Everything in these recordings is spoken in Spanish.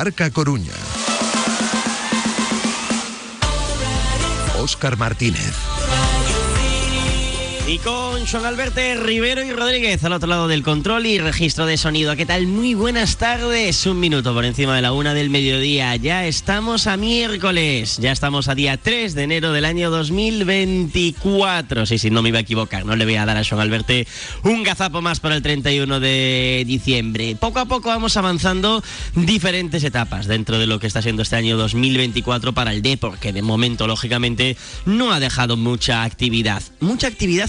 Directo Marca Coruña. Óscar Martínez. Y con Juan Alberto Rivero y Rodríguez al otro lado del control y registro de sonido. ¿Qué tal? Muy buenas tardes. Un minuto por encima de la una del mediodía. Ya estamos a miércoles. Ya estamos a día 3 de enero del año 2024. Sí, sí, no me iba a equivocar. No le voy a dar a Juan Alberto un gazapo más para el 31 de diciembre. Poco a poco vamos avanzando diferentes etapas dentro de lo que está siendo este año 2024 para el Depor, que de momento, lógicamente, no ha dejado mucha actividad. Mucha actividad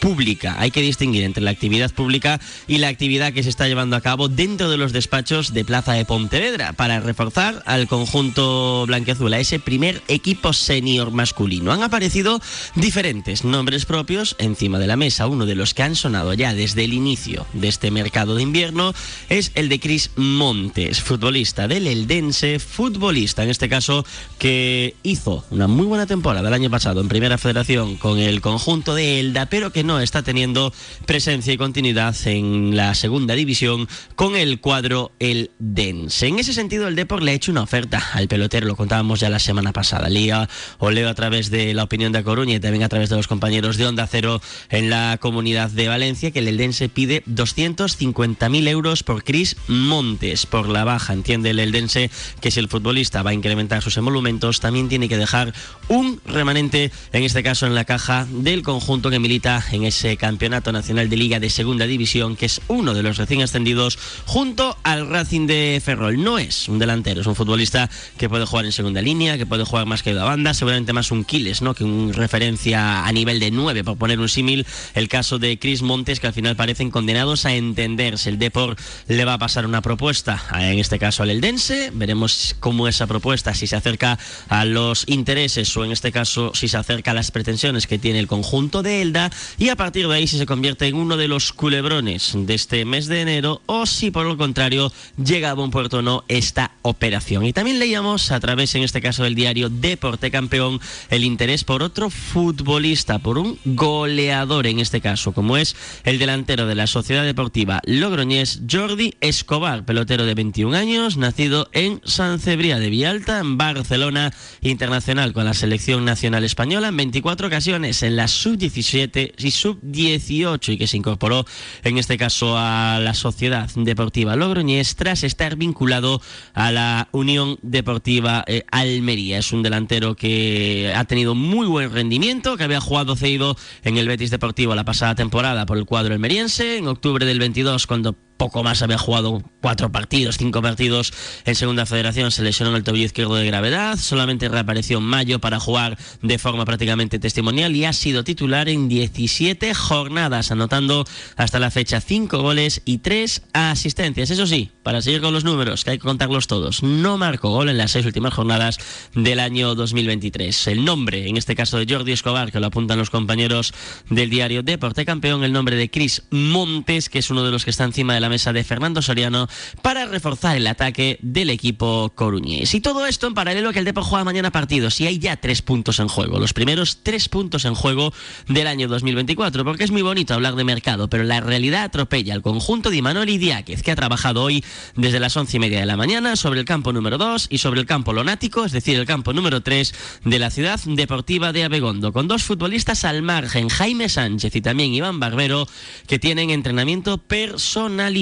pública. Hay que distinguir entre la actividad pública y la actividad que se está llevando a cabo dentro de los despachos de Plaza de Pontevedra para reforzar al conjunto blanqueazul, a ese primer equipo senior masculino. Han aparecido diferentes nombres propios encima de la mesa. Uno de los que han sonado ya desde el inicio de este mercado de invierno es el de Cris Montes, futbolista del Eldense, futbolista en este caso que hizo una muy buena temporada el año pasado en Primera Federación con el conjunto de Elda, pero que no está teniendo presencia y continuidad en la segunda división con el cuadro El Dense. En ese sentido, el Depor le ha hecho una oferta al pelotero, lo contábamos ya la semana pasada. Lía o leo a través de la opinión de Coruña y también a través de los compañeros de Onda Cero en la comunidad de Valencia, que el Eldense pide 250.000 euros por Cris Montes, por la baja. Entiende el Eldense que si el futbolista va a incrementar sus emolumentos, también tiene que dejar un remanente, en este caso en la caja del conjunto que milita en ese campeonato nacional de liga de segunda división, que es uno de los recién ascendidos junto al Racing de Ferrol. No es un delantero, es un futbolista que puede jugar en segunda línea, que puede jugar más que de banda, seguramente más un Quiles, ¿no? Que un referencia a nivel de nueve, por poner un símil, el caso de Chris Montes, que al final parecen condenados a entenderse. El Depor le va a pasar una propuesta, en este caso al Eldense, veremos cómo esa propuesta, si se acerca a los intereses o en este caso si se acerca a las pretensiones que tiene el conjunto de Elda a partir de ahí si se convierte en uno de los culebrones de este mes de enero o si por lo contrario llega a buen puerto o no esta operación. Y también leíamos a través en este caso del diario Deporte Campeón el interés por otro futbolista, por un goleador en este caso, como es el delantero de la Sociedad Deportiva Logroñés, Jordi Escobar, pelotero de 21 años, nacido en San Cebría de Vialta, en Barcelona, internacional con la selección nacional española en 24 ocasiones en la sub-17 y sub-18 y que se incorporó en este caso a la Sociedad Deportiva Logroñés tras estar vinculado a la Unión Deportiva eh, Almería. Es un delantero que ha tenido muy buen rendimiento, que había jugado cedido en el Betis Deportivo la pasada temporada por el cuadro almeriense. En octubre del 22, cuando poco más había jugado cuatro partidos, cinco partidos en Segunda Federación, se lesionó el tobillo izquierdo de gravedad, solamente reapareció en mayo para jugar de forma prácticamente testimonial y ha sido titular en 17 jornadas, anotando hasta la fecha cinco goles y tres asistencias. Eso sí, para seguir con los números, que hay que contarlos todos, no marcó gol en las seis últimas jornadas del año 2023. El nombre, en este caso de Jordi Escobar, que lo apuntan los compañeros del diario Deporte Campeón, el nombre de Cris Montes, que es uno de los que está encima de la mesa de Fernando Soriano para reforzar el ataque del equipo coruñés. Y todo esto en paralelo a que el Depor juega mañana partidos y hay ya tres puntos en juego, los primeros tres puntos en juego del año 2024, porque es muy bonito hablar de mercado, pero la realidad atropella al conjunto de Manuel Idiáquez, que ha trabajado hoy desde las once y media de la mañana sobre el campo número 2 y sobre el campo lonático, es decir, el campo número 3 de la ciudad deportiva de Abegondo, con dos futbolistas al margen, Jaime Sánchez y también Iván Barbero, que tienen entrenamiento personalizado,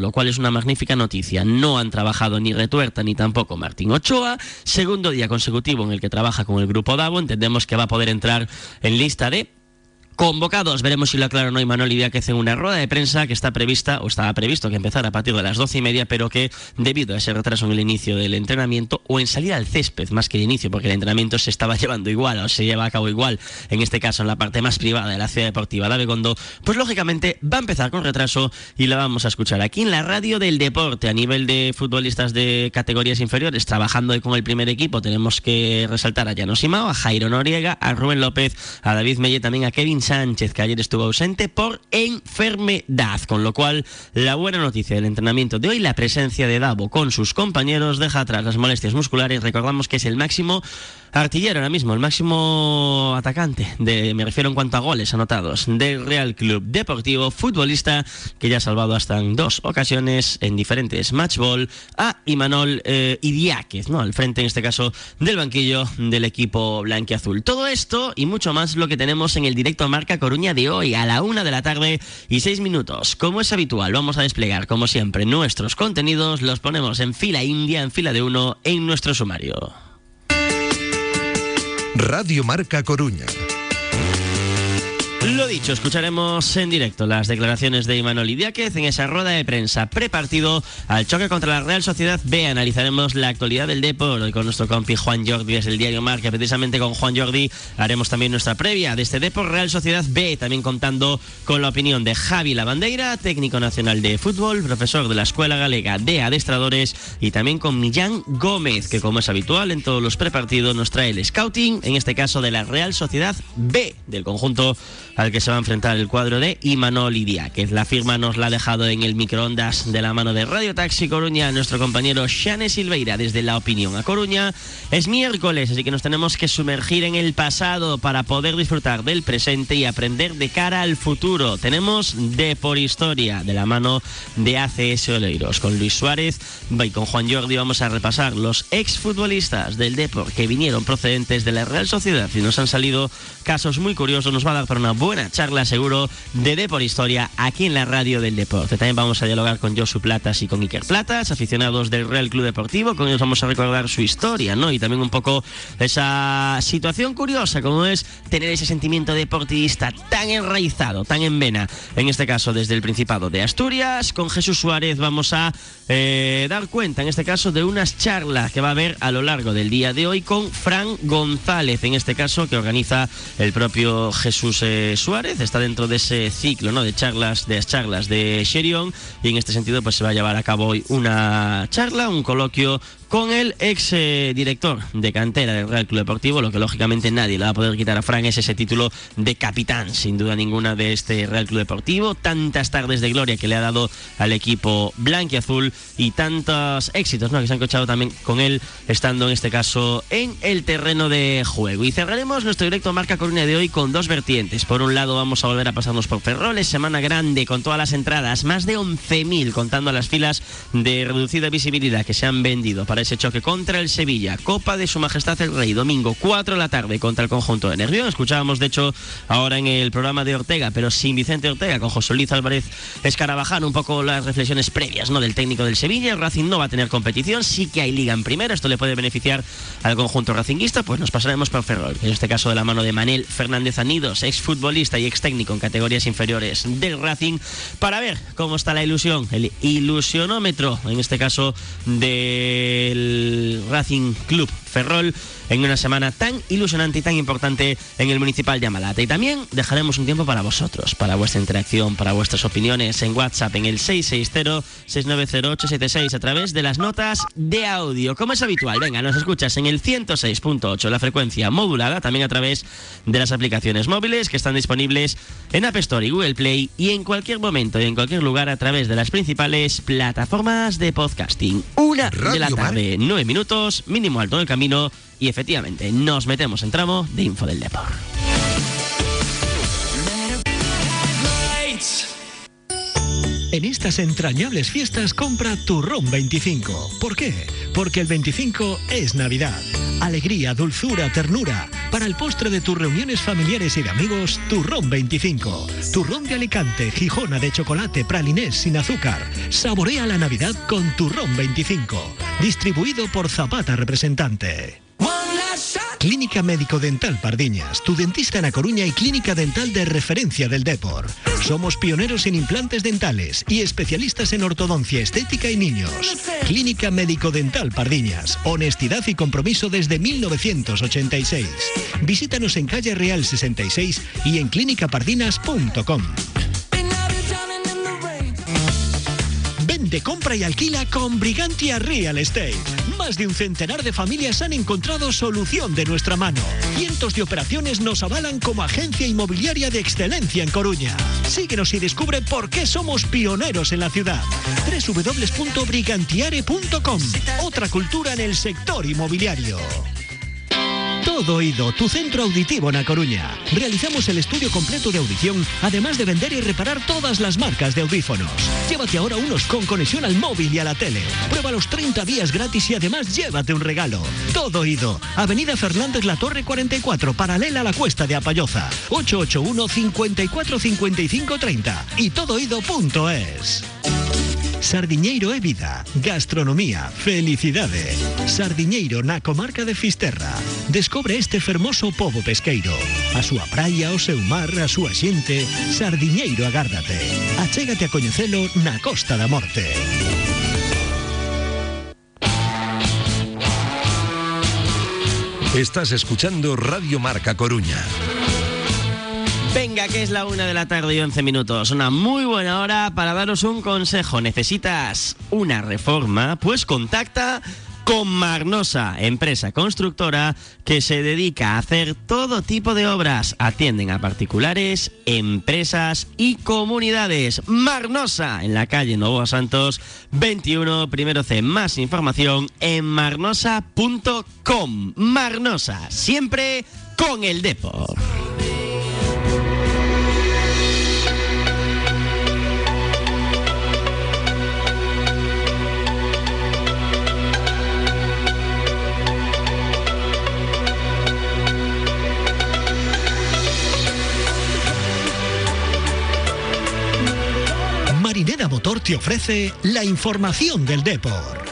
lo cual es una magnífica noticia. No han trabajado ni Retuerta ni tampoco Martín Ochoa. Segundo día consecutivo en el que trabaja con el grupo Davo. Entendemos que va a poder entrar en lista de convocados. Veremos si lo aclaran hoy Manuel Idiáquez en una rueda de prensa que está prevista o estaba previsto que empezara a partir de las doce y media, pero que debido a ese retraso en el inicio del entrenamiento o en salir al césped más que el inicio, porque el entrenamiento se estaba llevando igual o se lleva a cabo igual, en este caso en la parte más privada de la ciudad deportiva de Abegondo, pues lógicamente va a empezar con retraso y la vamos a escuchar aquí en la radio del deporte a nivel de futbolistas de categorías inferiores, trabajando con el primer equipo. Tenemos que resaltar a Llano Simao, a Jairo Noriega, a Rubén López, a David Melle, también a Kevin Sánchez, que ayer estuvo ausente por enfermedad, con lo cual la buena noticia del entrenamiento de hoy, la presencia de Davo con sus compañeros, deja atrás las molestias musculares. Recordamos que es el máximo artillero ahora mismo, el máximo atacante, de, me refiero en cuanto a goles anotados, del Real Club Deportivo, futbolista que ya ha salvado hasta en dos ocasiones en diferentes matchball a Imanol eh, Idiáquez, ¿no? Al frente, en este caso, del banquillo del equipo blanquiazul. Todo esto y mucho más lo que tenemos en el directo Marca Coruña de hoy, a la una de la tarde y seis minutos. Como es habitual, vamos a desplegar, como siempre, nuestros contenidos, los ponemos en fila india, en fila de uno, en nuestro sumario. Radio Marca Coruña. Lo dicho, escucharemos en directo las declaraciones de Imanol Idiáquez en esa rueda de prensa prepartido al choque contra la Real Sociedad B. Analizaremos la actualidad del Depor con nuestro compi Juan Jordi desde el diario Marca. Precisamente con Juan Jordi haremos también nuestra previa de este Depor Real Sociedad B, también contando con la opinión de Javi Lavandeira, técnico nacional de fútbol, profesor de la Escuela Galega de Adestradores y también con Millán Gómez, que como es habitual en todos los prepartidos nos trae el scouting, en este caso de la Real Sociedad B del conjunto al que se va a enfrentar el cuadro de Imanol que La firma nos la ha dejado en el microondas de la mano de Radio Taxi Coruña nuestro compañero Xane Silveira desde La Opinión a Coruña. Es miércoles, así que nos tenemos que sumergir en el pasado para poder disfrutar del presente y aprender de cara al futuro. Tenemos de por historia de la mano de ACS Oleiros. Con Luis Suárez y con Juan Jordi vamos a repasar los exfutbolistas del Depor que vinieron procedentes de la Real Sociedad y nos han salido casos muy curiosos. Nos va a dar para una buena charla seguro de Depor Historia aquí en la radio del deporte. También vamos a dialogar con Josu Platas y con Iker Platas, aficionados del Real Club Deportivo. Con ellos vamos a recordar su historia, ¿no? Y también un poco esa situación curiosa como es tener ese sentimiento deportista tan enraizado, tan en vena. En este caso desde el Principado de Asturias. Con Jesús Suárez vamos a eh, dar cuenta, en este caso, de unas charlas que va a haber a lo largo del día de hoy con Fran González, en este caso que organiza el propio Jesús eh, Suárez, está dentro de ese ciclo ¿no? de charlas, de charlas de Sherion y en este sentido pues se va a llevar a cabo hoy una charla, un coloquio con el ex eh, director de cantera del Real Club Deportivo. Lo que lógicamente nadie le va a poder quitar a Fran es ese título de capitán, sin duda ninguna, de este Real Club Deportivo. Tantas tardes de gloria que le ha dado al equipo azul y tantos éxitos ¿no? que se han cochado también con él, estando en este caso en el terreno de juego. Y cerraremos nuestro directo Marca Coruña de hoy con dos vertientes. Por un lado, vamos a volver a pasarnos por Ferroles, semana grande con todas las entradas, más de 11.000 contando las filas de reducida visibilidad que se han vendido para ese choque contra el Sevilla. Copa de Su Majestad el Rey, domingo 4 de la tarde contra el conjunto de Nervión. Escuchábamos, de hecho, ahora en el programa de Ortega, pero sin Vicente Ortega, con José Luis Álvarez Escarabaján, un poco las reflexiones previas ¿no? del técnico del Sevilla. El Racing no va a tener competición, sí que hay liga en primera, esto le puede beneficiar al conjunto racinguista, pues nos pasaremos por Ferrol, en este caso de la mano de Manel Fernández Anidos, ex futbolista y ex técnico en categorías inferiores del Racing, para ver cómo está la ilusión, el ilusionómetro, en este caso de el Racing Club Ferrol en una semana tan ilusionante y tan importante en el Municipal de Amalata. Y también dejaremos un tiempo para vosotros, para vuestra interacción, para vuestras opiniones en WhatsApp en el 660-690876 a través de las notas de audio. Como es habitual, venga, nos escuchas en el 106.8, la frecuencia modulada, también a través de las aplicaciones móviles que están disponibles en App Store y Google Play y en cualquier momento y en cualquier lugar a través de las principales plataformas de podcasting. Una de la tarde, nueve minutos, mínimo alto del camino y efectivamente nos metemos en tramo de Info del Depor. En estas entrañables fiestas compra Turrón 25. ¿Por qué? Porque el 25 es Navidad. Alegría, dulzura, ternura. Para el postre de tus reuniones familiares y de amigos, Turrón 25. Turrón de Alicante, Gijona de chocolate, pralinés sin azúcar. Saborea la Navidad con Turrón 25. Distribuido por Zapata Representante. Clínica Médico Dental Pardiñas, tu dentista en A Coruña y clínica dental de referencia del Depor. Somos pioneros en implantes dentales y especialistas en ortodoncia estética y niños. Clínica Médico Dental Pardiñas, honestidad y compromiso desde 1986. Visítanos en calle Real 66 y en clínicapardinas.com. Vende, compra y alquila con Brigantia Real Estate. Más de un centenar de familias han encontrado solución de nuestra mano. Cientos de operaciones nos avalan como agencia inmobiliaria de excelencia en Coruña. Síguenos y descubre por qué somos pioneros en la ciudad. www.brigantiare.com Otra cultura en el sector inmobiliario. Todo Oído, tu centro auditivo en A Coruña. Realizamos el estudio completo de audición, además de vender y reparar todas las marcas de audífonos. Llévate ahora unos con conexión al móvil y a la tele. Prueba los 30 días gratis y además llévate un regalo. Todo Oído, Avenida Fernández La Torre 44, paralela a la cuesta de Apayoza. 881 54 55 30 y todoido.es. Sardiñeiro é vida, gastronomía, felicidade. Sardiñeiro na comarca de Fisterra. Descobre este fermoso pobo pesqueiro. A súa praia, o seu mar, a súa xente. Sardiñeiro agárdate. Achégate a coñecelo na Costa da Morte. Estás escuchando Radio Marca Coruña. Venga, que es la una de la tarde y 11 minutos. Una muy buena hora para daros un consejo. ¿Necesitas una reforma? Pues contacta con Marnosa, empresa constructora que se dedica a hacer todo tipo de obras. Atienden a particulares, empresas y comunidades. Marnosa, en la calle Nuevo Santos 21, primero C. Más información en marnosa.com. Marnosa, siempre con el Depor. Marinera Motor te ofrece la información del Depor.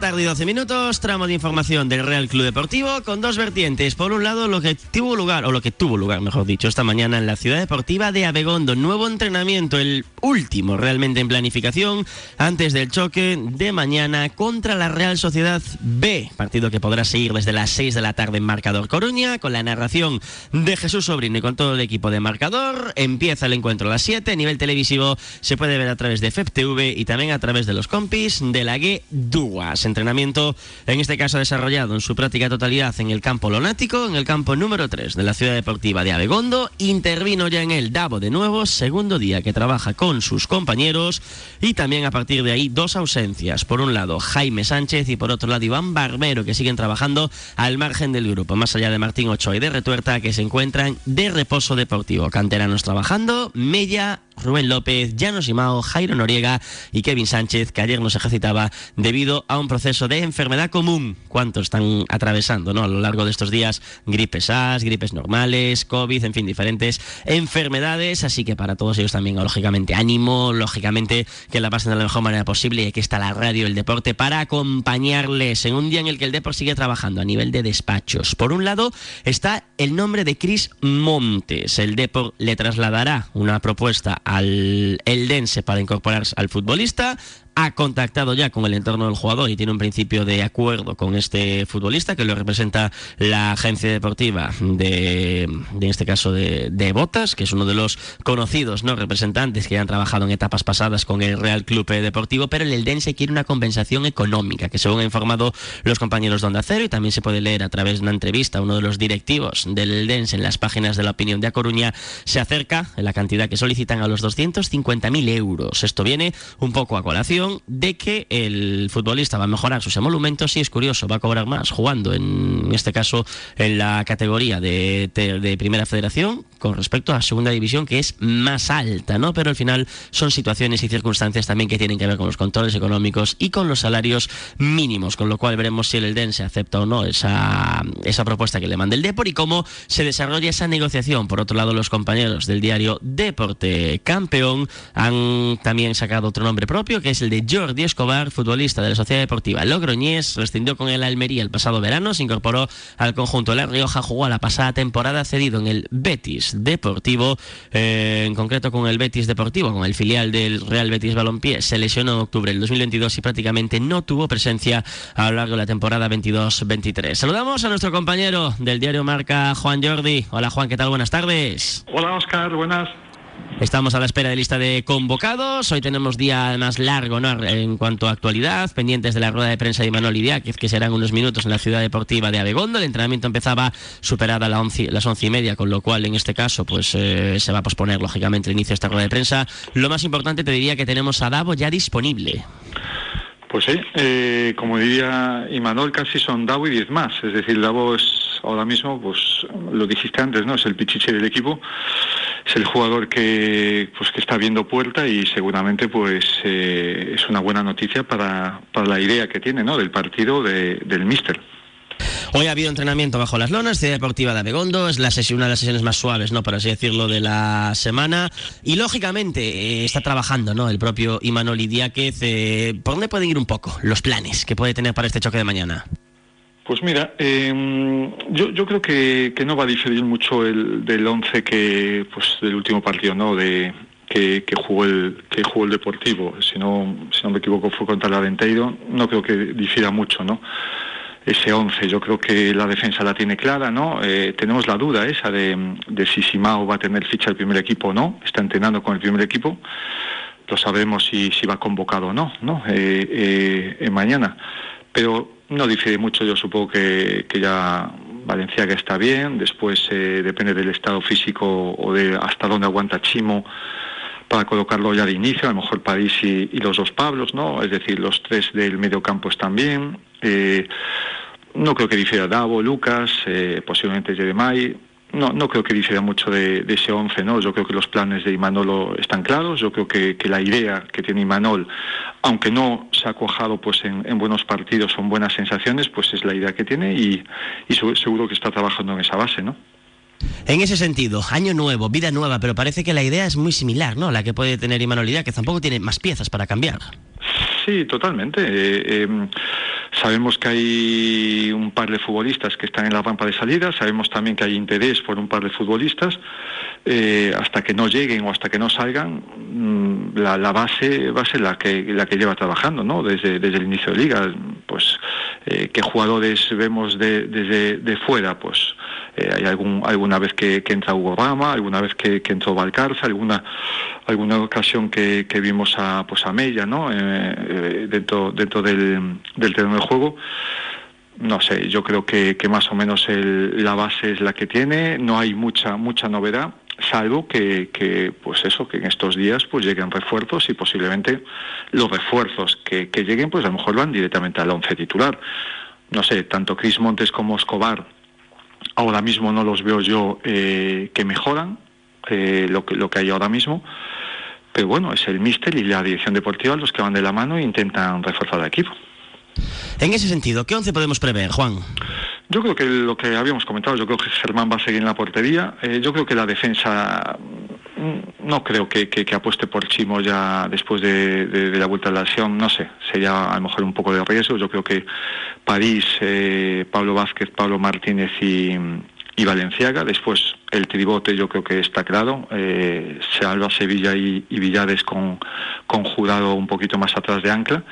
Tarde y 12 minutos, tramo de información del Real Club Deportivo con dos vertientes. Por un lado, lo que tuvo lugar, o lo que tuvo lugar, mejor dicho, esta mañana en la ciudad deportiva de Abegondo. Nuevo entrenamiento, el último realmente en planificación, antes del choque de mañana contra la Real Sociedad B. Partido que podrá seguir desde las 6 de la tarde en Marcador Coruña, con la narración de Jesús Sobrino y con todo el equipo de Marcador. Empieza el encuentro a las 7. A nivel televisivo se puede ver a través de FEPTV y también a través de los compis de la G Duas. Entrenamiento, en este caso desarrollado en su práctica totalidad en el campo lonático, en el campo número 3 de la ciudad deportiva de Abegondo. Intervino ya en el Davo de nuevo, segundo día que trabaja con sus compañeros y también a partir de ahí dos ausencias. Por un lado Jaime Sánchez y por otro lado Iván Barbero que siguen trabajando al margen del grupo, más allá de Martín Ochoa y de Retuerta que se encuentran de reposo deportivo. Canteranos trabajando, Mella, Rubén López, Llanos Imao, Jairo Noriega y Kevin Sánchez, que ayer nos ejercitaba debido a un proceso de enfermedad común. ¿Cuántos están atravesando ¿no? a lo largo de estos días? Gripes A, gripes normales, COVID, en fin, diferentes enfermedades. Así que para todos ellos también, lógicamente, ánimo, lógicamente, que la pasen de la mejor manera posible y aquí está la radio, el deporte, para acompañarles en un día en el que el deporte sigue trabajando a nivel de despachos. Por un lado está el nombre de Chris Montes. El Depor le trasladará una propuesta al Eldense para incorporarse al futbolista ha contactado ya con el entorno del jugador y tiene un principio de acuerdo con este futbolista que lo representa la agencia deportiva de, de en este caso de, Botas, que es uno de los conocidos no representantes que han trabajado en etapas pasadas con el Real Club Deportivo, pero el Eldense quiere una compensación económica, que según han informado los compañeros de Onda y también se puede leer a través de una entrevista uno de los directivos del Eldense en las páginas de la opinión de A Coruña, se acerca en la cantidad que solicitan a los 250.000 euros. Esto viene un poco a colación de que el futbolista va a mejorar sus emolumentos y es curioso, va a cobrar más jugando en, este caso en la categoría de, Primera Federación con respecto a Segunda División que es más alta, ¿no? Pero al final son situaciones y circunstancias también que tienen que ver con los controles económicos y con los salarios mínimos, con lo cual veremos si el Eldense acepta o no esa, esa propuesta que le manda el Depor y cómo se desarrolla esa negociación. Por otro lado, los compañeros del diario Deporte Campeón han también sacado otro nombre propio que es el Jordi Escobar, futbolista de la Sociedad Deportiva Logroñés, rescindió con el Almería el pasado verano, se incorporó al conjunto de La Rioja, jugó a la pasada temporada cedido en el Betis Deportivo, eh, en concreto con el Betis Deportivo, con el filial del Real Betis Balompié, se lesionó en octubre del 2022 y prácticamente no tuvo presencia a lo largo de la temporada 22-23. Saludamos a nuestro compañero del diario Marca, Juan Jordi. Hola Juan, ¿qué tal? Buenas tardes. Hola Oscar, buenas. Estamos a la espera de lista de convocados. Hoy tenemos día más largo ¿no? en cuanto a actualidad, pendientes de la rueda de prensa de Manuel Idiáquez, que serán unos minutos en la ciudad deportiva de Abegondo. El entrenamiento empezaba superada la las once y media, con lo cual en este caso pues eh, se va a posponer lógicamente el inicio de esta rueda de prensa. Lo más importante te diría que tenemos a Davo ya disponible. Pues sí, eh, como diría Imanol, casi son Davo y diez más. Es decir, Davo es ahora mismo, pues lo dijiste antes, ¿no? Es el pichiche del equipo es el jugador que pues que está viendo puerta y seguramente pues eh, es una buena noticia para, para, la idea que tiene ¿no? del partido del míster. Hoy ha habido entrenamiento bajo las lonas, Ciudad Deportiva de Abegondo, es la sesión, una de las sesiones más suaves, ¿no? Por así decirlo, de la semana. Y lógicamente eh, está trabajando, ¿no? El propio Imanol Idiáquez. Eh, ¿Por dónde pueden ir un poco los planes que puede tener para este choque de mañana? Pues mira, em, yo, yo, creo que, que, no va a diferir mucho el del 11 que pues del último partido, ¿no? De que, jugó el que jugó el Deportivo, si no si no me equivoco fue contra el Aventeiro, no creo que difiera mucho, ¿no? Ese 11, yo creo que la defensa la tiene clara, ¿no? Eh, tenemos la duda esa de, de si Simao va a tener ficha el primer equipo o no, está entrenando con el primer equipo, lo sabemos si, si va convocado o no, ¿no? Eh, eh, mañana, pero no difiere mucho, yo supongo que, que ya Valenciaga está bien, después eh, depende del estado físico o de hasta dónde aguanta Chimo para colocarlo ya de inicio, a lo mejor París y, los dos Pablos, ¿no? Es decir, los tres del medio campo están bien. Eh, no creo que difiera Davo, Lucas, eh, posiblemente Jeremai no, no creo que difiera mucho de, ese 11, ¿no? Yo creo que los planes de Imanol están claros, yo creo que, la idea que tiene Imanol, aunque no se ha cuajado pues en, buenos partidos son buenas sensaciones, pues es la idea que tiene y, seguro que está trabajando en esa base, ¿no? En ese sentido, año nuevo, vida nueva, pero parece que la idea es muy similar, ¿no? La que puede tener Imanol que tampoco tiene más piezas para cambiar. Sí, totalmente. Eh, em, sabemos que hay un par de futbolistas que están en la rampa de salida, sabemos también que hay interés por un par de futbolistas. Eh, hasta que no lleguen o hasta que no salgan, mm, la, base va la que, la que lleva trabajando, ¿no? Desde, desde el inicio de liga. Pues, eh, ¿qué jugadores vemos desde de fuera? Pues, eh, hay algún, alguna vez que, entra Hugo Rama, alguna vez que, entró Valcarza, alguna, alguna ocasión que, vimos a, pues a Mella, ¿no? Eh, eh, dentro, dentro del, del terreno de juego no sé, yo creo que, más o menos la base es la que tiene, no hay mucha mucha novedad, salvo que, que, pues eso, que en estos días pues lleguen refuerzos y posiblemente los refuerzos que, que lleguen pues a lo mejor van directamente al once titular. No sé, tanto Cris Montes como Escobar Ahora mismo no los veo yo eh, que mejoran eh, lo, que, lo que hay ahora mismo. Pero bueno, es el míster y la dirección deportiva los que van de la mano e intentan reforzar el equipo. En ese sentido, ¿qué once podemos prever, Juan? Yo creo que lo que habíamos comentado, yo creo que Germán va a seguir en la portería. Eh, yo creo que la defensa mm, no creo que, apueste por Chimo ya después de, la vuelta a la lesión, no sé, sería a lo mejor un poco de riesgo. Yo creo que París, eh, Pablo Vázquez, Pablo Martínez y, Valenciaga. Después el tribote yo creo que está claro. Eh, Salva Sevilla y, y Villares con, con Jurado un poquito más atrás de ancla.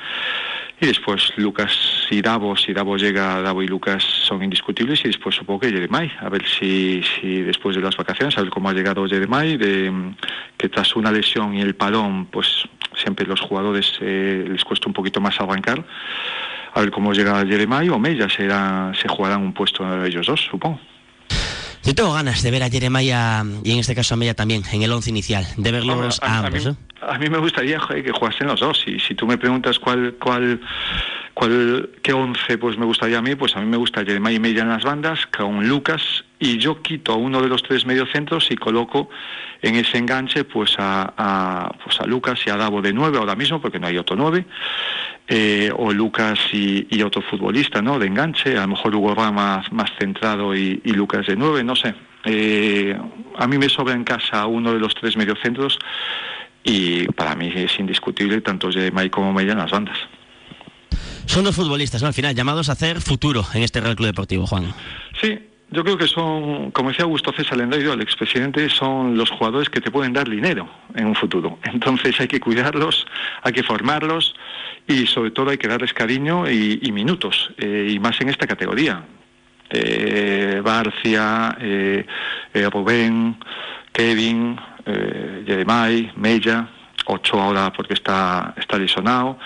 Y después Lucas y Davo, si Davo llega, Davo y Lucas son indiscutibles y después supongo que Jeremai, a ver si, si después de las vacaciones, a ver cómo ha llegado Jeremai, de, que tras una lesión y el palón, pues siempre los jugadores eh, les cuesta un poquito más arrancar, a ver cómo llega Jeremai o Mella, será, se jugarán un puesto ellos dos, supongo. Yo tengo ganas de ver a Jeremiah y en este caso a Mella también en el once inicial, de verlos a, ambos. ¿eh? A mí, me gustaría que jugasen los dos. Y si tú me preguntas cuál, cuál, cuál, qué once pues me gustaría a mí, pues a mí me gusta Jeremiah y Mella en las bandas, con Lucas y yo quito a uno de los tres mediocentros y coloco en ese enganche pues a, pues a Lucas y a Davo de nueve ahora mismo porque no hay otro nueve eh, o Lucas y, otro futbolista no de enganche a lo mejor Hugo Rama más centrado y, Lucas de nueve no sé eh, a mí me sobra en casa uno de los tres mediocentros y para mí es indiscutible tanto Mike como Mella en las bandas son dos futbolistas, ¿no? Al final, llamados a hacer futuro en este Real Club Deportivo, Juan. Sí, yo creo que son, como decía Augusto César Lendoiro, el expresidente, son los jugadores que te pueden dar dinero en un futuro. Entonces hay que cuidarlos, hay que formarlos y sobre todo hay que darles cariño y, minutos, eh, y más en esta categoría. Eh, Barcia, eh, Rubén, Kevin, eh, Mella, Ocho ahora porque está, está lesionado,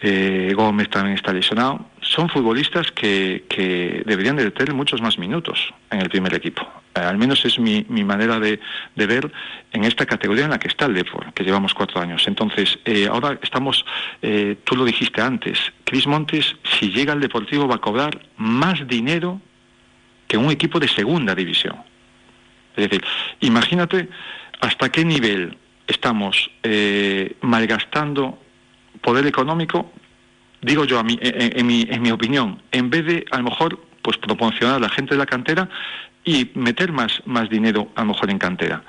eh, Gómez también está lesionado. Son futbolistas que, que, deberían de tener muchos más minutos en el primer equipo. Eh, al menos es mi, mi manera de, de, ver en esta categoría en la que está el Depor, que llevamos cuatro años. Entonces, eh, ahora estamos, eh, tú lo dijiste antes, Cris Montes, si llega al Deportivo va a cobrar más dinero que un equipo de segunda división. Es decir, imagínate hasta qué nivel estamos malgastando poder económico, digo yo a mí, en, en, mi, en mi opinión, en vez de a lo mejor pues proporcionar a la gente de la cantera y meter más, más dinero a lo mejor en cantera.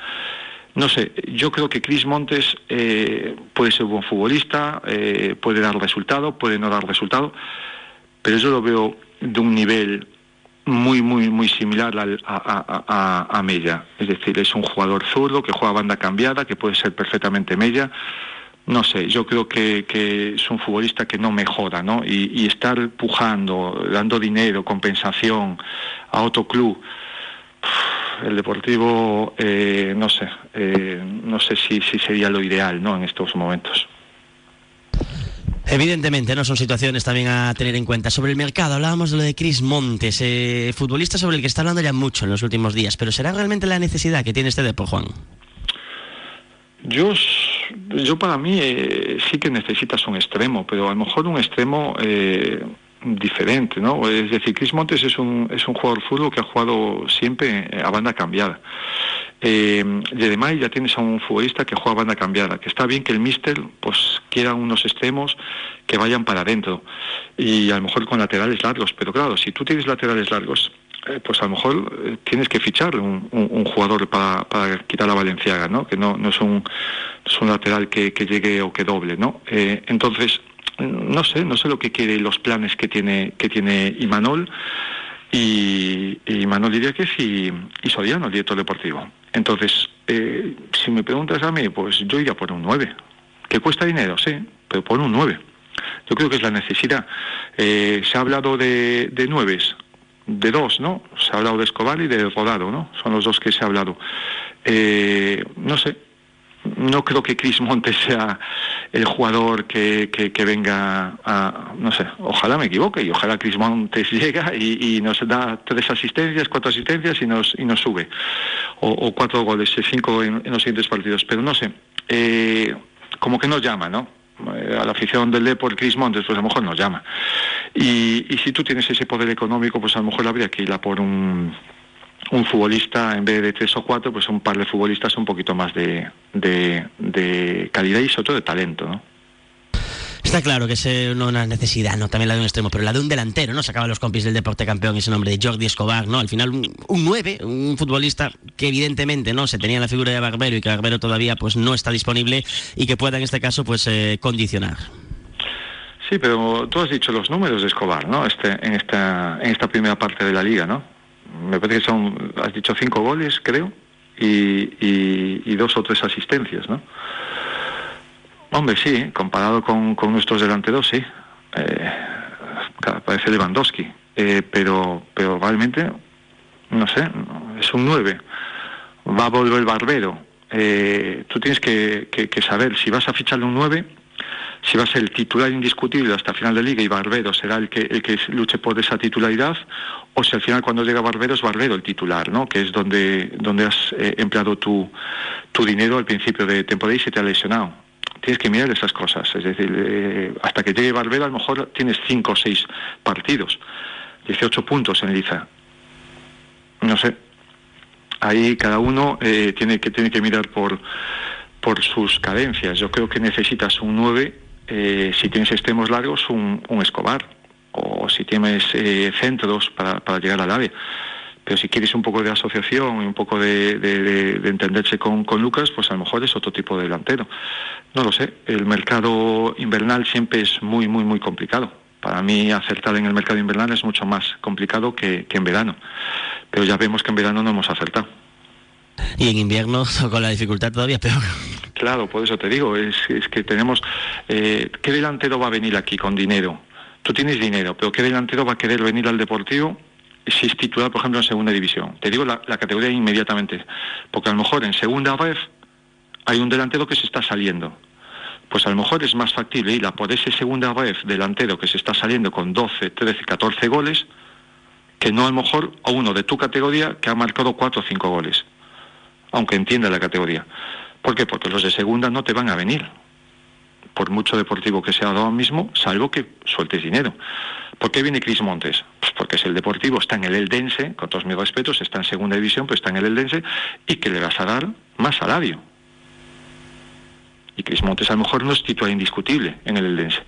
No sé, yo creo que Cris Montes eh, puede ser un buen futbolista, eh, puede dar resultado, puede no dar resultado, pero yo lo veo de un nivel muy, muy, muy similar al, a, a, Mella. Es decir, es un jugador zurdo que juega banda cambiada, que puede ser perfectamente Mella. No sé, yo creo que, es un futbolista que no mejora, ¿no? Y, y estar pujando, dando dinero, compensación a otro club. El Deportivo, eh, no sé, eh, no sé si, sería lo ideal, ¿no? En estos momentos. Evidentemente, no son situaciones también a tener en cuenta. Sobre el mercado, hablábamos de lo de Cris Montes, eh, futbolista sobre el que está hablando ya mucho en los últimos días, pero ¿será realmente la necesidad que tiene este Depor, Juan? Yo, yo para mí eh, sí que necesitas un extremo, pero a lo mejor un extremo eh, diferente, ¿no? Es decir, Cris Montes es un, es un jugador fútbol que ha jugado siempre a banda cambiada. Eh, y además ya tienes a un futbolista que juega a banda cambiada, que está bien que el míster pues quiera unos extremos que vayan para adentro y a lo mejor con laterales largos, pero claro, si tú tienes laterales largos, eh, pues a lo mejor eh, tienes que fichar un, jugador para, quitar a Valenciaga, ¿no? Que no, no es, un, lateral que, llegue o que doble, ¿no? Eh, entonces, no sé, no sé lo que quiere los planes que tiene, que tiene Imanol y, y Manuel Iríquez y, y Soriano, el director deportivo. Entonces, si me preguntas a mí, pues yo iría por un 9. ¿Que cuesta dinero? Sí, pero por un 9. Yo creo que es la necesidad. Eh, se ha hablado de, de nueves, de dos, ¿no? Se ha hablado de Escobar y de Rodado, ¿no? Son los dos que se ha hablado. Eh, no sé, no creo que Chris Montes sea el jugador que, que, que, venga a, no sé, ojalá me equivoque y ojalá Chris Montes llega y, nos da tres asistencias, cuatro asistencias y nos, y nos sube, o, cuatro goles, cinco en, en, los siguientes partidos, pero no sé, eh, como que nos llama, ¿no? Eh, a la afición del Depor, Chris Montes, pues a lo mejor nos llama. Y, y si tú tienes ese poder económico, pues a lo mejor habría que ir a por un un futbolista, en vez de tres o cuatro, pues un par de futbolistas un poquito más de, de, de calidad y sobre todo de talento, ¿no? Está claro que es una necesidad, ¿no? También la de un extremo, pero la de un delantero, ¿no? Sacaban los compis del deporte campeón ese nombre de Jordi Escobar, ¿no? Al final un, un 9, un futbolista que evidentemente, ¿no? Se tenía la figura de Barbero y que Barbero todavía pues no está disponible y que pueda en este caso pues eh, condicionar. Sí, pero tú has dicho los números de Escobar, ¿no? Este, en, esta, en esta primera parte de la liga, ¿no? me parece que son, has dicho cinco goles, creo, y, y, y dos o tres asistencias, ¿no? Hombre, sí, comparado con, con nuestros delanteros, sí. Eh, parece Lewandowski, eh, pero, pero realmente, no sé, es un 9. Va a volver Barbero. Eh, tú tienes que, que, que, saber si vas a ficharle un 9 si va a ser el titular indiscutible hasta final de liga y Barbero será el que, el que luche por esa titularidad, o si al final cuando llega Barbero es Barbero el titular, ¿no? que es donde, donde has eh, empleado tu, tu dinero al principio de temporada y se te ha lesionado. Tienes que mirar esas cosas, es decir, eh, hasta que llegue Barbero a lo mejor tienes 5 o 6 partidos, 18 puntos en Liza. No sé, ahí cada uno eh, tiene, que, tiene que mirar por, por sus carencias. Yo creo que necesitas un 9 eh, si tienes extremos largos, un, un Escobar, o si tienes eh, centros para, para, llegar al área. Pero si quieres un poco de asociación y un poco de, de, de, de entenderse con, con, Lucas, pues a lo mejor es otro tipo de delantero. No lo sé, el mercado invernal siempre es muy, muy, muy complicado. Para mí acertar en el mercado invernal es mucho más complicado que, que en verano. Pero ya vemos que en verano no hemos acertado. Y en invierno con la dificultad todavía peor. Claro, por eso te digo, es, es que tenemos... Eh, ¿Qué delantero va a venir aquí con dinero? Tú tienes dinero, pero ¿qué delantero va a querer venir al Deportivo si es titular, por ejemplo, en segunda división? Te digo la, categoría inmediatamente, porque a lo mejor en segunda vez hay un delantero que se está saliendo. Pues a lo mejor es más factible ir a por ese segunda vez delantero que se está saliendo con 12, 13, 14 goles, que no a lo mejor a uno de tu categoría que ha marcado 4 o 5 goles, aunque entienda la categoría. ¿Por qué? Porque los de segunda no te van a venir, por mucho deportivo que sea ahora mismo, salvo que sueltes dinero. ¿Por qué viene Cris Montes? Pues porque es el deportivo, está en el Eldense, con todos mis respetos, está en segunda división, pero está en el Eldense, y que le vas a dar más salario. Y Cris Montes a lo mejor no es titular indiscutible en el Eldense.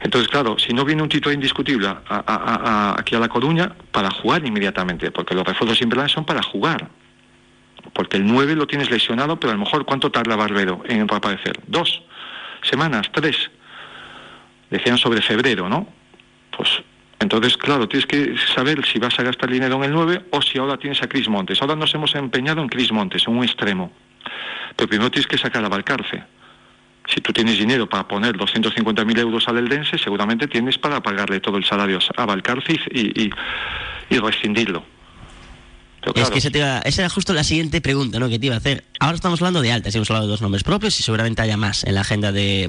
Entonces, claro, si no viene un titular indiscutible aquí a La Coruña, para jugar inmediatamente, porque los refuerzos siempre son para jugar. Porque el 9 lo tienes lesionado, pero a lo mejor ¿cuánto tarda Barbero en reaparecer? ¿Dos semanas? ¿Tres? Decían sobre febrero, ¿no? Pues entonces, claro, tienes que saber si vas a gastar dinero en el 9 o si ahora tienes a Cris Montes. Ahora nos hemos empeñado en Cris Montes, en un extremo. Pero primero tienes que sacar a Valcarce. Si tú tienes dinero para poner 250.000 euros al Eldense, seguramente tienes para pagarle todo el salario a Valcarce y, y rescindirlo es que esa era justo la siguiente pregunta ¿no? que te iba a hacer. Ahora estamos hablando de altas, hemos hablado de dos nombres propios y seguramente haya más en la agenda de,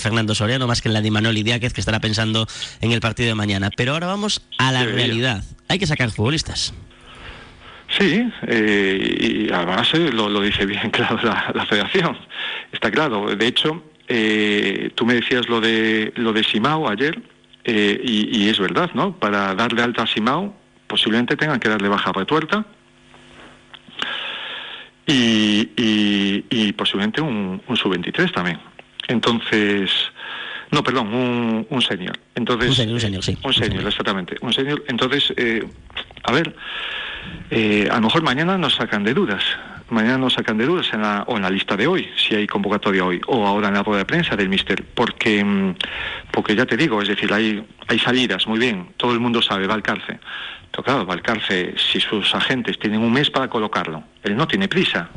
Fernando Soriano, más que en la de Manuel Díaz, que estará pensando en el partido de mañana. Pero ahora vamos a la realidad. Hay que sacar futbolistas. Sí, eh, y además eh, lo, dice bien claro la, federación. Está claro. De hecho, eh, tú me decías lo de, lo de Simao ayer, y, y, es verdad, ¿no? Para darle alta a Simao posiblemente tengan que darle baja retuerta y, y, posiblemente un, un sub-23 también. Entonces, no, perdón, un, un senior. Entonces, un senior, un senior, sí. Un senior, exactamente. Un senior. Entonces, eh, a ver, eh, a lo mejor mañana nos sacan de dudas. Mañana nos sacan de dudas en la, o en la lista de hoy, si hay convocatoria hoy, o ahora en la rueda de prensa del Mister, porque, mm, porque ya te digo, es decir, hay, hay salidas, muy bien, todo el mundo sabe, va al cárcel. Claro, Valcarce, si sus agentes tienen un mes para colocarlo, él no tiene prisa.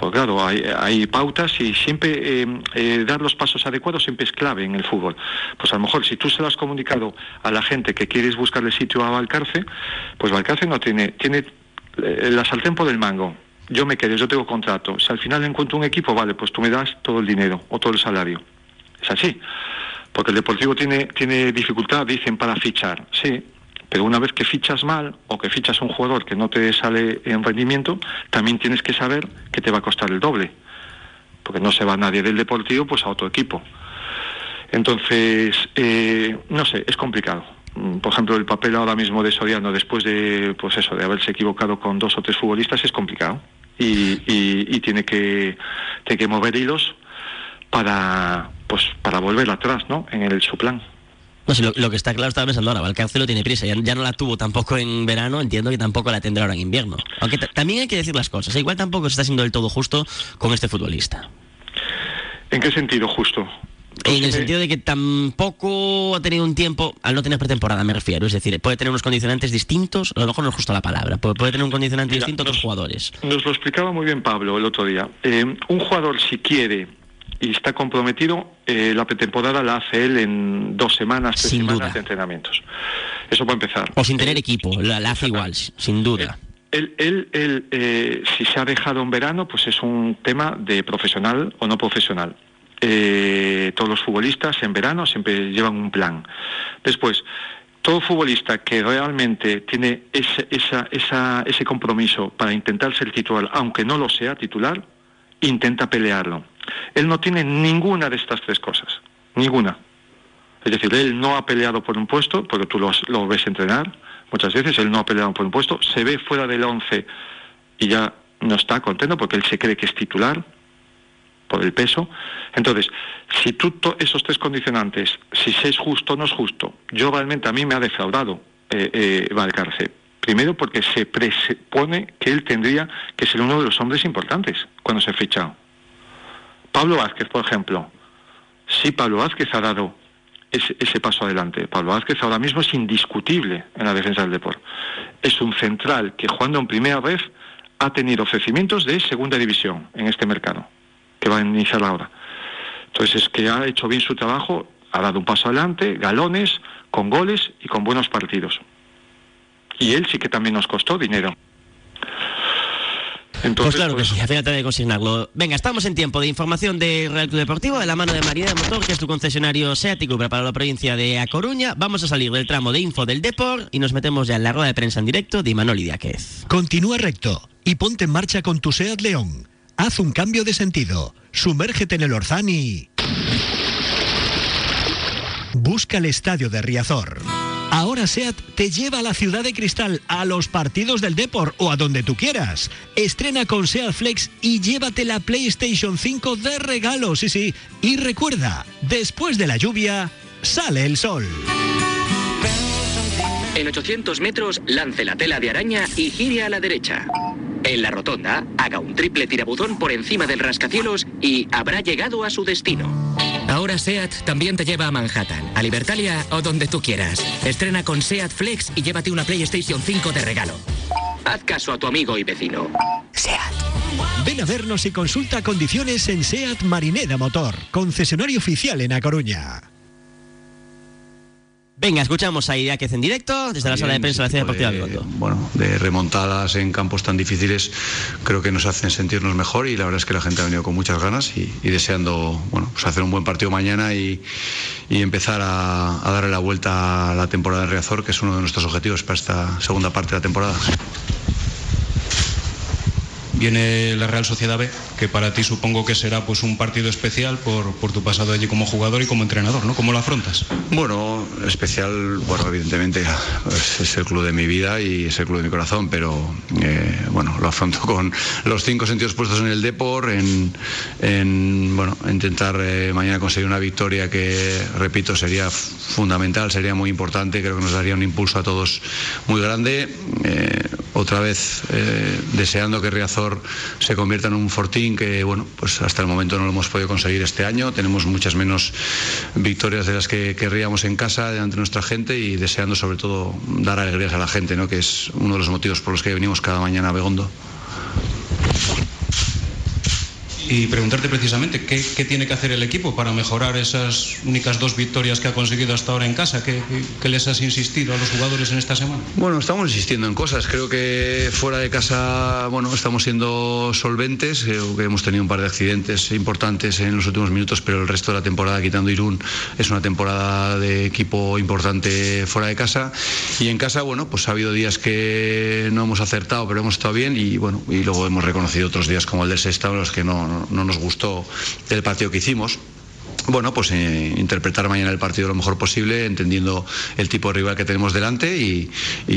Pues claro, hay, pautas y siempre eh, eh, dar los pasos adecuados siempre es clave en el fútbol. Pues a lo mejor si tú se lo has comunicado a la gente que quieres buscarle sitio a Valcarce, pues Valcarce no tiene, tiene eh, la sartén por el mango. Yo me quedo, yo tengo contrato. Si al final encuentro un equipo, vale, pues tú me das todo el dinero o todo el salario. Es así. Porque el Deportivo tiene, tiene dificultad, dicen, para fichar. Sí, pero una vez que fichas mal o que fichas un jugador que no te sale en rendimiento, también tienes que saber que te va a costar el doble. Porque no se va nadie del deportivo pues a otro equipo. Entonces, eh, no sé, es complicado. Mm, por ejemplo, el papel ahora mismo de Soriano, después de, pues eso, de haberse equivocado con dos o tres futbolistas, es complicado. Y, tiene, que, tiene que mover hilos para, pues, para volver atrás, ¿no? En el, su plan. No, lo, que está claro, estaba pensando ahora, lo tiene prisa, ya, no la tuvo tampoco en verano, entiendo que tampoco la tendrá ahora en invierno. Aunque también hay que decir las cosas, igual tampoco se está siendo del todo justo con este futbolista. ¿En qué sentido justo? En el sentido de que tampoco ha tenido un tiempo, al no tener pretemporada me refiero, es decir, puede tener unos condicionantes distintos, a lo mejor no es justo la palabra, puede, tener un condicionante distinto a otros jugadores. Nos lo explicaba muy bien Pablo el otro día. Eh, un jugador si quiere y está comprometido, eh, la pretemporada la hace él en dos semanas, tres semanas de entrenamientos. Eso puede empezar. O sin tener equipo, la, hace igual, sin duda. Él, él, él eh, si se ha dejado en verano, pues es un tema de profesional o no profesional. Eh, todos los futbolistas en verano siempre llevan un plan. Después, todo futbolista que realmente tiene ese, esa, esa, ese compromiso para intentar ser titular, aunque no lo sea titular, intenta pelearlo. Él no tiene ninguna de estas tres cosas, ninguna. Es decir, él no ha peleado por un puesto, porque tú lo, ves entrenar muchas veces, él no ha peleado por un puesto, se ve fuera del once y ya no está contento porque él se cree que es titular por el peso. Entonces, si tú esos tres condicionantes, si es justo o no es justo, yo realmente a mí me ha defraudado eh, eh, Valcarce. Primero porque se presupone que él tendría que ser uno de los hombres importantes cuando se ha fichado. Pablo Vázquez, por ejemplo. Sí, Pablo Vázquez ha dado ese, paso adelante. Pablo Vázquez ahora mismo es indiscutible en la defensa del deporte. Es un central que jugando en primera vez ha tenido ofrecimientos de segunda división en este mercado, que va a iniciar ahora. Entonces es que ha hecho bien su trabajo, ha dado un paso adelante, galones, con goles y con buenos partidos. Y él sí que también nos costó dinero. Pues claro que pues sí, final te de consignarlo. Venga, estamos en tiempo de información de Real Club Deportivo, de la mano de María de Motor, que es tu concesionario SEAT y para la provincia de A Coruña. Vamos a salir del tramo de info del Deport y nos metemos ya en la rueda de prensa en directo de Imanol Diáquez. Continúa recto y ponte en marcha con tu SEAT León. Haz un cambio de sentido. Sumérgete en el Orzán y... Busca el estadio de Riazor. Ahora SEAT te lleva a la ciudad de cristal, a los partidos del Deport o a donde tú quieras. Estrena con SEAT Flex y llévate la PlayStation 5 de regalo, sí, sí. Y recuerda, después de la lluvia, sale el sol. En 800 metros, lance la tela de araña y gire a la derecha. En la rotonda, haga un triple tirabuzón por encima del rascacielos y habrá llegado a su destino. Ahora SEAT también te lleva a Manhattan, a Libertalia o donde tú quieras. Estrena con SEAT Flex y llévate una PlayStation 5 de regalo. Haz caso a tu amigo y vecino. SEAT. Ven a vernos y consulta condiciones en SEAT Marineda Motor, concesionario oficial en A Coruña. Venga, escuchamos a Idiáquez en directo desde la sala de prensa de la Ciudad Deportiva. Bueno, de remontadas en campos tan difíciles, creo que nos hacen sentirnos mejor y la verdad es que la gente ha venido con muchas ganas y, deseando bueno, pues hacer un buen partido mañana y, empezar a, darle la vuelta a la temporada de Reazor, que es uno de nuestros objetivos para esta segunda parte de la temporada. Viene la Real Sociedad B, que para ti supongo que será pues un partido especial por, por tu pasado allí como jugador y como entrenador, ¿no? ¿Cómo lo afrontas? Bueno, especial, bueno, evidentemente es el club de mi vida y es el club de mi corazón, pero eh, bueno, lo afronto con los cinco sentidos puestos en el Depor, en, bueno, intentar eh, mañana conseguir una victoria que, repito, sería fundamental, sería muy importante, creo que nos daría un impulso a todos muy grande. Eh, otra vez deseando que Riazor se convierta en un fortín que, bueno, pues hasta el momento no lo hemos podido conseguir este año. Tenemos muchas menos victorias de las que querríamos en casa delante de nuestra gente y deseando sobre todo dar alegrías a la gente, ¿no? que es uno de los motivos por los que venimos cada mañana a Begondo y preguntarte precisamente qué, tiene que hacer el equipo para mejorar esas únicas dos victorias que ha conseguido hasta ahora en casa. ¿Qué, les has insistido a los jugadores en esta semana? Bueno, estamos insistiendo en cosas. Creo que fuera de casa, bueno, estamos siendo solventes. Creo que hemos tenido un par de accidentes importantes en los últimos minutos, pero el resto de la temporada, quitando Irún, es una temporada de equipo importante fuera de casa. Y en casa, bueno, pues ha habido días que no hemos acertado, pero hemos estado bien y bueno, y luego hemos reconocido otros días como el del Sexta, los que no, nos gustó el partido que hicimos bueno, pues eh, interpretar mañana el partido lo mejor posible, entendiendo el tipo de rival que tenemos delante y,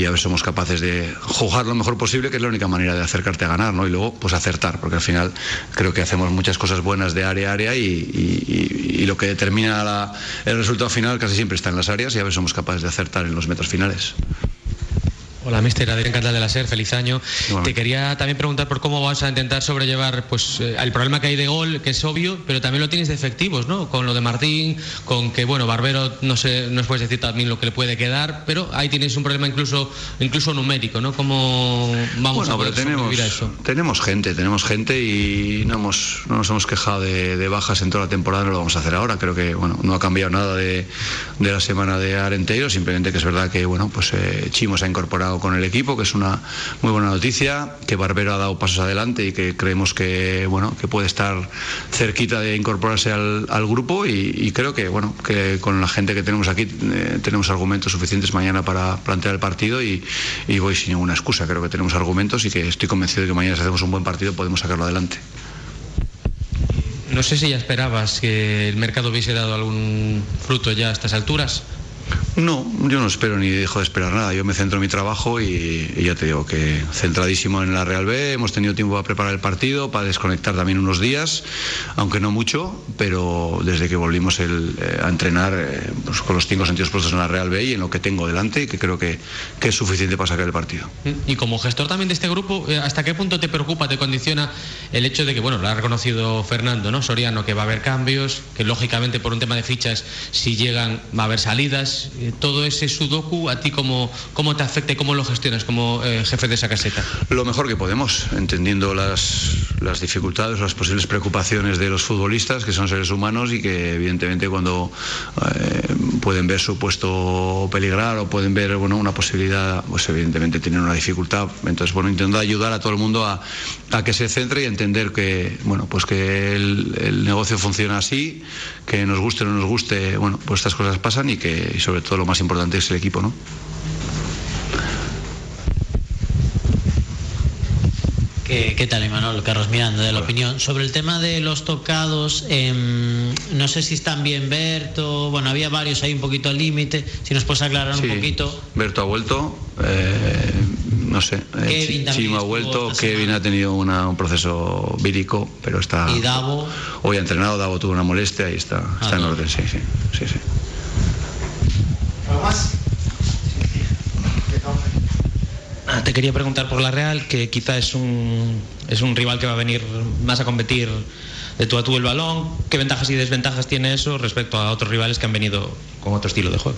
a ver si somos capaces de jugar lo mejor posible, que es la única manera de acercarte a ganar, ¿no? Y luego, pues acertar, porque al final creo que hacemos muchas cosas buenas de área a área y, lo que determina el resultado final casi siempre está en las áreas y a ver si somos capaces de acertar en los metros finales. Hola, mister Adrián Cantal de la SER, feliz año. Te quería también preguntar por cómo vas a intentar sobrellevar pues, eh, el problema que hay de gol, que es obvio, pero también lo tienes de efectivos, ¿no? Con lo de Martín, con que, bueno, Barbero, no sé, no os puedes decir también lo que le puede quedar, pero ahí tienes un problema incluso, incluso numérico, ¿no? ¿Cómo vamos a poder tenemos, eso? Tenemos gente, tenemos gente y no, hemos, no nos hemos quejado de, bajas en toda la temporada, no lo vamos a hacer ahora. Creo que, bueno, no ha cambiado nada de, la semana de Arenteiro, simplemente que es verdad que, bueno, pues eh, Chimo se ha incorporado con el equipo, que es una muy buena noticia, que Barbero ha dado pasos adelante y que creemos que, bueno, que puede estar cerquita de incorporarse al, grupo y, creo que, bueno, que con la gente que tenemos aquí eh, tenemos argumentos suficientes mañana para plantear el partido y, voy sin ninguna excusa. Creo que tenemos argumentos y que estoy convencido de que mañana si hacemos un buen partido podemos sacarlo adelante. No sé si ya esperabas que el mercado hubiese dado algún fruto ya a estas alturas. No, yo no espero ni dejo de esperar nada. Yo me centro en mi trabajo y, ya te digo que centradísimo en la Real B. Hemos tenido tiempo para preparar el partido, para desconectar también unos días, aunque no mucho, pero desde que volvimos eh, a entrenar eh, pues con los cinco sentidos puestos en la Real B y en lo que tengo delante, que creo que, es suficiente para sacar el partido. Y como gestor también de este grupo, eh, ¿hasta qué punto te preocupa, te condiciona el hecho de que, bueno, lo ha reconocido Fernando, ¿no? Soriano, que va a haber cambios, que lógicamente por un tema de fichas, si llegan, va a haber salidas todo ese sudoku a ti cómo, cómo te afecta y cómo lo gestionas como jefe de esa caseta. Lo mejor que podemos, entendiendo las, las dificultades, las posibles preocupaciones de los futbolistas, que son seres humanos y que evidentemente cuando pueden ver su puesto peligrar o pueden ver bueno, una posibilidad, pues evidentemente tienen una dificultad. Entonces, bueno, intentando ayudar a todo el mundo a, a que se centre y entender que, bueno, pues que el, el, negocio funciona así, que nos guste o no nos guste, bueno, pues estas cosas pasan y que y sobre todo lo más importante es el equipo, ¿no? ¿Qué, tal, Emanuel? Carlos Miranda, de la opinión. Sobre el tema de los tocados, em, no sé si están bien Berto, bueno, había varios ahí un poquito al límite, si nos puedes aclarar un poquito. Berto ha vuelto, eh, no sé, eh, Kevin Chimo ha vuelto, Kevin ha tenido un proceso vírico, pero está... ¿Y Davo? Hoy ha entrenado, Davo tuvo una molestia y está, está en orden, sí, sí, sí, sí. ¿Algo más? te quería preguntar por la Real, que quizá es un, es un rival que va a venir más a competir de tú a tú el balón. ¿Qué ventajas y desventajas tiene eso respecto a otros rivales que han venido con otro estilo de juego?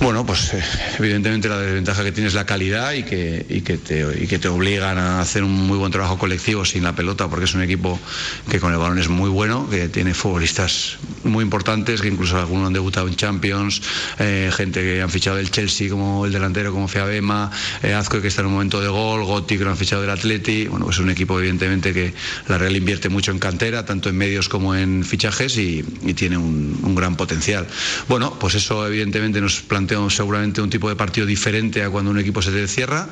Bueno, pues eh, evidentemente la desventaja que tiene es la calidad y que, y que, te, y que te obligan a hacer un muy buen trabajo colectivo sin la pelota, porque es un equipo que con el balón es muy bueno, que tiene futbolistas muy importantes, que incluso algunos han debutado en Champions, eh, gente que han fichado del Chelsea como el delantero, como Fiabema, eh, Azco que está en un momento de gol, Gotti que lo han fichado del Atleti. Bueno, pues es un equipo evidentemente que la Real invierte mucho en cantera, tanto en medios como en fichajes y, y tiene un, un, gran potencial. Bueno, pues eso evidentemente nos plantea seguramente un tipo de partido diferente a cuando un equipo se te cierra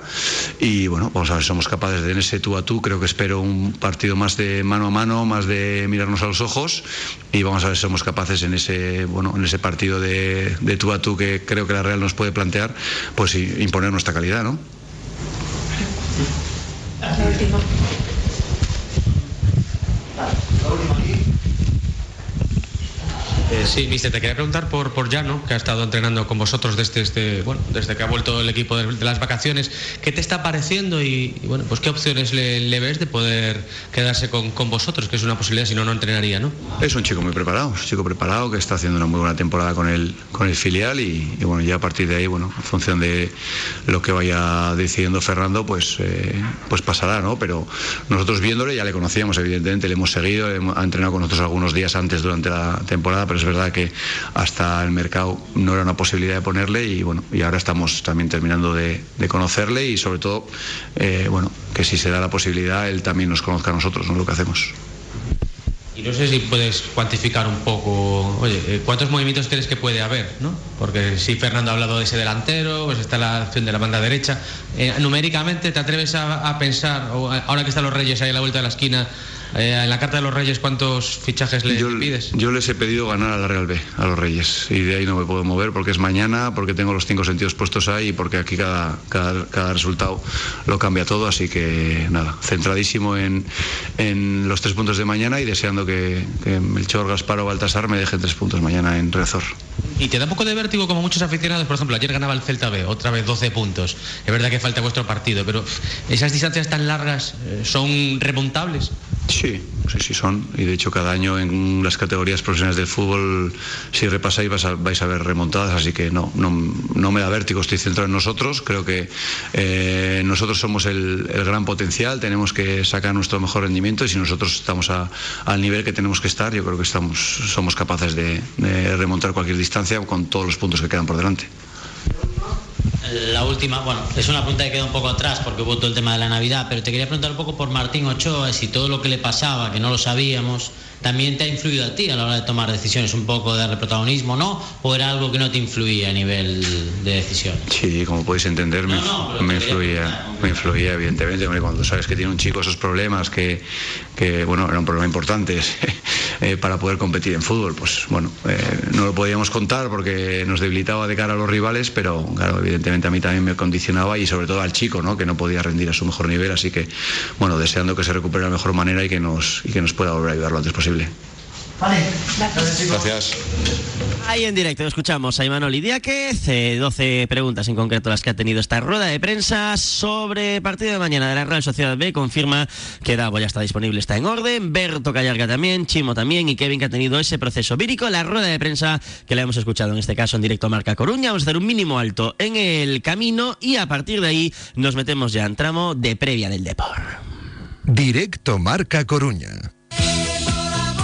y bueno, vamos a ver si somos capaces de en ese tú a tú, creo que espero un partido más de mano a mano, más de mirarnos a los ojos y vamos a ver si somos capaces en ese, bueno, en ese partido de, de tú a tú que creo que la Real nos puede plantear, pues imponer nuestra calidad, ¿no? La última. Eh, sí, mister, te quería preguntar por, por Llano, que ha estado entrenando con vosotros desde, este, bueno, desde que ha vuelto el equipo de, las vacaciones. ¿Qué te está pareciendo y, bueno, pues qué opciones le, le, ves de poder quedarse con, con, vosotros, que es una posibilidad, si no, no entrenaría, ¿no? Es un chico muy preparado, un chico preparado que está haciendo una muy buena temporada con el, con el filial y, bueno, ya a partir de ahí, bueno, en función de lo que vaya decidiendo Fernando, pues, eh, pues pasará, ¿no? Pero nosotros viéndole ya le conocíamos, evidentemente, le hemos seguido, ha entrenado con nosotros algunos días antes durante la temporada, pero es verdad que hasta el mercado no era una posibilidad de ponerle y bueno, y ahora estamos también terminando de, conocerle y sobre todo, eh, bueno, que si se da la posibilidad, él también nos conozca a nosotros, no lo que hacemos. Y no sé si puedes cuantificar un poco, oye, eh, ¿cuántos movimientos crees que puede haber? ¿no? Porque si Fernando ha hablado de ese delantero, pues está la acción de la banda derecha. Eh, numéricamente, ¿te atreves a, pensar, ahora que están los Reyes ahí a la vuelta de la esquina, eh, en la Carta de los Reyes, ¿cuántos fichajes le yo, pides? Yo les he pedido ganar a la Real B, a los Reyes, y de ahí no me puedo mover porque es mañana, porque tengo los cinco sentidos puestos ahí y porque aquí cada, cada, cada resultado lo cambia todo, así que nada, centradísimo en, en, los tres puntos de mañana y deseando que, que Melchor, Gaspar o Baltasar me dejen tres puntos mañana en Rezor. ¿Y te da un poco de vértigo como muchos aficionados? Por ejemplo, ayer ganaba el Celta B, otra vez 12 puntos. Es verdad que falta vuestro partido, pero esas distancias tan largas eh, son remontables. Sí, sí, sí son. Y de hecho cada año en las categorías profesionales del fútbol, si repasáis vais a, vais a ver remontadas, así que no, no, no, me da vértigo, estoy centrado en nosotros. Creo que eh, nosotros somos el, el, gran potencial, tenemos que sacar nuestro mejor rendimiento y si nosotros estamos al nivel que tenemos que estar, yo creo que estamos, somos capaces de remontar cualquier distancia con todos los puntos que quedan por delante. La última, bueno, es una pregunta que queda un poco atrás porque hubo todo el tema de la Navidad, pero te quería preguntar un poco por Martín Ochoa, si todo lo que le pasaba, que no lo sabíamos, también te ha influido a ti a la hora de tomar decisiones, un poco de protagonismo, ¿no? ¿O era algo que no te influía a nivel de decisión? Sí, como podéis entender, me, no, no, me influía, me influía evidentemente, cuando sabes que tiene un chico esos problemas, que, que bueno, era un problema importante eh, para poder competir en fútbol, pues bueno, eh, no lo podíamos contar porque nos debilitaba de cara a los rivales, pero claro, evidentemente a mí también me condicionaba y sobre todo al chico, ¿no? Que no podía rendir a su mejor nivel, así que, bueno, deseando que se recupere de la mejor manera y que nos, y que nos pueda volver a ayudar lo antes posible. Vale, Gracias. Ahí en directo escuchamos a Imanol Idiáquez, eh, 12 preguntas en concreto las que ha tenido esta rueda de prensa sobre partido de mañana de la Real Sociedad B. Confirma que Davo ya está disponible, está en orden. Berto Callarga también, Chimo también y Kevin que ha tenido ese proceso vírico. La rueda de prensa que le hemos escuchado en este caso en directo a Marca Coruña. Vamos a hacer un mínimo alto en el camino y a partir de ahí nos metemos ya en tramo de previa del Depor. Directo Marca Coruña.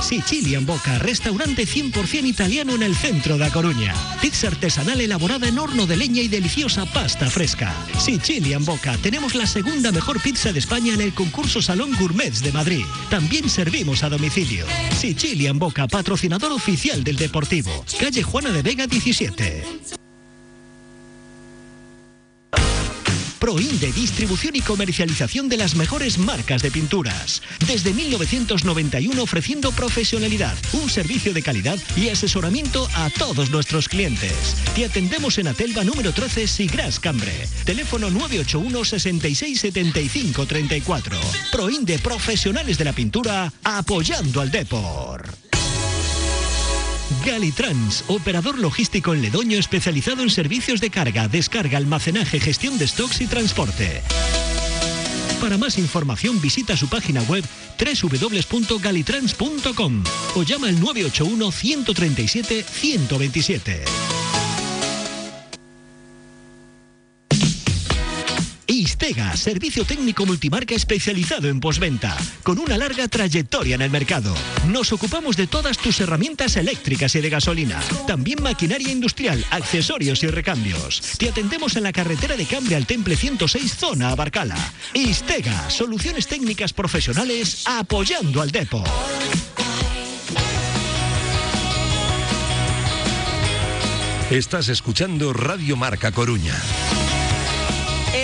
Sicilian Boca, restaurante 100% italiano en el centro de A Coruña. Pizza artesanal elaborada en horno de leña y deliciosa pasta fresca. Sicilian Boca, tenemos la segunda mejor pizza de España en el concurso Salón Gourmets de Madrid. También servimos a domicilio. Sicilian Boca, patrocinador oficial del Deportivo. Calle Juana de Vega 17. Proinde, distribución y comercialización de las mejores marcas de pinturas. Desde 1991 ofreciendo profesionalidad, un servicio de calidad y asesoramiento a todos nuestros clientes. Te atendemos en Atelva número 13 Sigras Cambre. Teléfono 981 66 75 34. Proinde, profesionales de la pintura, apoyando al Depor. Galitrans, operador logístico en Ledoño especializado en servicios de carga, descarga, almacenaje, gestión de stocks y transporte. Para más información visita su página web www.galitrans.com o llama al 981 137 127. Istega, servicio técnico multimarca especializado en posventa, con una larga trayectoria en el mercado. Nos ocupamos de todas tus herramientas eléctricas y de gasolina, también maquinaria industrial, accesorios y recambios. Te atendemos en la carretera de Cambre al Temple 106, zona Abarcala. Istega, soluciones técnicas profesionales apoyando al Depo. Estás escuchando Radio Marca Coruña.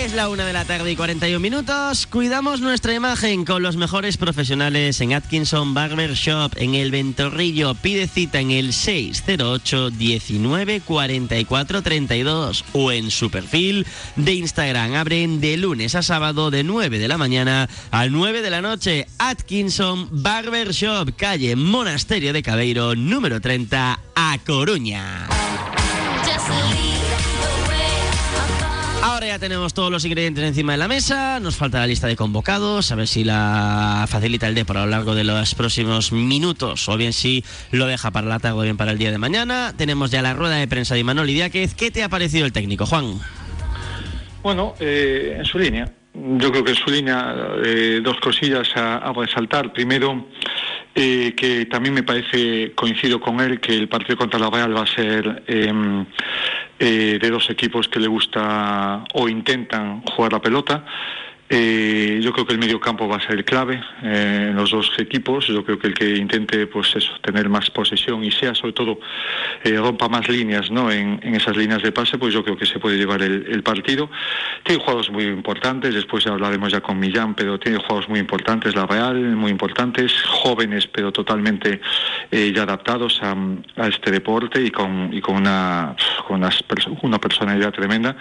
Es la una de la tarde y 41 minutos. Cuidamos nuestra imagen con los mejores profesionales en Atkinson Barber Shop en el Ventorrillo. Pide cita en el 608 19 44 32 o en su perfil de Instagram. Abren de lunes a sábado de 9 de la mañana a 9 de la noche. Atkinson Barber Shop, calle Monasterio de Cabeiro, número 30, a Coruña. Ahora ya tenemos todos los ingredientes encima de la mesa, nos falta la lista de convocados, a ver si la facilita el D por a lo largo de los próximos minutos o bien si lo deja para la tarde o bien para el día de mañana. Tenemos ya la rueda de prensa de Manuel Idiáquez. ¿Qué te ha parecido el técnico, Juan? Bueno, eh, en su línea. Yo creo que en su línea eh, dos cosillas a, a resaltar. Primero, eh, que también me parece, coincido con él, que el partido contra la Real va a ser eh, eh, de dos equipos que le gusta o intentan jugar la pelota. Eh, yo creo que el medio campo va a ser clave eh, en los dos equipos. Yo creo que el que intente, pues eso, tener más posesión y sea sobre todo eh, rompa más líneas, ¿no? En, en, esas líneas de pase, pues yo creo que se puede llevar el, partido. Tiene juegos muy importantes. Después hablaremos ya con Millán, pero tiene juegos muy importantes. La Real, muy importantes, jóvenes, pero totalmente eh, ya adaptados a, a, este deporte y con y con una con una, una personalidad tremenda.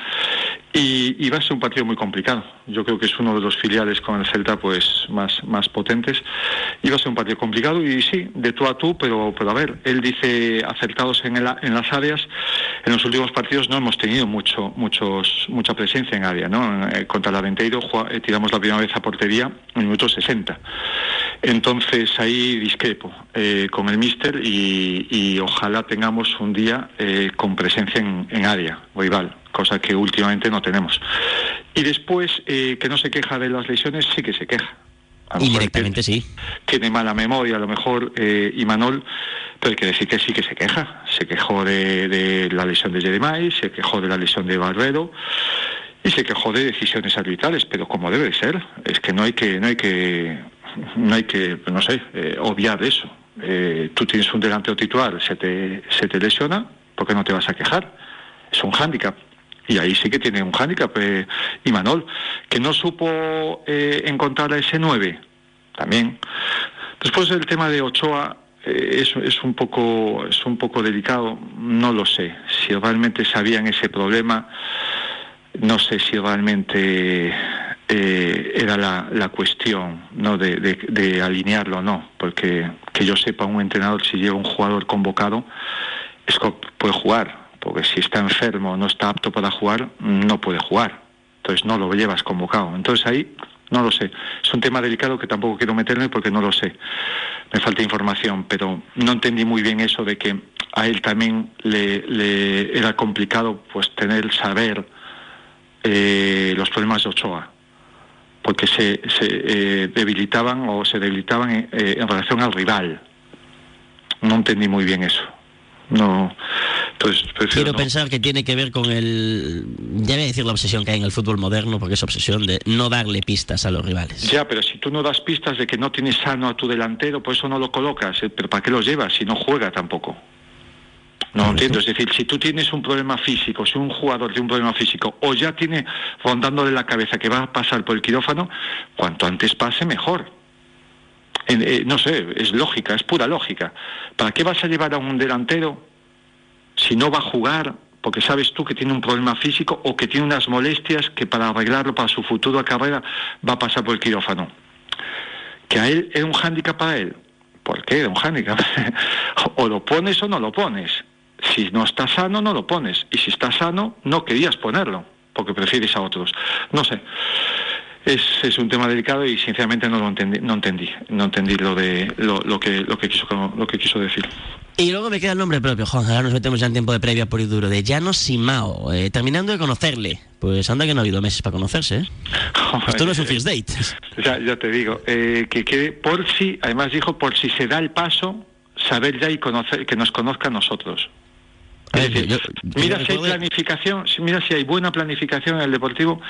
Y, y va a ser un partido muy complicado. Yo creo que es uno de los filiales con el Celta pues más, más potentes. Iba a ser un partido complicado y sí, de tú a tú, pero, pero a ver, él dice acertados en, el, en las áreas. En los últimos partidos no hemos tenido mucho, muchos, mucha presencia en área, ¿no? Eh, contra el Aventeiro eh, tiramos la primera vez a portería en el minuto 60. Entonces ahí discrepo eh, con el míster y, ojalá tengamos un día con presencia en, en área, rival, cosa que últimamente no tenemos. Y después, eh, que no se queja de las lesiones, sí que se queja. Indirectamente sí. Tiene mala memoria, a lo mejor, eh, Imanol, pero hay que decir que sí que se queja. Se quejó de, de la lesión de Jeremai, se quejó de la lesión de Barbero y se quejó de decisiones arbitrales, pero como debe ser, es que no hay que, no hay que, no hay que, no sé, eh, obviar eso. Eh, tú tienes un delantero titular, se te, se te lesiona, ¿por qué no te vas a quejar? Es un hándicap. Y ahí sí que tiene un hándicap, eh, Imanol, que no supo eh, encontrar a ese 9, también. Después el tema de Ochoa, eh, es, es, un poco, es un poco delicado, no lo sé. Si realmente sabían ese problema, no sé si realmente eh, era la, la, cuestión ¿no? De, alinearlo o no, porque que yo sepa un entrenador si lleva un jugador convocado es puede jugar, porque si está enfermo no está apto para jugar, no puede jugar, entonces no lo llevas convocado. Entonces ahí no lo sé. Es un tema delicado que tampoco quiero meterme porque no lo sé. Me falta información, pero no entendí muy bien eso de que a él también le, era complicado pues tener saber eh, los problemas de Ochoa porque se, se eh, debilitaban o se debilitaban eh, en relación al rival. No entendí muy bien eso. No. Entonces, Quiero pensar que tiene que ver con el. Ya voy a decir la obsesión que hay en el fútbol moderno, porque es obsesión de no darle pistas a los rivales. Ya, pero si tú no das pistas de que no tienes sano a tu delantero, por eso no lo colocas. ¿Pero para qué lo llevas si no juega tampoco? No entiendo, es decir, si tú tienes un problema físico, si un jugador tiene un problema físico o ya tiene rondándole la cabeza que va a pasar por el quirófano, cuanto antes pase mejor. Eh, no sé, es lógica, es pura lógica. ¿Para qué vas a llevar a un delantero si no va a jugar porque sabes tú que tiene un problema físico o que tiene unas molestias que para arreglarlo para su futura carrera va a pasar por el quirófano? ¿Que a él es un hándicap para él? ¿Por qué era un hándicap? o lo pones o no lo pones. Si no está sano, no lo pones. Y si está sano, no querías ponerlo, porque prefieres a otros. No sé. Es, es, un tema delicado y sinceramente no lo entendí, no entendí, no entendí lo de lo, que lo que quiso lo que quiso decir. Y luego me queda el nombre propio, Juan. Ahora nos metemos ya en tiempo de previa por y duro, de Llano Simao. Eh, terminando de conocerle, pues anda que no ha habido meses para conocerse. ¿eh? Esto no es un first date. Ya, ya te digo, eh, que, que por si, además dijo, por si se da el paso, saber ya y conocer, que nos conozca a nosotros mira si hay planificación, mira si hay buena planificación en el Deportivo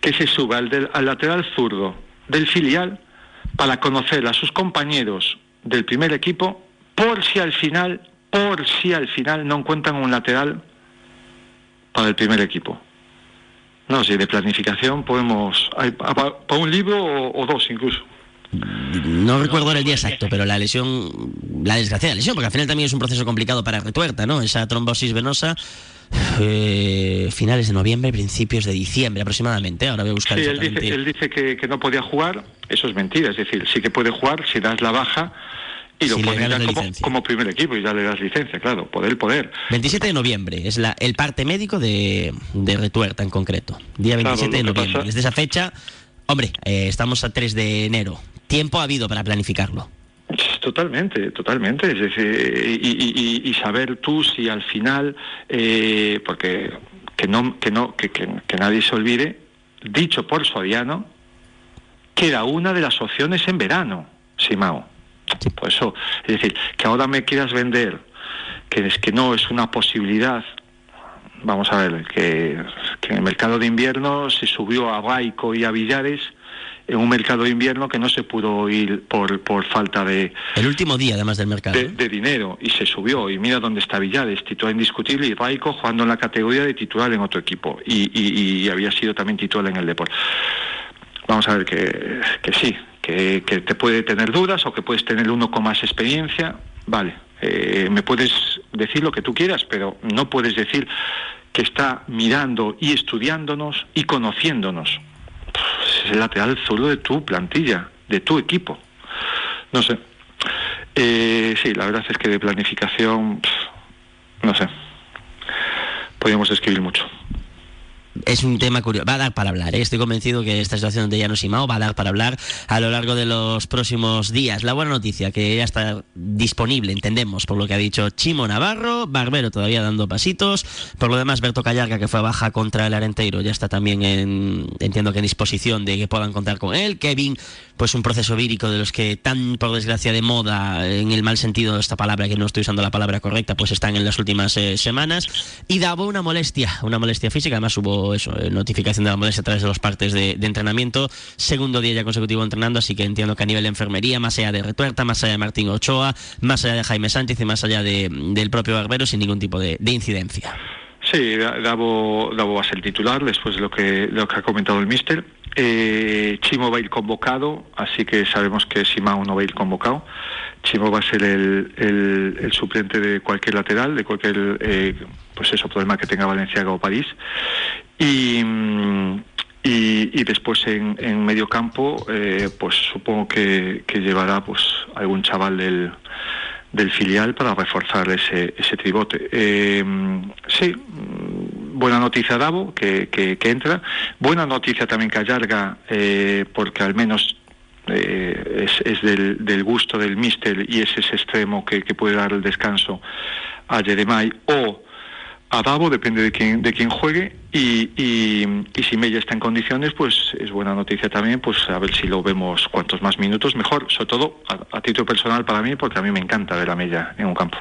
que se suba al, al lateral zurdo del filial para conocer a sus compañeros del primer equipo por si al final, por si al final no encuentran un lateral para el primer equipo. No, si de planificación podemos, hay, para un libro o dos incluso. No recuerdo el día exacto, pero la lesión, la desgraciada lesión, porque al final también es un proceso complicado para Retuerta, ¿no? Esa trombosis venosa, eh, finales de noviembre, principios de diciembre aproximadamente. Ahora voy a buscar. Sí, él dice, él dice que, no podía jugar, eso es mentira, es decir, sí que puede jugar si das la baja y lo pones como, primer equipo y ya le das licencia, claro, poder, poder. 27 de noviembre es la, el parte médico de, de Retuerta en concreto. Día 27 de noviembre. Desde esa fecha, hombre, eh, estamos a 3 de enero tiempo ha habido para planificarlo. Totalmente, totalmente. Es decir, y, saber tú si al final, eh, porque que no, que no, que, que, nadie se olvide, dicho por Soriano, que era una de las opciones en verano, Simao. Por eso, es decir, que ahora me quieras vender que es que no es una posibilidad. Vamos a ver, que, que en el mercado de invierno se subió a Baico y a Villares en un mercado de invierno que no se pudo ir por, por falta de... El último día, además del mercado. De, dinero, y se subió. Y mira dónde está Villares, titular indiscutible, y Raico jugando en la categoría de titular en otro equipo. Y, había sido también titular en el deporte. Vamos a ver que, que sí, que, que, te puede tener dudas o que puedes tener uno con más experiencia. Vale, eh, me puedes decir lo que tú quieras, pero no puedes decir que está mirando y estudiándonos y conociéndonos es el lateral solo de tu plantilla, de tu equipo. No sé. Eh, sí, la verdad es que de planificación, no sé. Podríamos escribir mucho es un tema curioso. Va a dar para hablar. ¿eh? Estoy convencido que esta situación de Llanos y Mao va a dar para hablar a lo largo de los próximos días. La buena noticia, que ya está disponible, entendemos, por lo que ha dicho Chimo Navarro, Barbero todavía dando pasitos. Por lo demás, Berto Callarga, que fue baja contra el Arenteiro, ya está también en, entiendo que en disposición de que puedan contar con él. Kevin, pues un proceso vírico de los que tan, por desgracia, de moda, en el mal sentido de esta palabra, que no estoy usando la palabra correcta, pues están en las últimas eh, semanas. Y Davo una molestia, una molestia física, además hubo eso, eh, notificación de la molestia a través de los partes de, entrenamiento. Segundo día ya consecutivo entrenando, así que entiendo que a nivel de enfermería, más allá de Retuerta, más allá de Martín Ochoa, más allá de Jaime Sánchez y más allá del propio Barbero, sin ningún tipo de, incidencia. Sí, Davo, Davo va a ser titular después de lo que, lo que ha comentado el míster. Eh, Chimo va a ir convocado, así que sabemos que Simao no va a ir convocado. Chimo va a ser el, suplente de cualquier lateral, de cualquier eh, pues eso, problema que tenga Valenciaga o París. Y, Y, después en, en medio campo, eh, pues supongo que, llevará pues algún chaval del, del filial para reforzar ese, ese tribote. Eh, sí, mm, buena noticia Davo, que, que, entra. Buena noticia también que allarga, eh, porque al menos es, es del, del, gusto del míster y es ese extremo que, puede dar el descanso a Jeremai o a Davo, depende de quién, de quién juegue, y, y, si Mella está en condiciones, pues es buena noticia también, pues a ver si lo vemos cuantos más minutos mejor, sobre todo a, título personal para mí, porque a mí me encanta ver a Mella en un campo.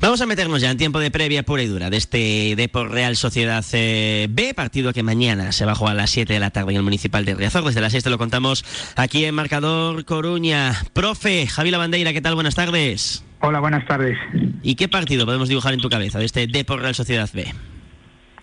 Vamos a meternos ya en tiempo de previa pura y dura de este Depor Real Sociedad eh, B, partido que mañana se va a jugar a las 7 de la tarde en el Municipal de Riazor. Desde las 6 te lo contamos aquí en Marcador Coruña. Profe, Javi Lavandeira, ¿qué tal? Buenas tardes. Hola, buenas tardes. ¿Y qué partido podemos dibujar en tu cabeza de este Depor Real Sociedad B?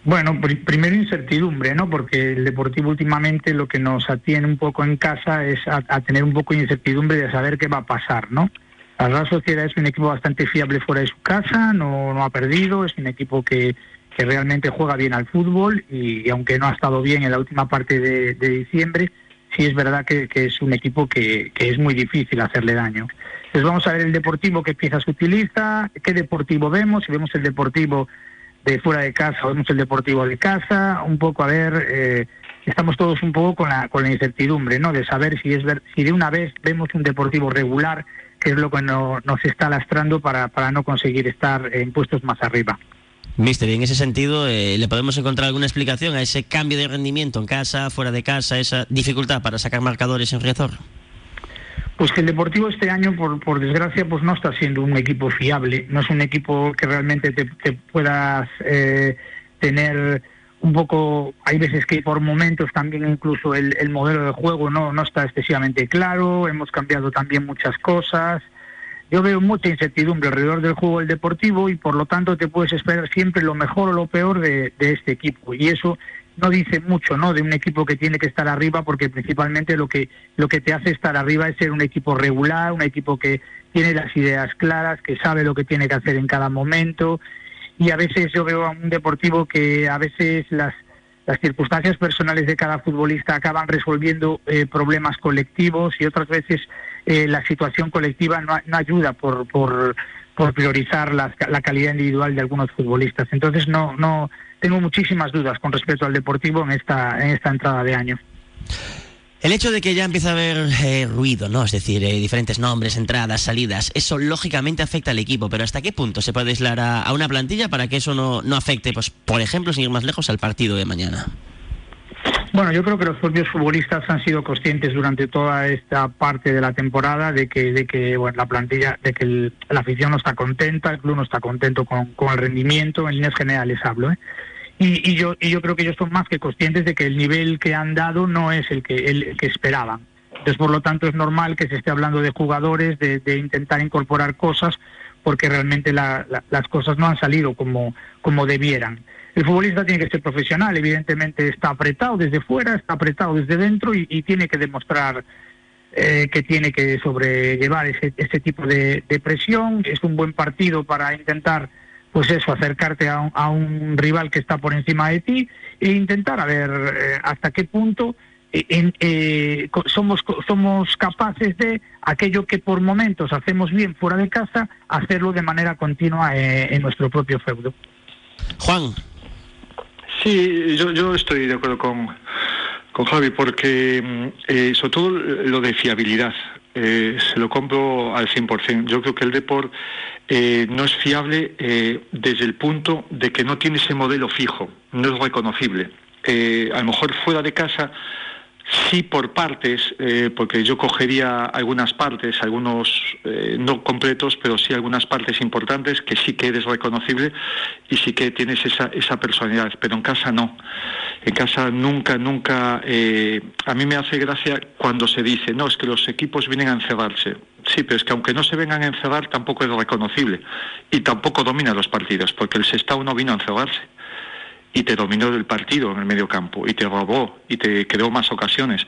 Bueno, primero incertidumbre, ¿no? Porque el Deportivo últimamente lo que nos atiene un poco en casa es a, tener un poco de incertidumbre de saber qué va a pasar, ¿no? La Real Sociedad es un equipo bastante fiable fuera de su casa, no, no ha perdido, es un equipo que, que realmente juega bien al fútbol y, aunque no ha estado bien en la última parte de, diciembre, sí es verdad que, es un equipo que, es muy difícil hacerle daño. Pues vamos a ver el deportivo, qué piezas utiliza, qué deportivo vemos, si vemos el deportivo de fuera de casa o vemos el deportivo de casa, un poco a ver, eh, estamos todos un poco con la, con la incertidumbre, ¿no? De saber si es si de una vez vemos un deportivo regular, que es lo que nos está lastrando para, para no conseguir estar en puestos más arriba. Mister, y en ese sentido, eh, ¿le podemos encontrar alguna explicación a ese cambio de rendimiento en casa, fuera de casa, esa dificultad para sacar marcadores en Riazor? Pues que el Deportivo este año, por, por desgracia, pues no está siendo un equipo fiable. No es un equipo que realmente te, puedas eh, tener un poco. Hay veces que por momentos también incluso el, el modelo de juego no, no está excesivamente claro. Hemos cambiado también muchas cosas. Yo veo mucha incertidumbre alrededor del juego del Deportivo y por lo tanto te puedes esperar siempre lo mejor o lo peor de, de este equipo. Y eso no dice mucho no de un equipo que tiene que estar arriba porque principalmente lo que lo que te hace estar arriba es ser un equipo regular un equipo que tiene las ideas claras que sabe lo que tiene que hacer en cada momento y a veces yo veo a un deportivo que a veces las las circunstancias personales de cada futbolista acaban resolviendo eh, problemas colectivos y otras veces eh, la situación colectiva no, ayuda por, por, por priorizar la, la calidad individual de algunos futbolistas. Entonces no, no, tengo muchísimas dudas con respecto al Deportivo en esta, en esta entrada de año. El hecho de que ya empieza a haber eh, ruido, ¿no? Es decir, eh, diferentes nombres, entradas, salidas, eso lógicamente afecta al equipo, pero ¿hasta qué punto se puede aislar a, una plantilla para que eso no, no afecte, pues, por ejemplo, sin ir más lejos, al partido de mañana? Bueno, yo creo que los propios futbolistas han sido conscientes durante toda esta parte de la temporada de que, de que bueno, la plantilla, de que la afición no está contenta, el club no está contento con, con el rendimiento, en líneas generales hablo, ¿eh? Y, yo, y yo creo que ellos son más que conscientes de que el nivel que han dado no es el que, el que esperaban. Entonces, por lo tanto, es normal que se esté hablando de jugadores, de, intentar incorporar cosas, porque realmente las cosas no han salido como, como debieran. El futbolista tiene que ser profesional, evidentemente está apretado desde fuera, está apretado desde dentro y, tiene que demostrar eh, que tiene que sobrellevar ese, ese tipo de, de presión. Es un buen partido para intentar pues eso, acercarte a un, rival que está por encima de ti e intentar a ver eh, hasta qué punto eh, eh, somos, somos capaces de aquello que por momentos hacemos bien fuera de casa, hacerlo de manera continua en nuestro propio feudo. Juan. Sí, yo, yo estoy de acuerdo con, con Javi, porque mm, sobre todo lo de fiabilidad, se lo compro al 100%. Yo creo que el deporte eh, no es fiable eh, desde el punto de que no tiene ese modelo fijo, no es reconocible. Eh, a lo mejor fuera de casa sí por partes, porque yo cogería algunas partes, algunos no completos, pero sí algunas partes importantes que sí que eres reconocible y sí que tienes esa, esa personalidad, pero en casa no. En casa nunca, nunca, a mí me hace gracia cuando se dice, no, es que los equipos vienen a encerrarse. Sí, pero es que aunque no se vengan a encerrar, tampoco es reconocible. Y tampoco domina los partidos, porque el Sestao no vino a encerrarse. y te dominó el partido en el medio campo y te robó y te creó más ocasiones.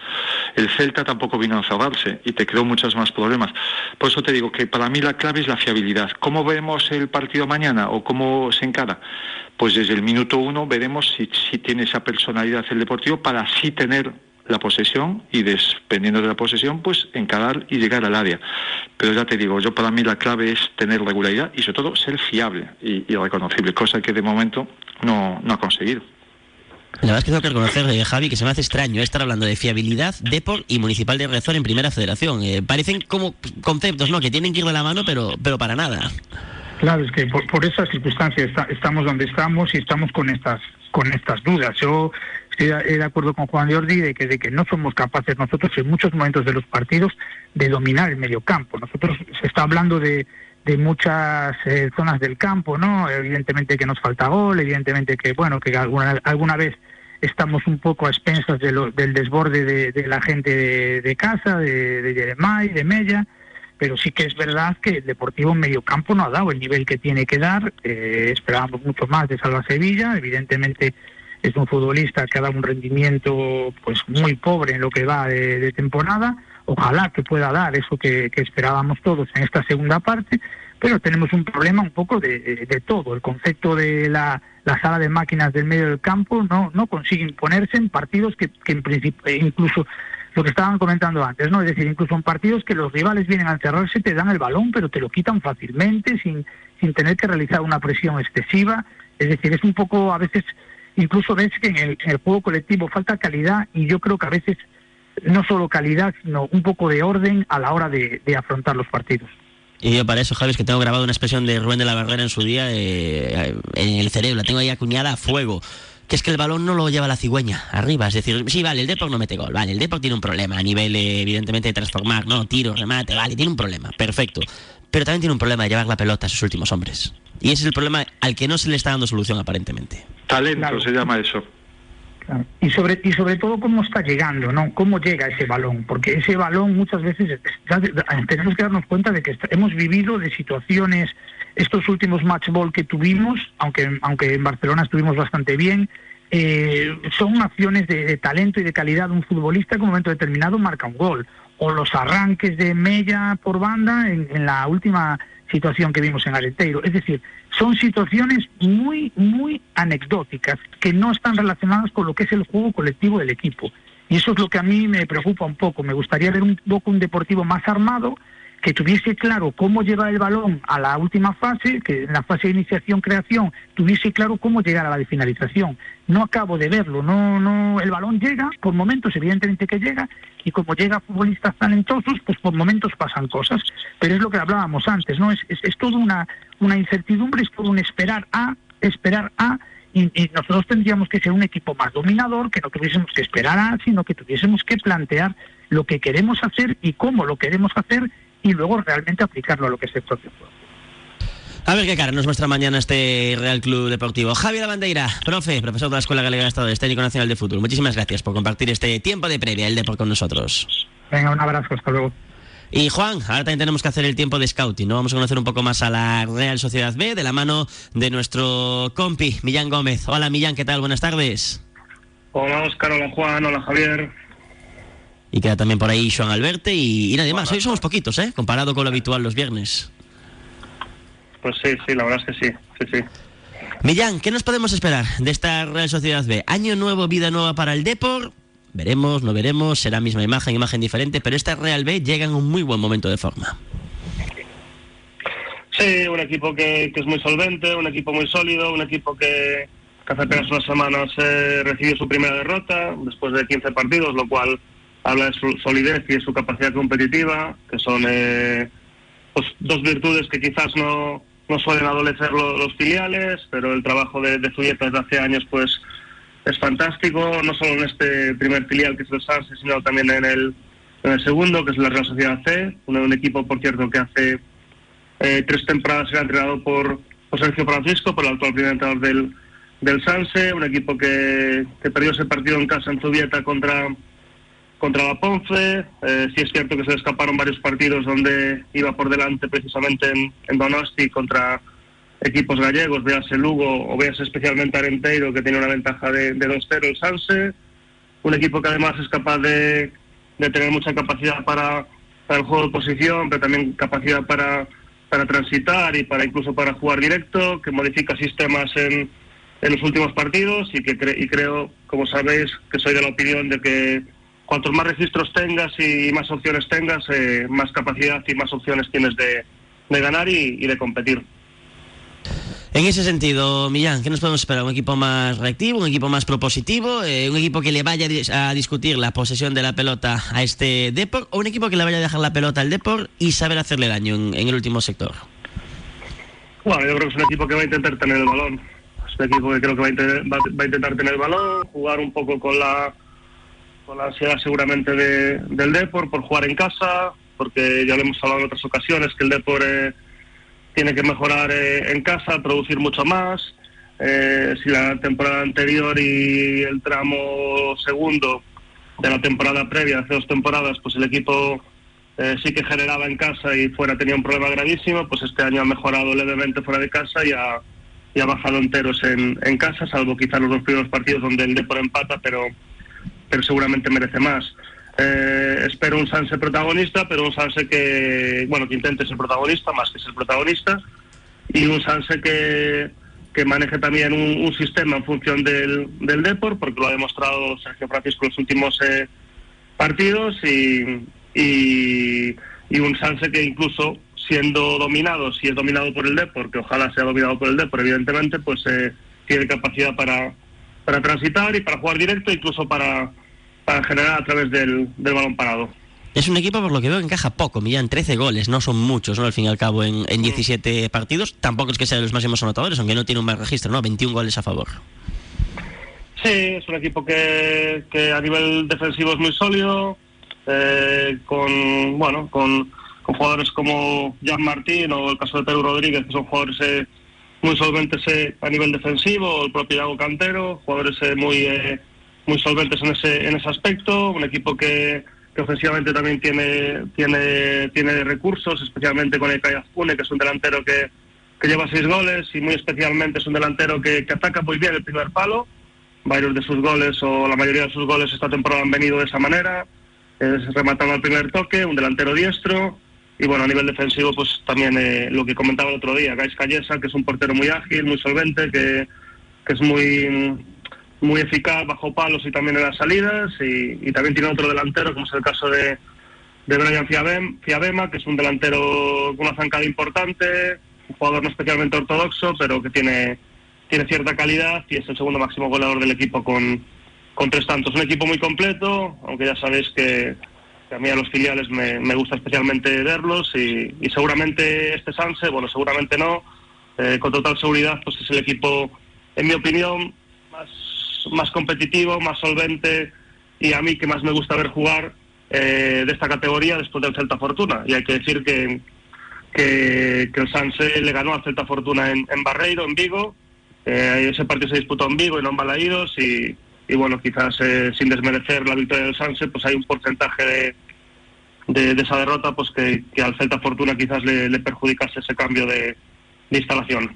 El Celta tampoco vino a cerrarse y te creó muchos más problemas. Por eso te digo que para mí la clave es la fiabilidad. ¿Cómo vemos el partido mañana o cómo se encara? Pues desde el minuto uno veremos si, si tiene esa personalidad el Deportivo para así tener la posesión y dependiendo de la posesión, pues encarar y llegar al área. Pero ya te digo, yo para mí la clave es tener regularidad y sobre todo ser fiable y, reconocible, cosa que de momento no, no ha conseguido. La verdad es que tengo que reconocer, eh, Javi, que se me hace extraño estar hablando de fiabilidad, Depor y Municipal de Rezor en Primera Federación. Eh, parecen como conceptos, ¿no? Que tienen que ir de la mano, pero, pero para nada. Claro, es que por, por esas circunstancias estamos donde estamos y estamos con estas con estas dudas. Yo estoy de acuerdo con Juan Jordi de que, de que no somos capaces nosotros en muchos momentos de los partidos de dominar el medio campo. Nosotros se está hablando de, de muchas eh, zonas del campo, ¿no? Evidentemente que nos falta gol, evidentemente que, bueno, que alguna, alguna vez estamos un poco a expensas de del desborde de, la gente de, casa, de, de Jeremai, de Mella, pero sí que es verdad que el Deportivo en medio campo no ha dado el nivel que tiene que dar. Eh, esperábamos mucho más de Salva Sevilla, evidentemente es un futbolista que ha dado un rendimiento pues muy pobre en lo que va de, temporada. Ojalá que pueda dar eso que, esperábamos todos en esta segunda parte, pero tenemos un problema un poco de, todo. El concepto de la, sala de máquinas del medio del campo no, no consigue imponerse en partidos que, que en principio, incluso lo que estaban comentando antes, ¿no? Es decir, incluso en partidos que los rivales vienen a encerrarse, te dan el balón, pero te lo quitan fácilmente, sin, sin tener que realizar una presión excesiva. Es decir, es un poco a veces incluso ves que en el, juego colectivo falta calidad y yo creo que a veces no solo calidad, sino un poco de orden a la hora de, afrontar los partidos. Y yo para eso, Javi, es que tengo grabado una expresión de Rubén de la Barrera en su día eh, en el cerebro, la tengo ahí acuñada a fuego. Que es que el balón no lo lleva la cigüeña arriba. Es decir, sí, vale, el Depor no mete gol. Vale, el Depor tiene un problema a nivel, evidentemente, de transformar, ¿no? Tiro, remate, vale, tiene un problema. Perfecto. Pero también tiene un problema de llevar la pelota a sus últimos hombres. Y ese es el problema al que no se le está dando solución aparentemente. Talento se llama eso. Y sobre y sobre todo cómo está llegando, ¿no? Cómo llega ese balón, porque ese balón muchas veces tenemos que darnos cuenta de que hemos vivido de situaciones estos últimos match ball que tuvimos, aunque aunque en Barcelona estuvimos bastante bien, eh, son acciones de, talento y de calidad. De un futbolista que en un momento determinado marca un gol o los arranques de Mella por banda en, en la última situación que vimos en Arenteiro. Es decir, son situaciones muy, muy anecdóticas que no están relacionadas con lo que es el juego colectivo del equipo. Y eso es lo que a mí me preocupa un poco. Me gustaría ver un poco un deportivo más armado, que tuviese claro cómo llevar el balón a la última fase, que en la fase de iniciación-creación tuviese claro cómo llegar a la de finalización. No acabo de verlo, no, no, el balón llega, por momentos evidentemente que llega, y como llega futbolistas talentosos, pues por momentos pasan cosas. Pero es lo que hablábamos antes, ¿no? Es, es, es toda una, una incertidumbre, es todo un esperar a, esperar a, y, nosotros tendríamos que ser un equipo más dominador, que no tuviésemos que esperar a, sino que tuviésemos que plantear lo que queremos hacer y cómo lo queremos hacer y luego realmente aplicarlo a lo que es el propio juego. A ver qué cara nos muestra mañana este Real Club Deportivo. Javier Lavandeira, profe, profesor de la Escuela Galega de Estado Técnico Nacional de Fútbol. Muchísimas gracias por compartir este tiempo de previa el deporte con nosotros. Venga, un abrazo, hasta luego. Y Juan, ahora también tenemos que hacer el tiempo de scouting, ¿no? Vamos a conocer un poco más a la Real Sociedad B de la mano de nuestro compi, Millán Gómez. Hola Millán, ¿qué tal? Buenas tardes. Hola Oscar, hola Juan, hola Javier. Y queda también por ahí Joan Alberte y, nadie más. Hoy somos poquitos, ¿eh? Comparado con lo habitual los viernes. Pues sí, sí, la verdad es que sí, sí, sí. Millán, ¿qué nos podemos esperar de esta Real Sociedad B? Año nuevo, vida nueva para el Depor. Veremos, no veremos, será misma imagen, imagen diferente, pero esta Real B llega en un muy buen momento de forma. Sí, un equipo que, es muy solvente, un equipo muy sólido, un equipo que, hace apenas unas semanas eh, recibió su primera derrota después de 15 partidos, lo cual habla de su solidez y de su capacidad competitiva, que son eh, pues, dos virtudes que quizás no, no suelen adolecer los, filiales, pero el trabajo de, de Zubieta desde hace años pues es fantástico, no solo en este primer filial que es el Sanse, sino también en el, en el segundo, que es la Real Sociedad C, un, equipo, por cierto, que hace eh, tres temporadas era entrenado por, por Sergio Francisco, por el actual primer entrenador del, del Sanse, un equipo que, que perdió ese partido en casa en Zubieta contra contra la Ponce. Eh, sí es cierto que se escaparon varios partidos donde iba por delante precisamente en, Donosti contra, equipos gallegos, veas el Lugo o veas especialmente Arenteiro, que tiene una ventaja de, de 2-0 el Sanse. Un equipo que además es capaz de, de tener mucha capacidad para, el juego de posición, pero también capacidad para, para transitar y para incluso para jugar directo, que modifica sistemas en, en los últimos partidos y que y creo, como sabéis, que soy de la opinión de que cuantos más registros tengas y más opciones tengas, eh, más capacidad y más opciones tienes de, de ganar y, y de competir. En ese sentido, Millán, ¿qué nos podemos esperar? ¿Un equipo más reactivo, un equipo más propositivo, eh, un equipo que le vaya a discutir la posesión de la pelota a este Depor o un equipo que le vaya a dejar la pelota al Depor y saber hacerle daño en, en el último sector? Bueno, yo creo que es un equipo que va a intentar tener el balón. Es un equipo que creo que va a, va, va a intentar tener el balón, jugar un poco con la, con la ansiedad seguramente de, del Depor por jugar en casa, porque ya lo hemos hablado en otras ocasiones que el Depor... Eh, tiene que mejorar eh, en casa, producir mucho más. Eh, si la temporada anterior y el tramo segundo de la temporada previa, hace dos temporadas, pues el equipo sí que generaba en casa y fuera tenía un problema gravísimo, pues este año ha mejorado levemente fuera de casa y ha, y ha bajado enteros en, en, casa, salvo quizás los dos primeros partidos donde el Depor empata, pero, pero seguramente merece más. Eh, espero un Sanse protagonista, pero un Sanse que, bueno, que intente ser protagonista más que ser protagonista y un Sanse que, que maneje también un, sistema en función del, del Depor, porque lo ha demostrado Sergio Francisco en los últimos eh, partidos y, y, y, un Sanse que incluso siendo dominado, si es dominado por el Depor, que ojalá sea dominado por el Depor, evidentemente, pues eh, tiene capacidad para, para transitar y para jugar directo, incluso para para generar a través del, del, balón parado. Es un equipo, por lo que veo, que encaja poco. Millán, 13 goles, no son muchos, ¿no? Al fin y al cabo, en, en 17 partidos. Tampoco es que sea de los máximos anotadores, aunque no tiene un mal registro, ¿no? 21 goles a favor. Sí, es un equipo que, que a nivel defensivo es muy sólido, eh, con, bueno, con, con, jugadores como Jan Martín o el caso de Pedro Rodríguez, que son jugadores eh, muy solventes eh, a nivel defensivo, el propio Iago Cantero, jugadores eh, muy muy solventes en ese, en ese aspecto, un equipo que, ofensivamente también tiene, tiene, tiene recursos, especialmente con el Cayazpune, que es un delantero que, que lleva seis goles y muy especialmente es un delantero que, que ataca muy bien el primer palo. Varios de sus goles o la mayoría de sus goles esta temporada han venido de esa manera, es rematando al primer toque, un delantero diestro. Y bueno, a nivel defensivo, pues también eh, lo que comentaba el otro día, Gais Callesa, que es un portero muy ágil, muy solvente, que, que es muy muy eficaz bajo palos y también en las salidas y, también tiene otro delantero como es el caso de, de Brian Fiabem, Fiabema que es un delantero con una zancada importante un jugador no especialmente ortodoxo pero que tiene tiene cierta calidad y es el segundo máximo goleador del equipo con, con tres tantos. Un equipo muy completo aunque ya sabéis que a mí a los filiales me, me gusta especialmente verlos y, seguramente este Sanse bueno seguramente no eh, con total seguridad pues es el equipo en mi opinión más más competitivo, más solvente y a mí que más me gusta ver jugar eh, de esta categoría después del Celta Fortuna. Y hay que decir que, que, el Sanse le ganó al Celta Fortuna en, en Barreiro, en Vigo. Eh, ese partido se disputó en Vigo y no en Balaídos y, y bueno, quizás eh, sin desmerecer la victoria del Sanse, pues hay un porcentaje de, de, de esa derrota pues que, que, al Celta Fortuna quizás le, le perjudicase ese cambio de, de instalación.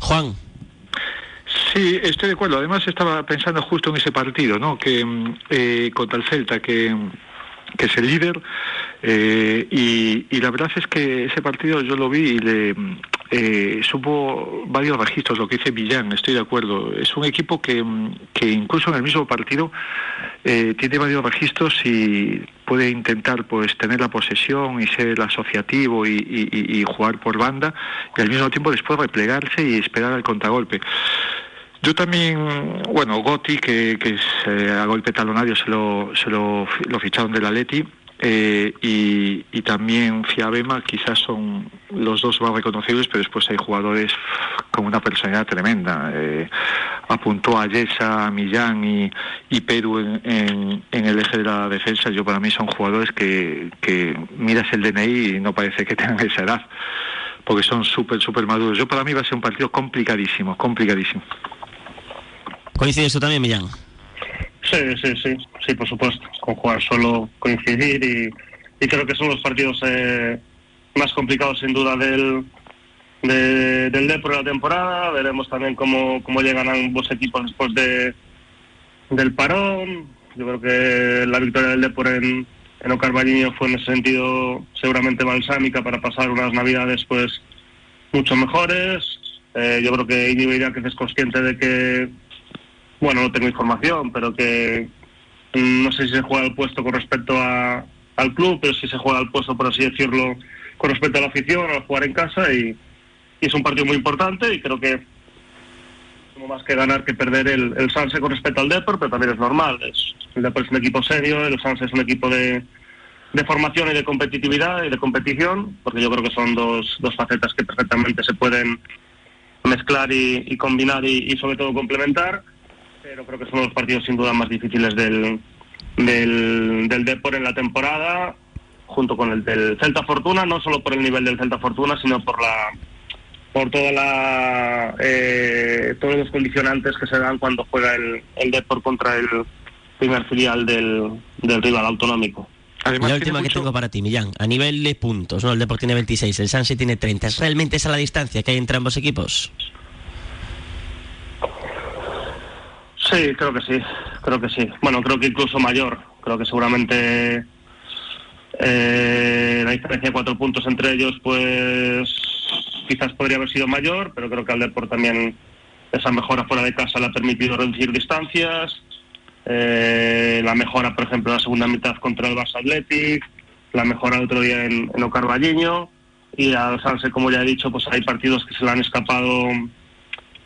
Juan. Sí, estoy de acuerdo. Además estaba pensando justo en ese partido, ¿no? Que eh, contra el Celta, que que es el líder eh, y, y, la verdad es que ese partido yo lo vi y le eh, supo varios registros lo que dice Villán estoy de acuerdo. Es un equipo que, que incluso en el mismo partido eh, tiene varios registros y puede intentar pues tener la posesión y ser asociativo y, y, y jugar por banda y al mismo tiempo después replegarse y esperar al contragolpe yo también, bueno, Gotti, que, que es, eh, a golpe talonario se lo, se lo, lo ficharon del Atleti, eh, y, y, también Fiabema quizás son los dos más reconocibles, pero después hay jugadores con una personalidad tremenda. Eh, apuntó a Yesa, Millán y, y Perú en, en, en, el eje de la defensa. Yo para mí son jugadores que, que miras el DNI y no parece que tengan esa edad, porque son súper, súper maduros. Yo para mí va a ser un partido complicadísimo, complicadísimo. ¿Coincides tú también, Millán? Sí, sí, sí, sí, por supuesto. Con jugar solo coincidir y, y creo que son los partidos eh, más complicados sin duda del, de, del Depor la temporada, veremos también cómo, cómo llegan ambos equipos después de, del parón. Yo creo que la victoria del Depor en, en Ocarvalliño fue en ese sentido seguramente balsámica para pasar unas navidades pues mucho mejores. Eh, yo creo que Iñigo que es consciente de que, bueno, no tengo información, pero que mm, no sé si se juega el puesto con respecto al club, pero si se juega el puesto, por así decirlo, con respecto a la afición, al jugar en casa y, es un partido muy importante y creo que como más que ganar que perder el, el con respecto al Depor, pero también es normal. Es, el Depor es un equipo serio, el Sanse es un equipo de, de formación y de competitividad y de competición, porque yo creo que son dos, dos facetas que perfectamente se pueden mezclar y, combinar y, sobre todo complementar, pero creo que son los partidos sin duda más difíciles del, del, del Depor en la temporada, junto con el del Celta Fortuna, no solo por el nivel del Celta Fortuna, sino por la por toda la, eh, todos los condicionantes que se dan cuando juega el, el Depor contra el primer filial del, del rival autonómico. Además, la última que tengo para ti, Millán. A nivel de puntos, ¿no? El Depor tiene 26, el Sanse tiene 30. ¿Es realmente esa la distancia que hay entre ambos equipos? Sí, creo que sí. Creo que sí. Bueno, creo que incluso mayor. Creo que seguramente eh, la diferencia de cuatro puntos entre ellos, pues quizás podría haber sido mayor, pero creo que al Depor también esa mejora fuera de casa le ha permitido reducir distancias. Eh, la mejora, por ejemplo, en la segunda mitad contra el Barça Athletic, la mejora el otro día en, en y al Sanse, como ya he dicho, pues hay partidos que se le han escapado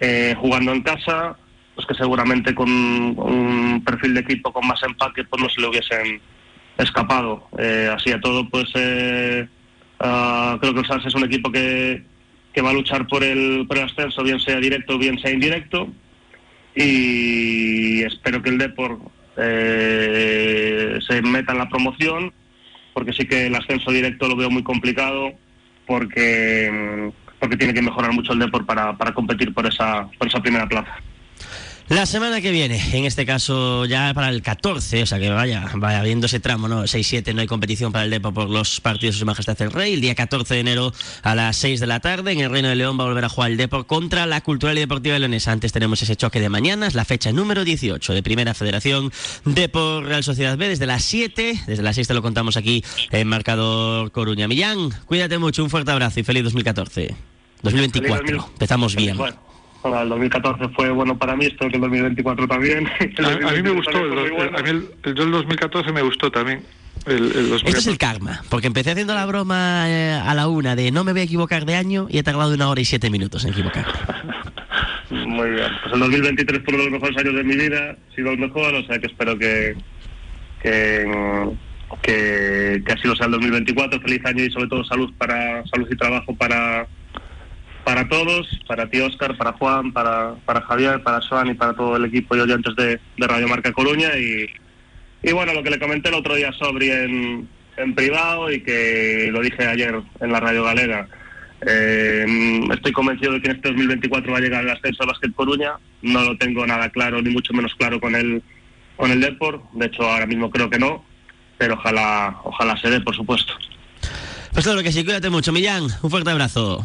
eh, jugando en casa, pues que seguramente con un perfil de equipo con más empaque pues no se le hubiesen escapado. Eh, así a todo, pues uh, creo que el Sanse es un equipo que, que va a luchar por el, por el ascenso, bien sea directo bien sea indirecto. Y espero que el Depor eh, se meta en la promoción, porque sí que el ascenso directo lo veo muy complicado, porque, porque tiene que mejorar mucho el Depor para, para competir por esa, por esa primera plaza. La semana que viene, en este caso ya para el 14, o sea que vaya, vaya viendo ese tramo, ¿no? 6-7 no hay competición para el Depo por los partidos de Su Majestad el Rey. El día 14 de enero a las 6 de la tarde en el Reino de León va a volver a jugar el Depo contra la Cultural y Deportiva Leonesa. Antes tenemos ese choque de mañana, es la fecha número 18 de Primera Federación Depo Real Sociedad B desde las 7, desde las 6 te lo contamos aquí en Marcador Coruña. Millán, cuídate mucho, un fuerte abrazo y feliz 2014. 2024, empezamos bien. Bueno. El 2014 fue bueno para mí, espero que el 2024 también. El a, a, mí me gustó, el, el, bueno. a mí el, el, el 2014 me gustó también. Esto es el karma, porque empecé haciendo la broma eh, a la una de no me voy a equivocar de año y he tardado una hora y siete minutos en equivocar. Muy bien, pues el 2023 fue uno de los mejores años de mi vida, ha sido el mejor, o sea que espero que, que, que, que así lo sea el 2024. Feliz año y sobre todo salud para salud y trabajo para para todos, para ti Oscar, para Juan, para, para Javier, para Joan y para todo el equipo y oyentes de, de Radio Marca Coruña y, y, bueno, lo que le comenté el otro día sobre en, en privado y que lo dije ayer en la Radio Galega. Eh, estoy convencido de que en este 2024 va a llegar el ascenso a Básquet Coruña. No lo tengo nada claro, ni mucho menos claro con el, con el Depor. De hecho, ahora mismo creo que no, pero ojalá, ojalá se dé, por supuesto. Pues claro que sí, cuídate mucho, Millán. Un fuerte abrazo.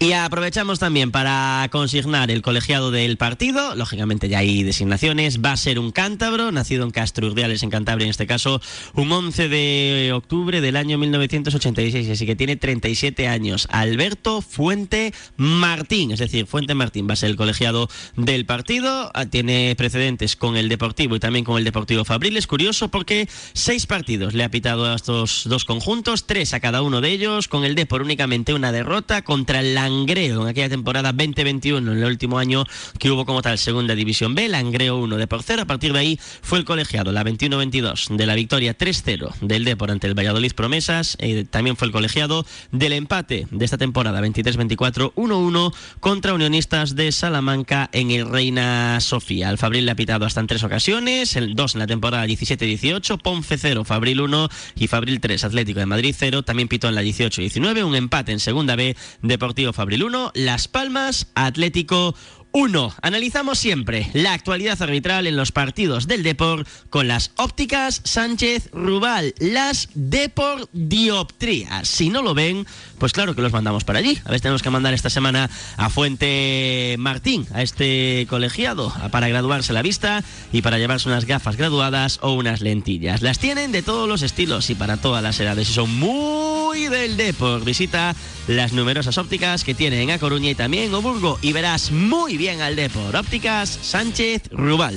Y aprovechamos también para consignar el colegiado del partido. Lógicamente ya hay designaciones. Va a ser un cántabro, nacido en Castro Urdiales, en Cantabria, en este caso, un 11 de octubre del año 1986. Así que tiene 37 años. Alberto Fuente Martín, es decir, Fuente Martín va a ser el colegiado del partido. Tiene precedentes con el Deportivo y también con el Deportivo Fabril. Es curioso porque seis partidos le ha pitado a estos dos conjuntos, tres a cada uno de ellos. Con el Depor únicamente una derrota contra la Langreo en aquella temporada 2021, en el último año que hubo como tal Segunda División B, Langreo 1 de por cero. A partir de ahí fue el colegiado, la 21-22 de la victoria 3-0 del Depor ante el Valladolid Promesas. Eh, también fue el colegiado del empate de esta temporada 23-24, 1-1 contra Unionistas de Salamanca en el Reina Sofía. Al Fabril le ha pitado hasta en tres ocasiones, el 2 en la temporada 17-18, Ponce 0, Fabril 1 y Fabril 3, Atlético de Madrid 0. También pitó en la 18-19, un empate en Segunda B, Deportivo Fabril 1, Las Palmas, Atlético 1. Analizamos siempre la actualidad arbitral en los partidos del Depor con las ópticas Sánchez Rubal, las Depor Dioptrías. Si no lo ven, pues claro que los mandamos para allí. A ver, tenemos que mandar esta semana a Fuente Martín, a este colegiado, para graduarse la vista y para llevarse unas gafas graduadas o unas lentillas. Las tienen de todos los estilos y para todas las edades y son muy del Depor. Visita las numerosas ópticas que tienen en A Coruña y también Oburgo y verás muy bien al Depor. Ópticas Sánchez Rubal.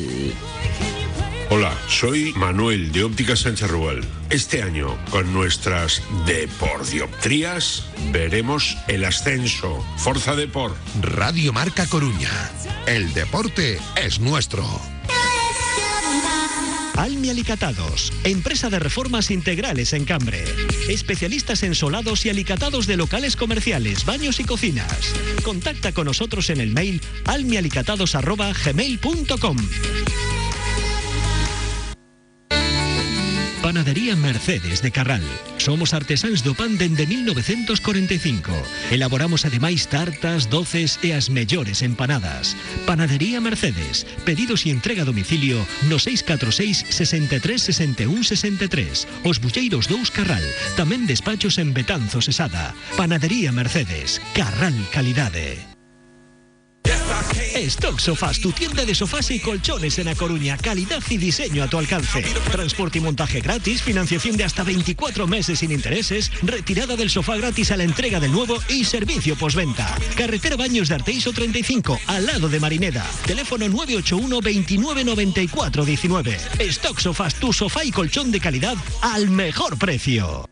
Hola, soy Manuel de Ópticas Sánchez Rubal. Este año, con nuestras Depordioptrías, veremos el ascenso. Forza Depor. Radio Marca Coruña. El deporte es nuestro. Almi Alicatados, empresa de reformas integrales en Cambre. Especialistas en solados y alicatados de locales comerciales, baños y cocinas. Contacta con nosotros en el mail almialicatados.gmail.com. Panadería Mercedes de Carral. Somos artesáns do pan dende 1945. Elaboramos ademais tartas, doces e as mellores empanadas. Panadería Mercedes. Pedidos e entrega a domicilio no 646 63 61 63. Os Bulleiros 2 Carral. Tamén despachos en Betanzos Sesada. Panadería Mercedes. Carral Calidade. Stock Sofás, tu tienda de sofás y colchones en A Coruña. Calidad y diseño a tu alcance. Transporte y montaje gratis, financiación de hasta 24 meses sin intereses, retirada del sofá gratis a la entrega del nuevo y servicio postventa. Carretera Baños de Arteiso 35, al lado de Marineda. Teléfono 981 29 94 19. Stock Sofás, tu sofá y colchón de calidad al mejor precio.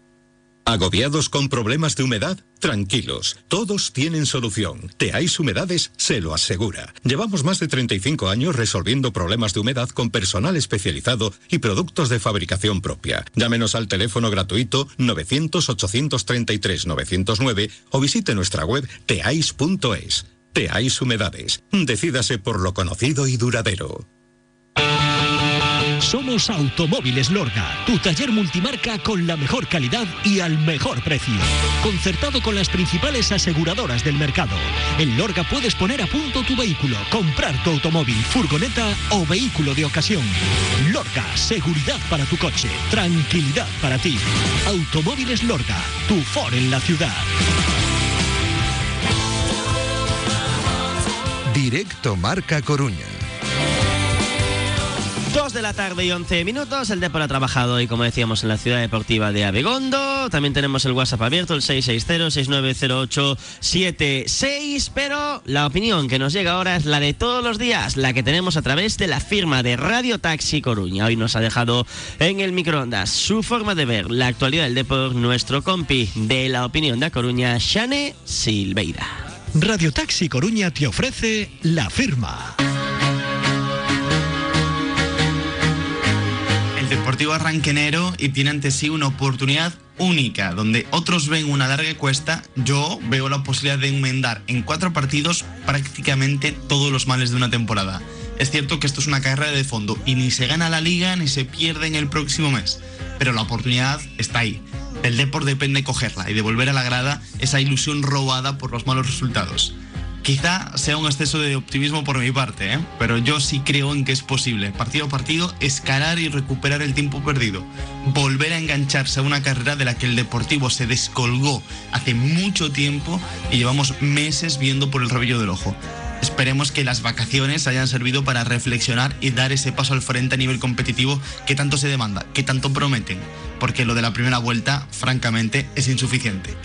¿Agobiados con problemas de humedad? Tranquilos, todos tienen solución. Teais Humedades se lo asegura. Llevamos más de 35 años resolviendo problemas de humedad con personal especializado y productos de fabricación propia. Llámenos al teléfono gratuito 900-833-909 o visite nuestra web teais.es. Teais Humedades. Decídase por lo conocido y duradero. Somos Automóviles Lorga, tu taller multimarca con la mejor calidad y al mejor precio. Concertado con las principales aseguradoras del mercado. En Lorga puedes poner a punto tu vehículo, comprar tu automóvil, furgoneta o vehículo de ocasión. Lorga, seguridad para tu coche, tranquilidad para ti. Automóviles Lorga, tu for en la ciudad. Directo Marca Coruña. 2 de la tarde y 11 minutos. El Depor ha trabajado hoy, como decíamos, en la ciudad deportiva de Abegondo. También tenemos el WhatsApp abierto, el 660-690876. Pero la opinión que nos llega ahora es la de todos los días, la que tenemos a través de la firma de Radio Taxi Coruña. Hoy nos ha dejado en el microondas su forma de ver la actualidad del Depor, nuestro compi de la opinión de Coruña, Shane Silveira. Radio Taxi Coruña te ofrece la firma. Deportivo arranca enero y tiene ante sí una oportunidad única, donde otros ven una larga cuesta, yo veo la posibilidad de enmendar en cuatro partidos prácticamente todos los males de una temporada. Es cierto que esto es una carrera de fondo y ni se gana la liga ni se pierde en el próximo mes, pero la oportunidad está ahí. Del Deport depende cogerla y devolver a la grada esa ilusión robada por los malos resultados. Quizá sea un exceso de optimismo por mi parte, ¿eh? pero yo sí creo en que es posible, partido a partido, escalar y recuperar el tiempo perdido. Volver a engancharse a una carrera de la que el Deportivo se descolgó hace mucho tiempo y llevamos meses viendo por el rabillo del ojo. Esperemos que las vacaciones hayan servido para reflexionar y dar ese paso al frente a nivel competitivo que tanto se demanda, que tanto prometen, porque lo de la primera vuelta, francamente, es insuficiente.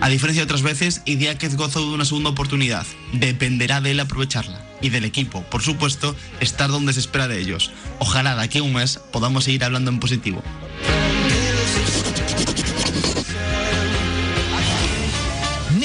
A diferencia de otras veces, Idiáquez goza de una segunda oportunidad. Dependerá de él aprovecharla. Y del equipo, por supuesto, estar donde se espera de ellos. Ojalá de aquí a un mes podamos seguir hablando en positivo.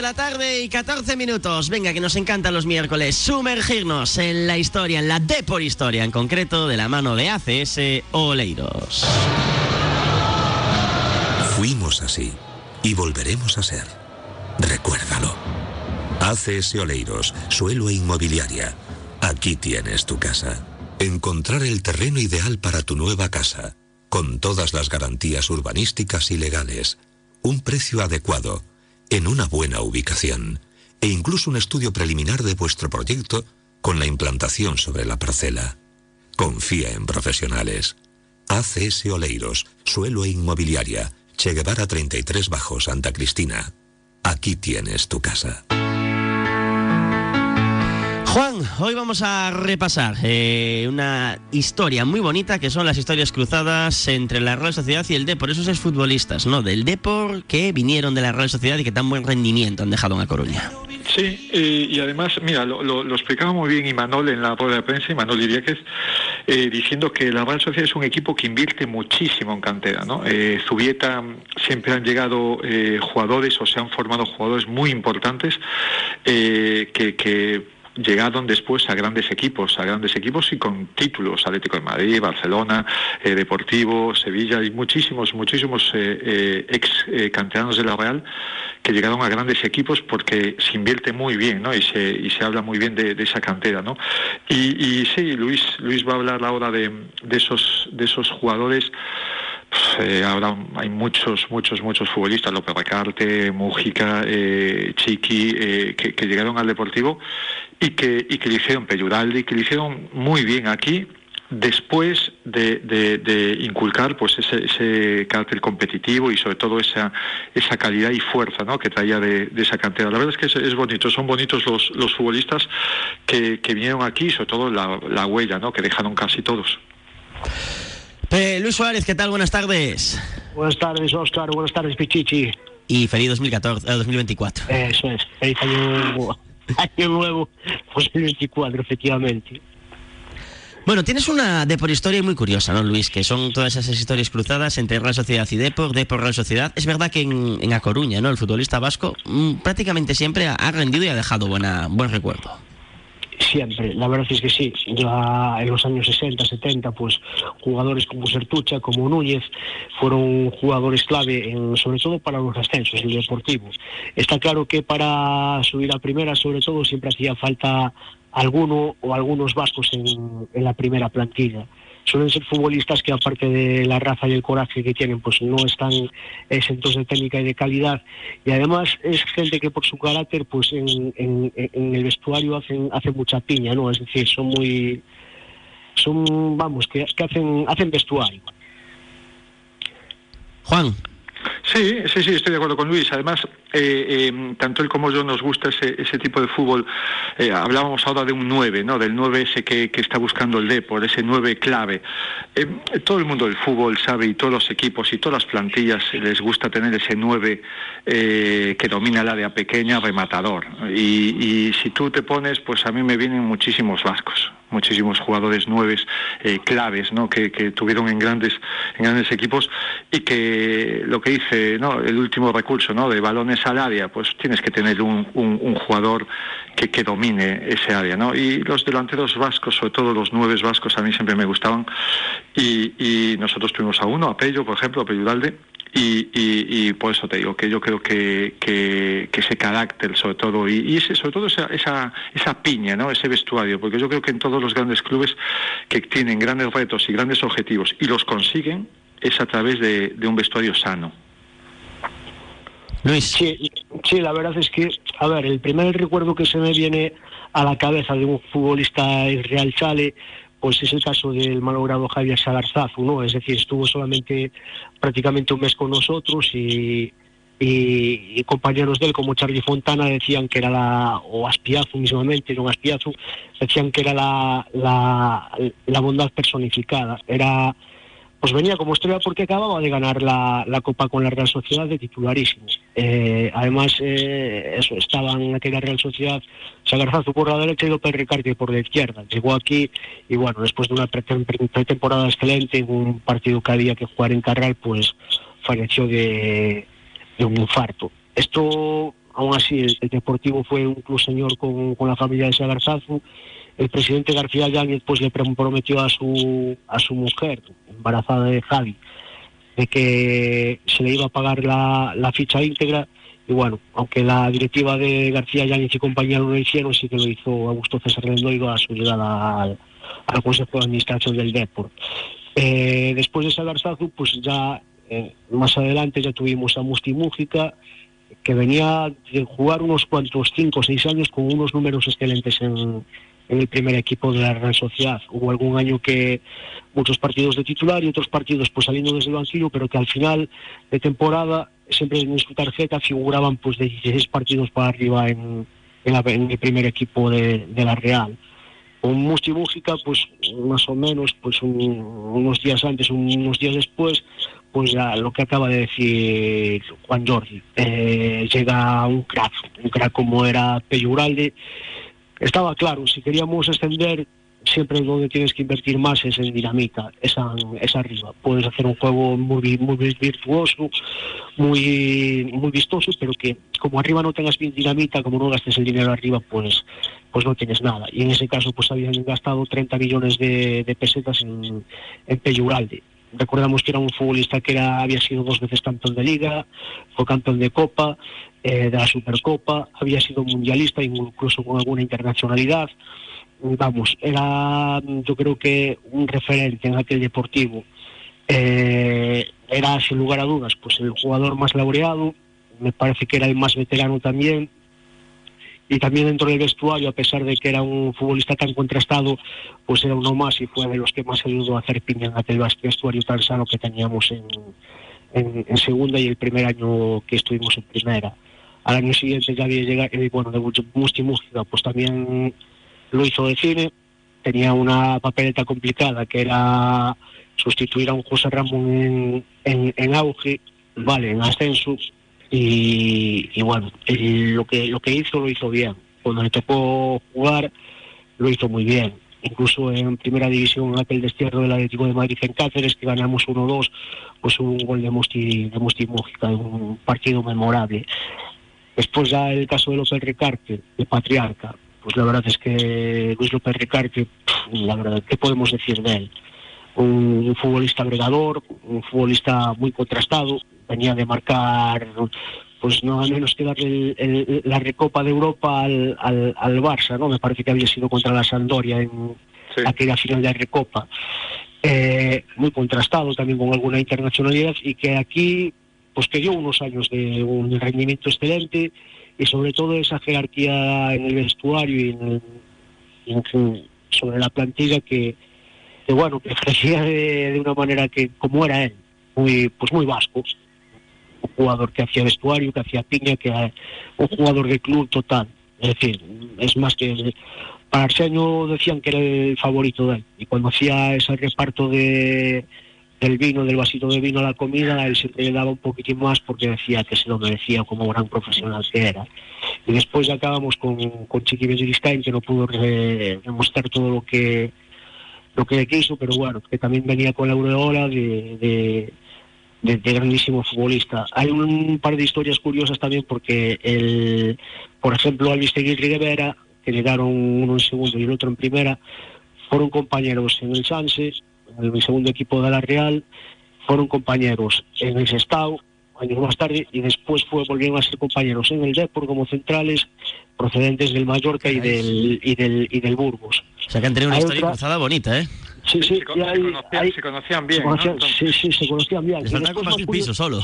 De la tarde y 14 minutos. Venga, que nos encantan los miércoles sumergirnos en la historia, en la de por historia, en concreto de la mano de ACS Oleiros. Fuimos así y volveremos a ser. Recuérdalo. ACS Oleiros, suelo e inmobiliaria. Aquí tienes tu casa. Encontrar el terreno ideal para tu nueva casa, con todas las garantías urbanísticas y legales, un precio adecuado en una buena ubicación e incluso un estudio preliminar de vuestro proyecto con la implantación sobre la parcela. Confía en profesionales. ACS Oleiros, Suelo e Inmobiliaria, Che Guevara 33 Bajo Santa Cristina. Aquí tienes tu casa. Juan, hoy vamos a repasar eh, una historia muy bonita que son las historias cruzadas entre la Real Sociedad y el Depor, esos futbolistas, ¿no? Del Depor que vinieron de la Real Sociedad y que tan buen rendimiento han dejado en A Coruña. Sí, eh, y además, mira, lo, explicaba muy bien Imanol en la rueda de prensa, Imanol Iriáquez, eh, diciendo que la Real Sociedad es un equipo que invierte muchísimo en cantera, ¿no? Eh, Zubieta siempre han llegado eh, jugadores o se han formado jugadores muy importantes que, que llegaron después a grandes equipos, a grandes equipos y con títulos, Atlético de Madrid, Barcelona, eh, Deportivo, Sevilla y muchísimos, muchísimos eh, eh, ex canteranos de la Real que llegaron a grandes equipos porque se invierte muy bien, ¿no? Y se, y se habla muy bien de, esa cantera, ¿no? Y, sí, Luis, Luis va a hablar ahora de, de esos, de esos jugadores pues, ahora hay muchos, muchos, muchos futbolistas, López Recarte, Mújica, Chiqui, que, que, llegaron al Deportivo y que, y que le hicieron Peyuraldi, que le hicieron muy bien aquí después de, inculcar pues ese, ese, carácter competitivo y sobre todo esa, esa calidad y fuerza ¿no? que traía de, esa cantera. La verdad es que es, bonito, son bonitos los, los futbolistas que, vinieron aquí sobre todo la, huella ¿no? que dejaron casi todos. Luis Suárez, ¿qué tal? Buenas tardes. Buenas tardes, Oscar. Buenas tardes, Pichichi. Y feliz 2014, 2024. Eso es, feliz año año nuevo 2024, pues, efectivamente. Bueno, tienes una Depor historia muy curiosa, ¿no, Luis? Que son todas esas historias cruzadas entre Real Sociedad y Depor, Depor Real Sociedad. Es verdad que en, A Coruña, ¿no? El futbolista vasco mm, prácticamente siempre ha rendido y ha dejado buena, buen recuerdo siempre. La verdad es que sí, ya en los años 60, 70, pues jugadores como Sertucha, como Núñez, fueron jugadores clave, en, sobre todo para los ascensos, el deportivo. Está claro que para subir a primera, sobre todo, siempre hacía falta alguno o algunos vascos en la primera plantilla suelen ser futbolistas que aparte de la raza y el coraje que tienen, pues no están exentos de técnica y de calidad. Y además es gente que por su carácter, pues en, el vestuario hacen, hacen mucha piña, ¿no? Es decir, son muy, son, vamos, que, que hacen, hacen vestuario. Juan. Sí, sí, sí, estoy de acuerdo con Luis. Además, eh, eh, tanto él como yo nos gusta ese, ese tipo de fútbol. Eh, hablábamos ahora de un 9, ¿no? Del 9 ese que, está buscando el Depor, ese 9 clave. todo el mundo del fútbol sabe y todos los equipos y todas las plantillas les gusta tener ese 9 que domina el área pequeña, rematador. Y, y si tú te pones, pues a mí me vienen muchísimos vascos muchísimos jugadores nueves claves ¿no? que, tuvieron en grandes en grandes equipos y que lo que dice ¿no? el último recurso ¿no? de balones al área, pues tienes que tener un, un, jugador que, que, domine ese área, ¿no? Y los delanteros vascos, sobre todo los nueve vascos, a mí siempre me gustaban. Y, y nosotros tuvimos a uno, a Pello, por ejemplo, a Pello y, y, por eso te digo que yo creo que, que, ese carácter sobre todo y, ese, sobre todo esa, esa, esa, piña, ¿no? ese vestuario, porque yo creo que en todos los grandes clubes que tienen grandes retos y grandes objetivos y los consiguen es a través de un vestuario sano. Luis. Sí, sí, la verdad es que, a ver, el primer recuerdo que se me viene a la cabeza de un futbolista Real Chale, pues es el caso del malogrado Javier Salarzazu, ¿no? Es decir, estuvo solamente prácticamente un mes con nosotros y, y, compañeros de él como Charlie Fontana decían que era la, o Aspiazu mismamente, no Aspiazu, decían que era la, la, la bondad personificada. Era pues venía como estrella porque acababa de ganar la, Copa con la Real Sociedad de titularísimos. Eh, además, eh, eso, estaban en aquella Real Sociedad Sagarzazu por la derecha y López Ricardo por la izquierda. Llegó aquí y bueno, después de una pretemporada excelente, en un partido que había que jugar en Carral, pues falleció de, un infarto. Esto aún así el, Deportivo fue un club señor con, la familia de Sagarzazu. El presidente García Yáñez pues le prometió a su, a su mujer, embarazada de Javi, de que se le iba a pagar la, la ficha íntegra y bueno, aunque la directiva de García Yáñez y compañía no lo hicieron, sí que lo hizo Augusto César Lendoido a su llegada al, Consejo de Administración del Deport. Eh, después de Sagarzazu, pues ya eh, más adelante ya tuvimos a Musti Mújica, que venía de jugar unos cuantos, cinco o seis años con unos números excelentes en, el primer equipo de la Real Sociedad. Hubo algún año que muchos partidos de titular y otros partidos pues saliendo desde el banquillo, pero que al final de temporada siempre en su tarjeta figuraban pues de 16 partidos para arriba en, el primer equipo de, la Real. Con Musti Mújica, pues más o menos, pues unos días antes, unos días después, pues ya lo que acaba de decir Juan Jordi. Eh, llega un crack, un crack como era Peyuralde. Estaba claro, si queríamos extender siempre donde tienes que invertir más es en dinamita, es, arriba. Puedes hacer un juego muy, muy virtuoso, muy, muy vistoso, pero que como arriba no tengas bien dinamita, como no gastes el dinero arriba, pues, pues no tienes nada. Y en ese caso pues habían gastado 30 millones de, pesetas en, en Peyuralde. Recordamos que era un futbolista que era, había sido dos veces campeón de liga, fue campeón de copa, eh, de la Supercopa, había sido mundialista, incluso con alguna internacionalidad vamos, era yo creo que un referente en aquel deportivo. Eh, era sin lugar a dudas pues el jugador más laureado, me parece que era el más veterano también, y también dentro del vestuario, a pesar de que era un futbolista tan contrastado, pues era uno más y fue de los que más ayudó a hacer piña en aquel vestuario tan sano que teníamos en, en, segunda y el primer año que estuvimos en primera. Al año siguiente ya había llegado, eh, bueno, de Musti Mújica, pues también lo hizo de cine, tenía una papeleta complicada que era sustituir a un José Ramón en, auge, vale, en ascenso, y, bueno, lo, que, lo que hizo lo hizo bien. Cuando le tocó jugar, lo hizo muy bien. Incluso en primera división, aquel destierro del Atlético de Madrid en Cáceres, que ganamos 1-2, pues un gol de Musti, de Musti Mújica, un partido memorable. Después ya el caso de López Ricarte, de Patriarca, pues la verdad es que Luis López Ricarte, la verdad, ¿qué podemos decir de él? Un, futbolista agregador, un futbolista muy contrastado, venía de marcar pues nada menos que darle la recopa de Europa al, al, Barça, ¿no? Me parece que había sido contra la Sandoria en aquella final de recopa. Eh, muy contrastado también con alguna internacionalidad y que aquí pues que dio unos años de un rendimiento excelente y sobre todo esa jerarquía en el vestuario y, en, sobre la plantilla que, bueno que ejercía de, una manera que como era él muy pues muy vasco un jugador que hacía vestuario que hacía piña que un jugador de club total es decir es más que para Arsenio decían que era el favorito de él y cuando hacía ese reparto de del vino, del vasito de vino a la comida, él siempre le daba un poquitín más porque decía que se lo merecía como gran profesional que era. Y después acabamos con, con Chiqui que no pudo demostrar todo lo que lo que le quiso, pero bueno, que también venía con la aureola de, de, grandísimo futbolista. Hay un par de historias curiosas también porque, el, por ejemplo, Alvis y Rivera, que llegaron uno en segundo y el otro en primera, fueron compañeros en el Sanse en mi segundo equipo de la Real, fueron compañeros en el Sestao, años más tarde, y después fue, volvieron a ser compañeros en el Depor como centrales, procedentes del Mallorca y del, y del, y del Burgos. O sea que han tenido una historia cruzada bonita, ¿eh? Sí, sí, se, conocían, se, conocían, bien. Sí, sí, se conocían bien. Les más curioso, piso solo.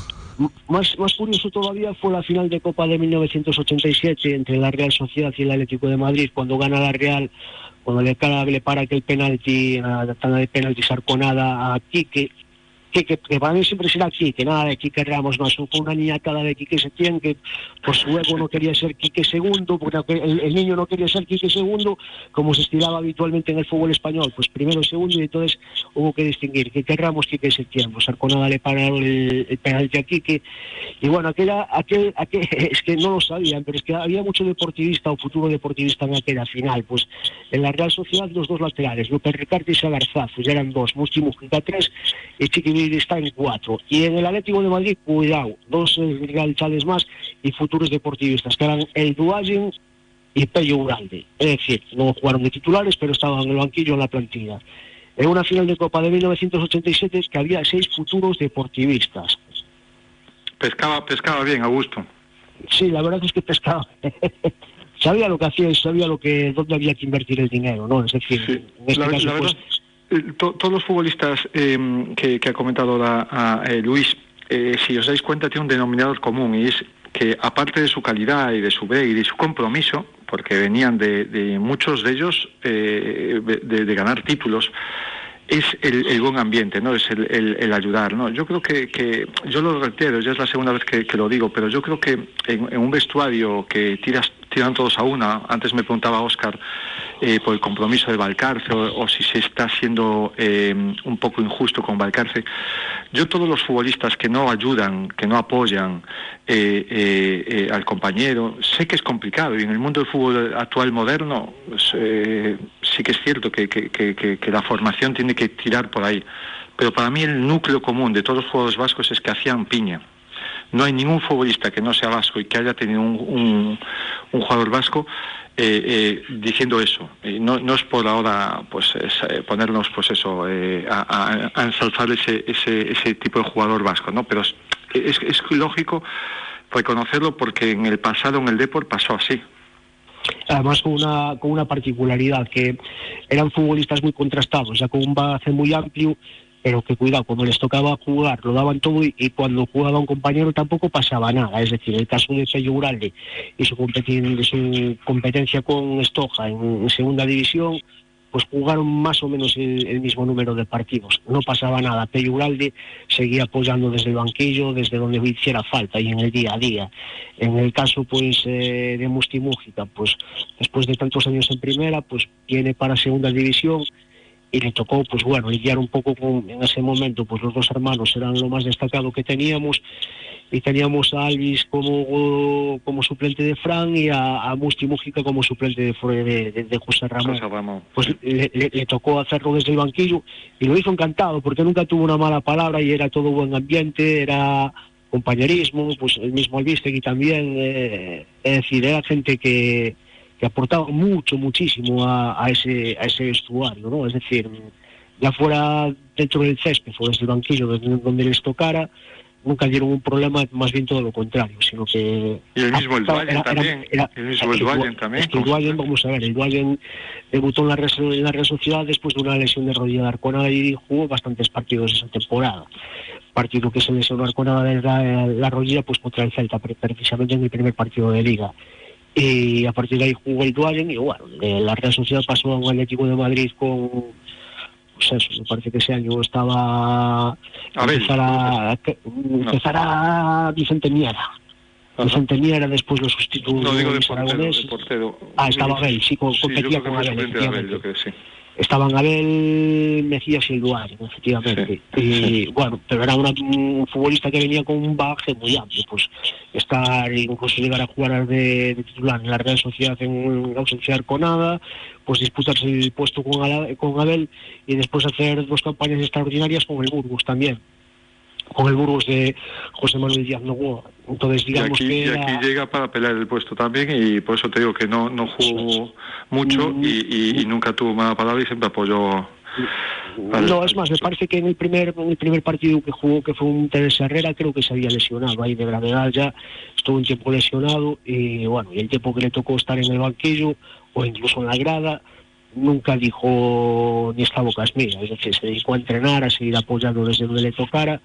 Más, más curioso todavía fue la final de Copa de 1987 entre la Real Sociedad y el Atlético de Madrid, cuando gana la Real cuando le, le para aquel penalti, la tanda de penalti sarconada a Quique, que, para mí siempre será Quique, nada de Quique Ramos, no, fue una niña cada de Quique Setién que por su ego no quería ser Quique segundo, porque el, niño no quería ser Quique segundo, como se estilaba habitualmente en el fútbol español, pues primero segundo y entonces hubo que distinguir Quique Ramos, Quique Setién, pues Arconada le pararon el, penalti a Quique, y bueno, aquella, aquel, aquel, es que no lo sabían, pero es que había mucho deportivista o futuro deportivista en aquella final, pues en la Real Sociedad los dos laterales, López Ricarte y Sagarzaz, pues eran dos, Musti Mujica tres y Chiqui Está en cuatro. Y en el Atlético de Madrid, cuidado, dos realchales más y futuros deportivistas, que eran el Duayen y Pello Uralde. Es decir, no jugaron de titulares, pero estaban en el banquillo en la plantilla. En una final de Copa de 1987 es que había seis futuros deportivistas. Pescaba, pescaba bien, Augusto. Sí, la verdad es que pescaba. sabía lo que hacía y sabía lo que dónde había que invertir el dinero, ¿no? Es decir, en este La- caso, la pues, verdad, eh, to- todos los futbolistas eh, que, ha comentado ahora a, eh, Luis, eh, si os dais cuenta, tiene un denominador común y es que aparte de su calidad y de su break y de su compromiso, porque venían de, de muchos de ellos eh, de, de ganar títulos, es el, el buen ambiente, ¿no? Es el, el- el ayudar, ¿no? Yo creo que, que, yo lo reitero, ya es la segunda vez que, que lo digo, pero yo creo que en, en un vestuario que tiras, tiran todos a una, antes me preguntaba Oscar eh, por el compromiso de Valcarce o, si se está siendo eh, un poco injusto con Valcarce. Yo todos los futbolistas que no ayudan, que no apoyan eh, eh, al compañero, sé que es complicado y en el mundo del fútbol actual moderno pues, sí que es cierto que- que- que- que la formación tiene que tirar por ahí. Pero para mí el núcleo común de todos los jugadores vascos es que hacían piña. No hay ningún futbolista que no sea vasco y que haya tenido un, un- un jugador vasco eh, eh, diciendo eso. Y no, no es por ahora pues es, eh, ponernos pues eso eh, a, a- ensalzar ese, ese, ese tipo de jugador vasco, ¿no? Pero es, es, lógico reconocerlo porque en el pasado en el Depor pasó así. además con una, con una particularidad, que eran futbolistas muy contrastados, ya con un bagaje muy amplio, pero que cuidado, cuando les tocaba jugar lo daban todo y, cuando jugaba un compañero tampoco pasaba nada. Es decir, el caso de Pello Uralde y su, competi- su competencia con Estoja en, segunda división, pues jugaron más o menos el, mismo número de partidos. No pasaba nada. Pello seguía apoyando desde el banquillo, desde donde hiciera falta y en el día a día. En el caso pues eh, de Musti Mújica, pues después de tantos años en primera, pues viene para segunda división y le tocó pues bueno lidiar un poco con en ese momento pues los dos hermanos eran lo más destacado que teníamos y teníamos a Alvis como como suplente de Fran y a, a Musti Mújica como suplente de, de, de- de José Ramón José Ramón. pues le, le- le tocó hacerlo desde el banquillo y lo hizo encantado porque nunca tuvo una mala palabra y era todo buen ambiente, era compañerismo, pues el mismo Albistegui también, eh, es decir, era gente que, que aportaba mucho, muchísimo a, a ese, a ese vestuario, ¿no? Es decir, ya fuera dentro del césped o desde el banquillo, desde donde les tocara, nunca dieron un problema, más bien todo lo contrario, sino que... Y el mismo el Duayen también, el mismo el Duayen también, es que vamos a ver, el Duayen debutó en la, Res- en la Real Sociedad después de una lesión de rodilla de Arconada y jugó bastantes partidos esa temporada. Partido que se lesionó Arconada de la, la rodilla pues contra el Celta, pre- precisamente en el primer partido de Liga. Y a partir de ahí jugó el Duayen y bueno, de la Real Sociedad pasó a un Atlético de Madrid con pues eso, me parece que ese año estaba Abel. empezará, empezará Vicente Miera. Vicente Miera después lo sustituyó No digo de portero, de portero. Ah, estaba Abel, sí, competía con Abel, Abel, yo creo sí. Estaban Abel, Mejías y el Duarte, efectivamente. Y bueno, pero era una- un futbolista que venía con un bagaje muy amplio, pues estar, incluso llegar a jugar de, de titular en la Real Sociedad en ausencia de Arconada, pues disputarse el puesto con, con Abel y después hacer dos campañas extraordinarias con el Burgos también. Con el Burgos de José Manuel Díaz Novoa. Entonces, Y digamos aquí, que y aquí llega para pelear el puesto también y por eso te digo que no, no jugó mucho Mm. y, y- y nunca tuvo mala palabra y siempre apoyó. al- No, es más, me parece que en el primer en el primer partido que jugó, que fue un Teresa Herrera, creo que se había lesionado ahí de gravedad ya, estuvo un tiempo lesionado y bueno, y el tiempo que le tocó estar en el banquillo o incluso en la grada, nunca dijo ni esta boca es mía, es decir, se dedicó a entrenar, a seguir apoyando desde donde le tocara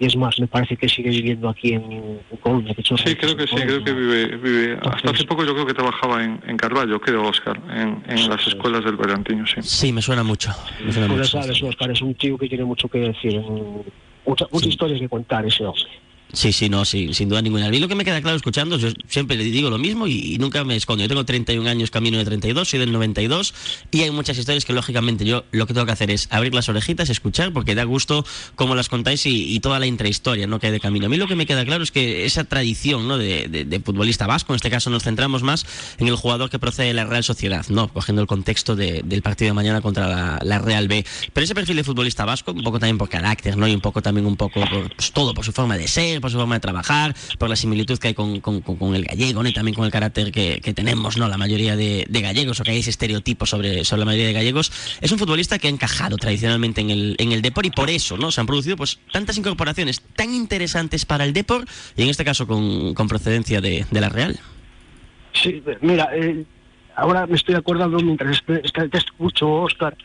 y es más, me parece que sigue viviendo aquí en, Colombia. que Sí, creo que sí, creo que vive, vive. Hasta hace poco yo creo que trabajaba en, en Carballo, creo, Oscar, en, en las escuelas del Bergantiño, sí. Sí, me suena mucho. Me suena Pues mucho. ya sabes, Oscar, es un tío que tiene mucho que decir, mucha- muchas historias que contar ese hombre. Sí, sí, no, sí, sin duda ninguna. A mí lo que me queda claro escuchando, yo siempre le digo lo mismo y, nunca me escondo. Yo tengo 31 años, camino de 32, soy del 92 y hay muchas historias que lógicamente yo lo que tengo que hacer es abrir las orejitas, escuchar, porque da gusto cómo las contáis y, toda la intrahistoria ¿no? que hay de camino. A mí lo que me queda claro es que esa tradición ¿no? de, futbolista vasco, en este caso nos centramos más en el jugador que procede de la Real Sociedad, no cogiendo el contexto del partido de mañana contra la, Real B. Pero ese perfil de futbolista vasco, un poco también por carácter, ¿no? Y un poco también un poco por pues, todo, por su forma de ser por su forma de trabajar, por la similitud que hay con, el gallego y también con el carácter que, tenemos ¿no? la mayoría de, gallegos o que hay ese estereotipo sobre, sobre la mayoría de gallegos. Es un futbolista que ha encajado tradicionalmente en el, en el Depor y por eso ¿no? se han producido pues, tantas incorporaciones tan interesantes para el Depor y en este caso con, procedencia de, la Real. Sí, mira, eh, ahora me estoy acordando mientras te escucho, Oscar,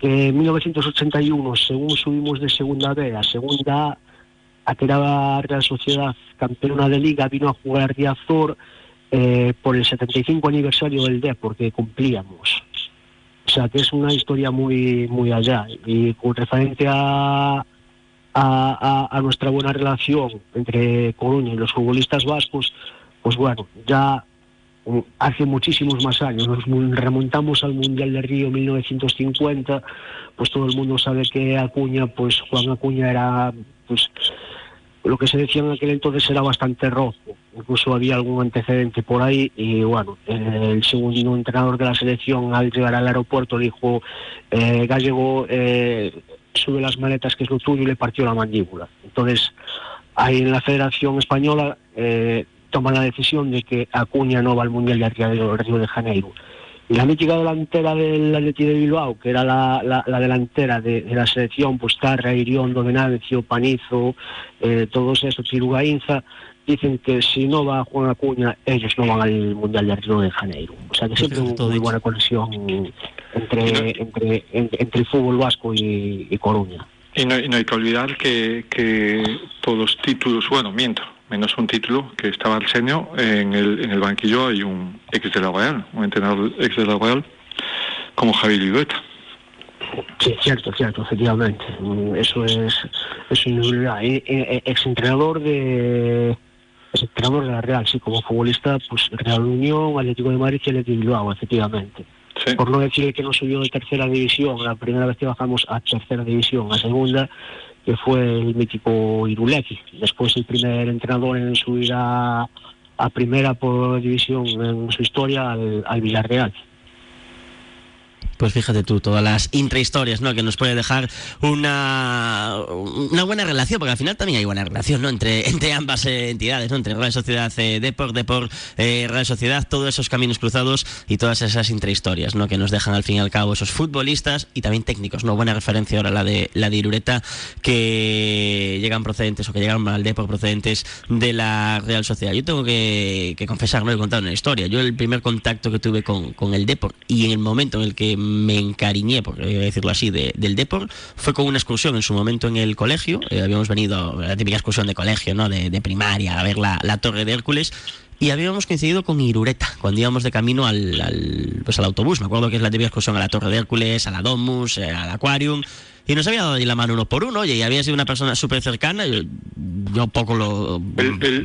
que en 1981, según subimos de segunda B a segunda a que era Real Sociedad campeona de liga, vino a jugar de Azor eh, por el 75 aniversario del D, porque cumplíamos. O sea, que es una historia muy, muy allá. Y con referencia a, a, nuestra buena relación entre Coruña y los futbolistas vascos, pues bueno, ya hace muchísimos más años, nos remontamos al Mundial de Río 1950, pues todo el mundo sabe que Acuña, pues Juan Acuña era pues lo que se decía en aquel entonces era bastante rojo, incluso había algún antecedente por ahí y bueno, el segundo entrenador de la selección al llegar al aeropuerto dijo, eh, Gallego, eh, sube las maletas que es lo tuyo y le partió la mandíbula. Entonces, ahí en la Federación Española eh, toman la decisión de que Acuña no va al Mundial de Río de Janeiro. Y la mítica delantera del Atleti de Bilbao, que era la, la, delantera de, la selección, pues Tarra, Iriondo, Venancio, Panizo, eh, todos esos, Cirugainza, dicen que si no va Juan Acuña, ellos no van al Mundial de Río de Janeiro. O sea que siempre una muy buena conexión entre, entre, entre, el fútbol vasco y, Coruña. Y no, hay que olvidar que, que todos los títulos, bueno, miento, menos un título que estaba al senio, en el, en el banquillo hay un ex de la Royal, un entrenador ex de la Royal, como Javier Libreta. Sí, cierto, cierto, efectivamente. Eso es, es una Ex entrenador de ex entrenador de la Real, sí, como futbolista, pues Real Unión, Atlético de Madrid y Atlético de Bilbao, efectivamente. Por no decir que no subió de tercera división, la primera vez que bajamos a tercera división, a segunda, que fue el mítico Iruleki. Después el primer entrenador en subir a, a primera división en su historia al Villarreal. Pues fíjate tú, todas las intrahistorias, ¿no? Que nos puede dejar una, una buena relación, porque al final también hay buena relación, ¿no? Entre, entre ambas eh, entidades, ¿no? Entre Real Sociedad eh, Deport, Deport, eh, Real Sociedad, todos esos caminos cruzados y todas esas intrahistorias, ¿no? Que nos dejan al fin y al cabo esos futbolistas y también técnicos, ¿no? Buena referencia ahora la de la de Irureta, que llegan procedentes o que llegan al Deport procedentes de la Real Sociedad. Yo tengo que, que confesar, no he contado una historia. Yo el primer contacto que tuve con, con el Deport y en el momento en el que me encariñé, por decirlo así, del Depor, fue con una excursión en su momento en el colegio. Eh, habíamos venido, la típica excursión de colegio, ¿no? De, primaria, a ver la, Torre de Hércules y habíamos coincidido con Irureta cuando íbamos de camino al, pues al autobús. Me acuerdo que es la típica excursión a la Torre de Hércules, a la Domus, eh, al Aquarium y nos había dado la mano uno por uno, oye, y había sido una persona súper cercana, yo, poco lo,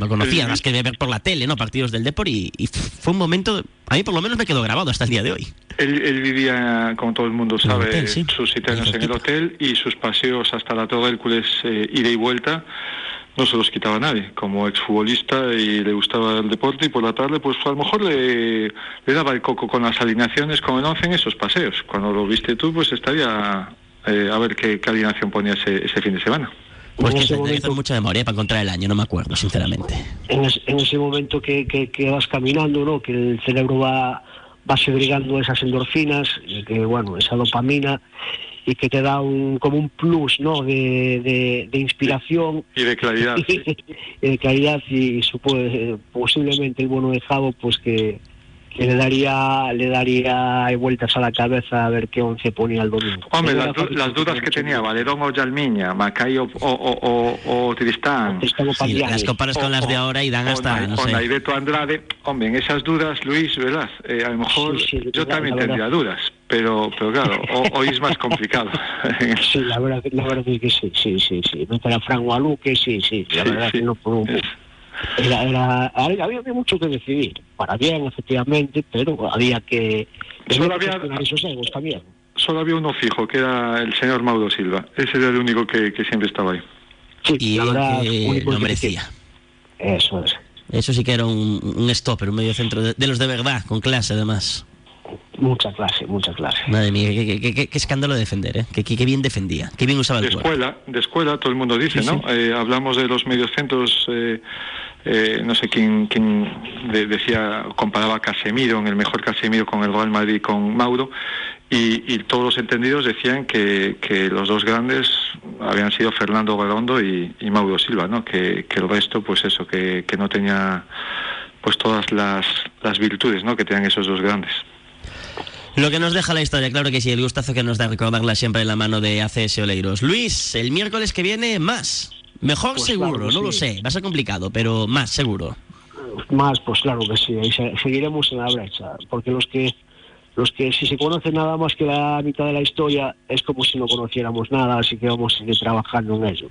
conocía, más que de ver por la tele, ¿no? Partidos del Depor, y, fue un momento, a mí por lo menos me quedó grabado hasta el día de hoy. Él, vivía, como todo el mundo sabe, sus siete años en el hotel y sus paseos hasta la Torre Hércules, eh, ida y vuelta, no se los quitaba nadie. Como exfutbolista y le gustaba el deporte y por la tarde, pues a lo mejor le, le daba el coco con las alineaciones, con el once en esos paseos. Cuando lo viste tú, pues estaría eh, a ver qué, alineación ponía ese, fin de semana. Pues que se mucha memoria para encontrar el año, no me acuerdo, sinceramente. En, ese momento que, que, vas caminando, ¿no? que el cerebro va, va segregando esas endorfinas, y que bueno, esa dopamina, y que te da un, como un plus ¿no? de, de, inspiración. Y de claridad. y de claridad, y, posiblemente el bueno de Javo, pues que, que le daría le daría vueltas a la cabeza a ver qué once ponía el domingo. Hombre, las, dudas que tenía Valerón o Yalmiña, Macay o, o, o, Tristán. las comparas con las de ahora y dan hasta, no sé. Andrade, hombre, en esas dudas, Luis, ¿verdad? Eh, a lo mejor yo también tendría dudas, pero, pero claro, hoy es más complicado. sí, la verdad, la verdad es que sí, sí, sí, sí. Meter a Fran Luque, sí, sí, la verdad que no puedo... Era, era, había mucho que decidir, para bien, efectivamente, pero había que... Solo había, esos egos también. Solo había uno fijo, que era el señor Mauro Silva. Ese era el único que, que siempre estaba ahí. Sí, y la verdad, que lo merecía. Eso es. Eso sí que era un, un stopper, un medio centro de, de los de verdad, con clase además. Mucha clase, mucha clase. Madre mía, qué, qué, qué, qué escándalo defender, ¿eh? Qué, qué, bien defendía, qué bien usaba el de cuerpo. escuela, de escuela, todo el mundo dice, Sí, ¿no? sí. Eh, hablamos de los mediocentros, eh, eh, no sé quién, quién de- decía, comparaba Casemiro, en el mejor Casemiro con el Real Madrid con Mauro, y, y todos los entendidos decían que, que los dos grandes habían sido Fernando Redondo y, y Mauro Silva, ¿no? Que, que el resto, pues eso, que, que no tenía pues todas las, las virtudes, ¿no? Que tenían esos dos grandes. Lo que nos deja la historia, claro que sí, el gustazo que nos da recordarla siempre en la mano de ACS Oleiros. Luis, el miércoles que viene, más. Mejor Pues seguro, claro no lo sé, va a ser complicado, pero más seguro. Más, pues claro que sí, seguiremos en la brecha, porque los que los que si se conocen nada más que la mitad de la historia es como si no conociéramos nada, así que vamos a seguir trabajando en ello.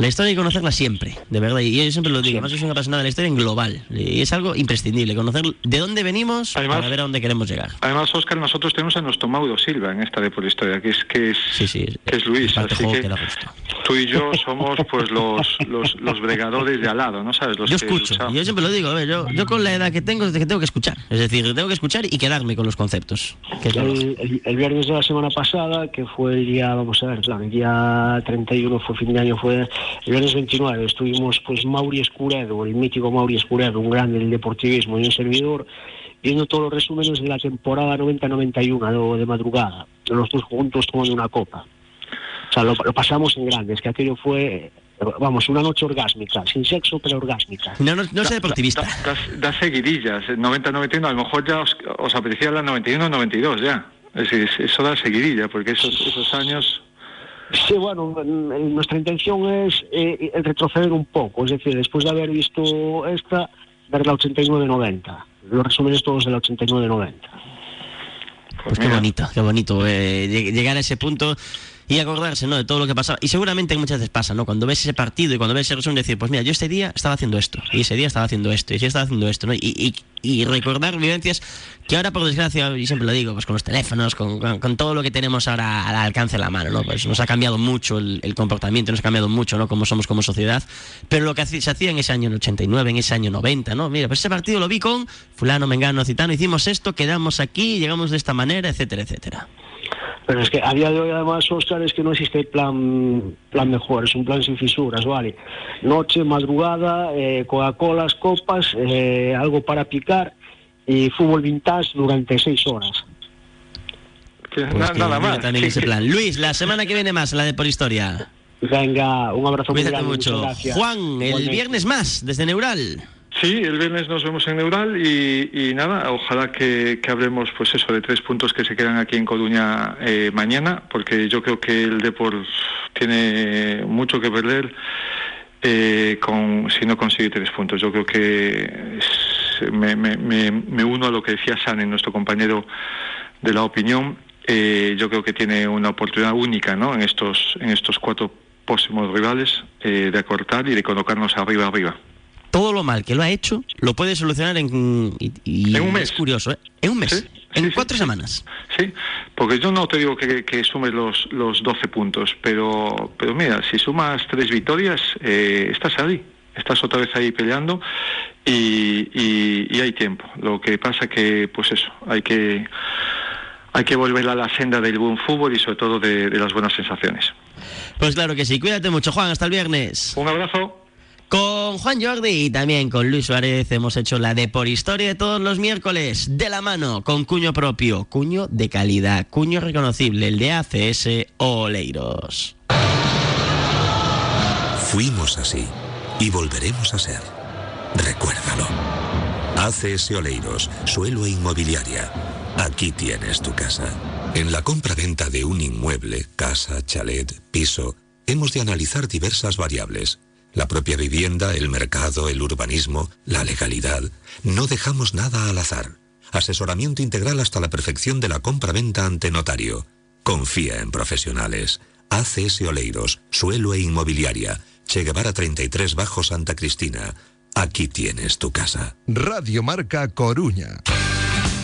La historia hay que conocerla siempre, de verdad, y yo siempre lo digo, además soy una apasionada de la historia en global, y es algo imprescindible, conocer de dónde venimos para ver a dónde queremos llegar. Además, Oscar, nosotros tenemos a nuestro Mauro Silva en esta de por historia, que es que es, que es Luis, así que que tú y yo somos pues los, los, los bregadores de al lado, ¿no sabes? Los Yo que escucho, y yo siempre lo digo, a ver, yo, yo con la edad que tengo, es que tengo que escuchar, es decir, tengo que escuchar y quedarme con los conceptos. que El, el- el viernes de la semana pasada, que fue el día, vamos a ver, claro, el día 31 fue fin de año, fue el viernes 29, estuvimos pues Mauri Escuredo, el mítico Mauri Escuredo, un grande del deportivismo y un servidor, viendo todos los resúmenes de la temporada 90-91 lo de madrugada, los dos juntos tomando una copa. O sea, lo, lo pasamos en grande, es que aquello fue, vamos, una noche orgásmica, sin sexo, pero orgásmica. No, no, no soy deportivista. Da, da seguidillas, 90-91, a lo mejor ya os, os apetecía la 91-92 ya. Es decir, eso da seguidilla, porque esos, esos años... Sí, bueno, en- en nuestra intención es eh, eh, retroceder un poco, es decir, después de haber visto esta, ver la 89-90, los resúmenes todos de la 89-90. Pues qué bonito, qué bonito eh, lleg- llegar a ese punto y acordarse ¿no? de todo lo que pasaba. Y seguramente muchas veces pasa, ¿no? Cuando ves ese partido y cuando ves ese resumen, decir, pues mira, yo este día estaba haciendo esto, y ese día estaba haciendo esto, y ese día estaba haciendo esto, ¿no? Y, y- y recordar vivencias que ahora, por desgracia, y siempre lo digo, pues con los teléfonos, con, con- todo lo que tenemos ahora al alcance de la mano, ¿no? Pues nos ha cambiado mucho el, el comportamiento, nos ha cambiado mucho, ¿no? Como somos como sociedad. Pero lo que se hacía en ese año 89, en ese año 90, ¿no? Mira, pues ese partido lo vi con fulano, mengano, citano, hicimos esto, quedamos aquí, llegamos de esta manera, etcétera, etcétera. Pero es que a día de hoy, además, Oscar, es que no existe plan, plan mejor, es un plan sin fisuras, ¿vale? Noche, madrugada, eh, Coca-Colas, copas, eh, algo para picar y fútbol vintage durante seis horas. Pues que nada más. también ese plan. Luis, la semana que viene más, la de por historia. Venga, un abrazo muy Cuídate grande, mucho. muchas gracias. Juan, el viernes más, desde Neural. Sí, el viernes nos vemos en Neural y, nada, ojalá que, hablemos pues eso de tres puntos que se quedan aquí en Coruña eh, mañana, porque yo creo que el Depor tiene mucho que perder eh, con, si no consigue tres puntos. Yo creo que me, me- me- me uno a lo que decía San, nuestro compañero de la opinión. Eh, yo creo que tiene una oportunidad única ¿no? en, estos, en estos cuatro próximos rivales eh, de acortar y de colocarnos arriba arriba. Todo lo mal que lo ha hecho, lo puede solucionar en, y, y En un es mes. curioso, ¿eh? En un mes. en cuatro semanas. Sí, porque yo no te digo que, que sumes los, los 12 puntos, pero, pero mira, si sumas tres victorias, eh, estás ahí, estás otra vez ahí peleando y, y- y hay tiempo. Lo que pasa que, pues eso, hay que, hay que volver a la senda del buen fútbol y sobre todo de, de las buenas sensaciones. Pues claro que sí. Cuídate mucho, Juan. Hasta el viernes. Un abrazo. Con Juan Jordi y también con Luis Suárez hemos hecho la de por historia de todos los miércoles, de la mano, con cuño propio, cuño de calidad, cuño reconocible, el de ACS Oleiros. Fuimos así y volveremos a ser. Recuérdalo. ACS Oleiros, suelo e inmobiliaria. Aquí tienes tu casa. En la compra-venta de un inmueble, casa, chalet, piso, hemos de analizar diversas variables. La propia vivienda, el mercado, el urbanismo, la legalidad. No dejamos nada al azar. Asesoramiento integral hasta la perfección de la compra-venta ante notario. Confía en profesionales. ACS Oleiros, Suelo e Inmobiliaria. Che Guevara 33 Bajo Santa Cristina. Aquí tienes tu casa. Radio Marca Coruña.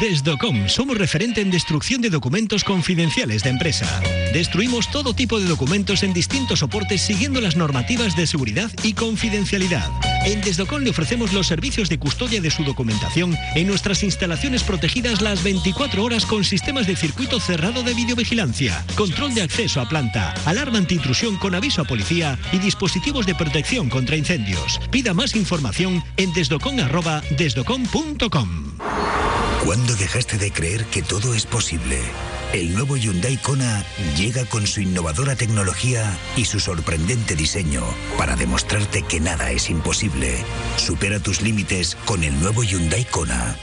Desdocom somos referente en destrucción de documentos confidenciales de empresa. Destruimos todo tipo de documentos en distintos soportes siguiendo las normativas de seguridad y confidencialidad. En Desdocom le ofrecemos los servicios de custodia de su documentación en nuestras instalaciones protegidas las 24 horas con sistemas de circuito cerrado de videovigilancia, control de acceso a planta, alarma antiintrusión con aviso a policía y dispositivos de protección contra incendios. Pida más información en desdocom.desdocom.com. ¿Cuándo dejaste de creer que todo es posible? El nuevo Hyundai Kona llega con su innovadora tecnología y su sorprendente diseño para demostrarte que nada es imposible. Supera tus límites con el nuevo Hyundai Kona.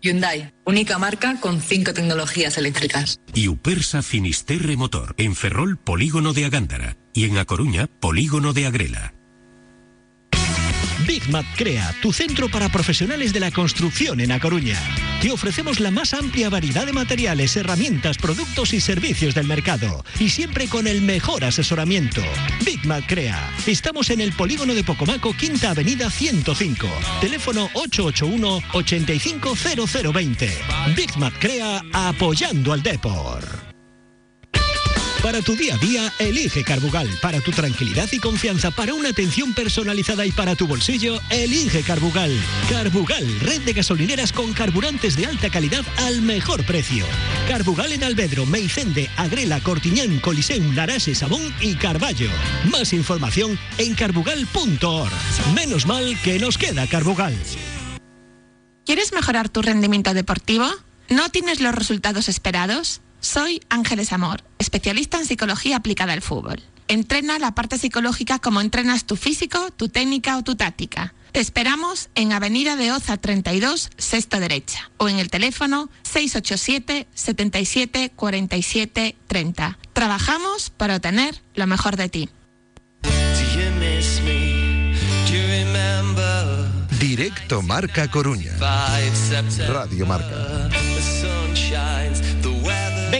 Hyundai, única marca con cinco tecnologías eléctricas. Y Upersa Finisterre Motor, en Ferrol, Polígono de Agándara. Y en A Coruña, Polígono de Agrela. Big Mat Crea, tu centro para profesionales de la construcción en A Coruña. Te ofrecemos la más amplia variedad de materiales, herramientas, productos y servicios del mercado. Y siempre con el mejor asesoramiento. Big Mat Crea. Estamos en el polígono de Pocomaco, Quinta Avenida 105. Teléfono 881-850020. Big Mat Crea, apoyando al Depor. Para tu día a día, elige Carbugal. Para tu tranquilidad y confianza, para una atención personalizada y para tu bolsillo, elige Carbugal. Carbugal, red de gasolineras con carburantes de alta calidad al mejor precio. Carbugal en Albedro, Meicende, Agrela, Cortiñán, Coliseum, Larase, Sabón y Carballo. Más información en carbugal.org. Menos mal que nos queda Carbugal. ¿Quieres mejorar tu rendimiento deportivo? ¿No tienes los resultados esperados? Soy Ángeles Amor, especialista en psicología aplicada al fútbol. Entrena la parte psicológica como entrenas tu físico, tu técnica o tu táctica. Te esperamos en Avenida de Oza 32, sexta derecha, o en el teléfono 687 77 47 30. Trabajamos para obtener lo mejor de ti. Directo Marca Coruña. Radio Marca.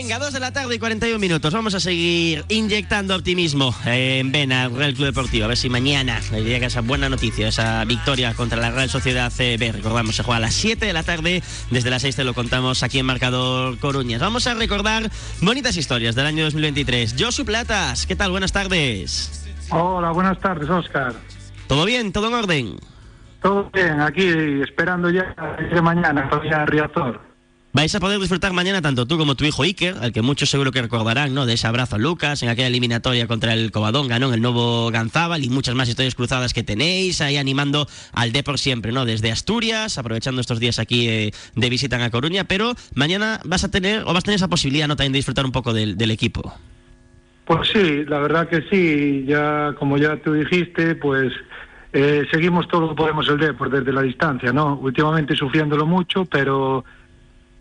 Venga, 2 de la tarde y 41 minutos. Vamos a seguir inyectando optimismo en Vena, al Real Club Deportivo. A ver si mañana le llega esa buena noticia, esa victoria contra la Real Sociedad CB. Recordamos, se juega a las 7 de la tarde. Desde las 6 te lo contamos aquí en Marcador Coruñas. Vamos a recordar bonitas historias del año 2023. Josu Platas, ¿qué tal? Buenas tardes. Hola, buenas tardes, Oscar. ¿Todo bien? ¿Todo en orden? Todo bien, aquí esperando ya de mañana todavía Riazor. Vais a poder disfrutar mañana tanto tú como tu hijo Iker, al que muchos seguro que recordarán, ¿no? De ese abrazo a Lucas en aquella eliminatoria contra el Covadonga, ¿no? En el nuevo Ganzábal y muchas más historias cruzadas que tenéis ahí animando al por siempre, ¿no? Desde Asturias, aprovechando estos días aquí eh, de visita en A Coruña, pero mañana vas a tener o vas a tener esa posibilidad, ¿no? También de disfrutar un poco del, del equipo. Pues sí, la verdad que sí, ya como ya tú dijiste, pues eh, seguimos todo lo que podemos el Depor desde la distancia, ¿no? Últimamente sufriéndolo mucho, pero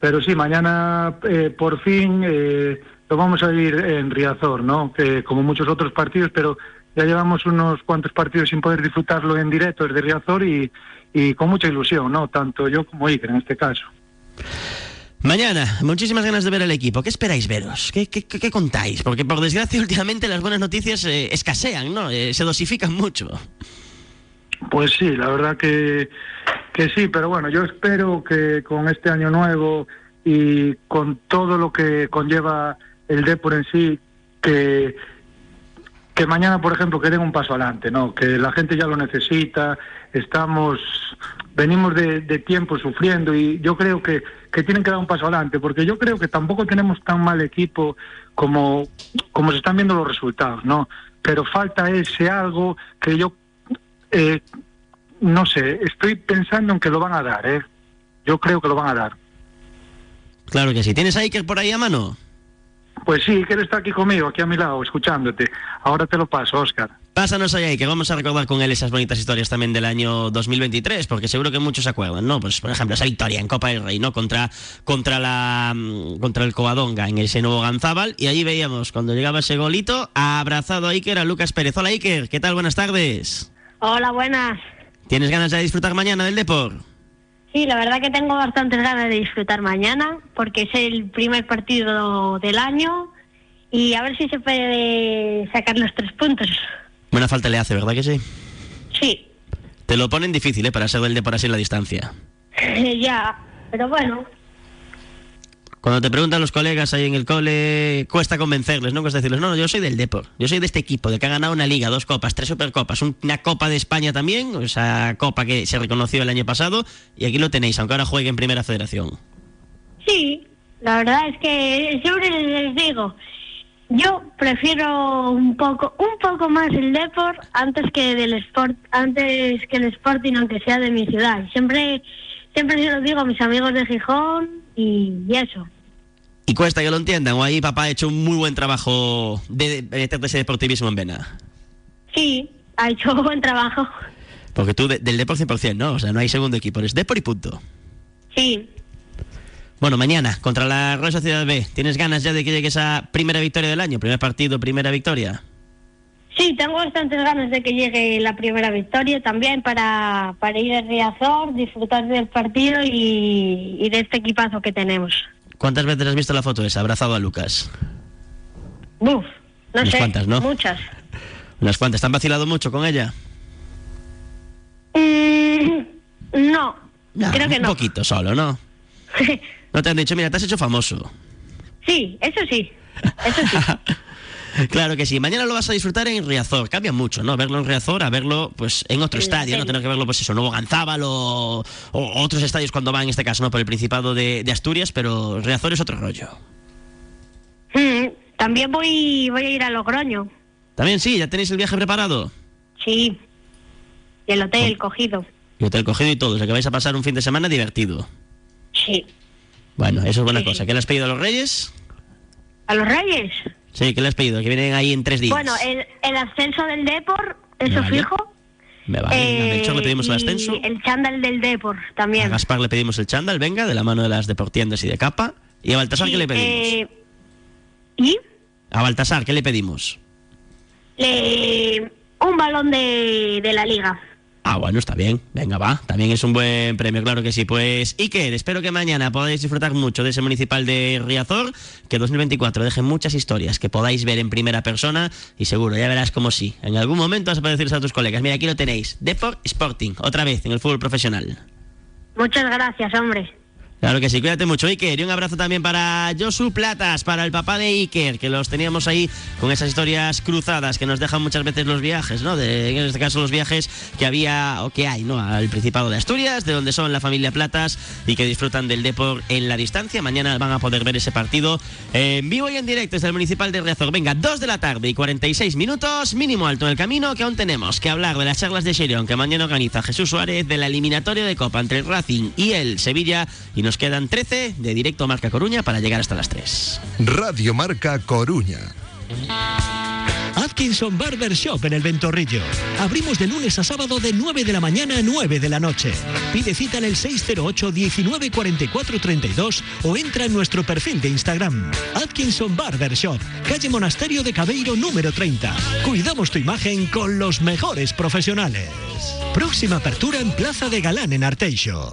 pero sí, mañana eh, por fin eh, lo vamos a vivir en Riazor, ¿no? Que como muchos otros partidos, pero ya llevamos unos cuantos partidos sin poder disfrutarlo en directo desde Riazor y, y con mucha ilusión, ¿no? Tanto yo como Iker en este caso. Mañana, muchísimas ganas de ver el equipo. ¿Qué esperáis veros? ¿Qué, qué, qué contáis? Porque por desgracia últimamente las buenas noticias eh, escasean, ¿no? se dosifican mucho. Pues sí, la verdad que, que sí, pero bueno, yo espero que con este año nuevo y con todo lo que conlleva el Depor en sí, que, que mañana, por ejemplo, que den un paso adelante, ¿no? Que la gente ya lo necesita, estamos, venimos de, de tiempo sufriendo y yo creo que, que tienen que dar un paso adelante, porque yo creo que tampoco tenemos tan mal equipo como, como se están viendo los resultados, ¿no? Pero falta ese algo que yo eh, no sé, estoy pensando en que lo van a dar, ¿eh? yo creo que lo van a dar. Claro que sí. ¿Tienes a Iker por ahí a mano? Pues sí, Iker está aquí conmigo, aquí a mi lado, escuchándote. Ahora te lo paso, Oscar. Pásanos ahí, que vamos a recordar con él esas bonitas historias también del año 2023, porque seguro que muchos se acuerdan, ¿no? Pues, por ejemplo, esa victoria en Copa del Rey, ¿no? Contra, contra, la, mm, contra el Covadonga en ese nuevo Ganzábal, y allí veíamos, cuando llegaba ese golito, abrazado a Iker, a Lucas Pérez. Hola, Iker, ¿qué tal? Buenas tardes. Hola, buenas. ¿Tienes ganas de disfrutar mañana del Depor? Sí, la verdad que tengo bastantes ganas de disfrutar mañana, porque es el primer partido del año y a ver si se puede sacar los tres puntos. Buena falta le hace, ¿verdad que sí? Sí, Te lo ponen difícil, ¿eh? Para ser del Depor así en la distancia. ya, pero bueno, Cuando te preguntan los colegas ahí en el cole, cuesta convencerles, ¿no? Cuesta decirles, no, no, yo soy del Depor, yo soy de este equipo, de que ha ganado una liga, dos copas, tres supercopas, un- una copa de España también, esa copa que se reconoció el año pasado, y aquí lo tenéis, aunque ahora juegue en Primera Federación. sí, la verdad es que siempre les digo, yo prefiero un poco, un poco más el Depor antes que del Sport, antes que el Sporting, aunque sea de mi ciudad. Siempre, siempre se lo digo a mis amigos de Gijón y, y eso. Y cuesta que lo entiendan, o ahí papá ha hecho un muy buen trabajo de de meterte ese deportivismo en vena. Sí, ha hecho buen trabajo. Porque tú de- del Depor 100%, ¿no? O sea, no hay segundo equipo, eres Depor y punto. Sí, Bueno, mañana, contra la Real Sociedad B, ¿tienes ganas ya de que llegue esa primera victoria del año? Primer partido, primera victoria. Sí, tengo bastantes ganas de que llegue la primera victoria también para, para ir a Riazor, disfrutar del partido y, y de este equipazo que tenemos. ¿Cuántas veces has visto la foto esa, abrazado a Lucas? Uf, no Unas sé, cuantas, ¿no? muchas. Unas cuantas. ¿Te han vacilado mucho con ella? Mm, no, creo que Un no. poquito solo, ¿no? No te han dicho, mira, te has hecho famoso. sí, eso sí, eso sí. Claro que sí. Mañana lo vas a disfrutar en Riazor. Cambia mucho, ¿no? Verlo en Riazor a verlo pues en otro En estadio, ¿no? Tener que verlo, pues eso, Nuevo Ganzábal o, o otros estadios cuando va, en este caso, ¿no? Por el Principado de, de Asturias, pero Riazor es otro rollo. Mm, también voy, voy a ir a Logroño, También sí, ya tenéis el viaje preparado. sí. Y el hotel cogido, Y hotel cogido y todo. O sea que vais a pasar un fin de semana divertido. sí. Bueno, eso es buena cosa. ¿Qué le has pedido a los Reyes? ¿A los Reyes? Sí, ¿qué le has pedido? Que vienen ahí en tres días. Bueno, el, el ascenso del Depor, eso Vale. fijo. Me vale. a Melchor le pedimos el ascenso. El chándal del Depor A también. Gaspar le pedimos el chándal, venga, de la mano de las deportiendas y de capa. ¿Y a Baltasar qué le pedimos? Eh, ¿Y? A Baltasar, ¿qué le pedimos? Le- un balón de, de la liga. Ah, bueno, está bien. Venga, va. También es un buen premio, claro que sí. Pues, Iker, espero que mañana podáis disfrutar mucho de ese municipal de Riazor, que 2024 deje muchas historias que podáis ver en primera persona y seguro, ya verás como sí. En algún momento vas a poder decirles a tus colegas, mira, aquí lo tenéis. Deport Sporting, otra vez en el fútbol profesional. Muchas gracias, hombre. Claro que sí, cuídate mucho, Iker. Y un abrazo también para Josu Platas, para el papá de Iker, que los teníamos ahí con esas historias cruzadas que nos dejan muchas veces los viajes, ¿no? En este caso, los viajes que había o que hay, ¿no? Al Principado de Asturias, de donde son la familia Platas y que disfrutan del Depor en la distancia. Mañana van a poder ver ese partido en vivo y en directo desde el Municipal de Riazor. Venga, 2 de la tarde y 46 minutos, mínimo alto en el camino, que aún tenemos que hablar de las charlas de Sherion que mañana organiza Jesús Suárez, de la eliminatoria de Copa entre el Racing y el Sevilla. Y nos quedan 13 de directo a Marca Coruña para llegar hasta las 3. Radio Marca Coruña. Atkinson Barber Shop en el Ventorrillo. Abrimos de lunes a sábado de 9 de la mañana a 9 de la noche. Pide cita en el 608 19 44 32 o entra en nuestro perfil de Instagram. Atkinson Barber Shop, calle Monasterio de Cabeiro número 30. Cuidamos tu imagen con los mejores profesionales. Próxima apertura en Plaza de Galán en Arteixo.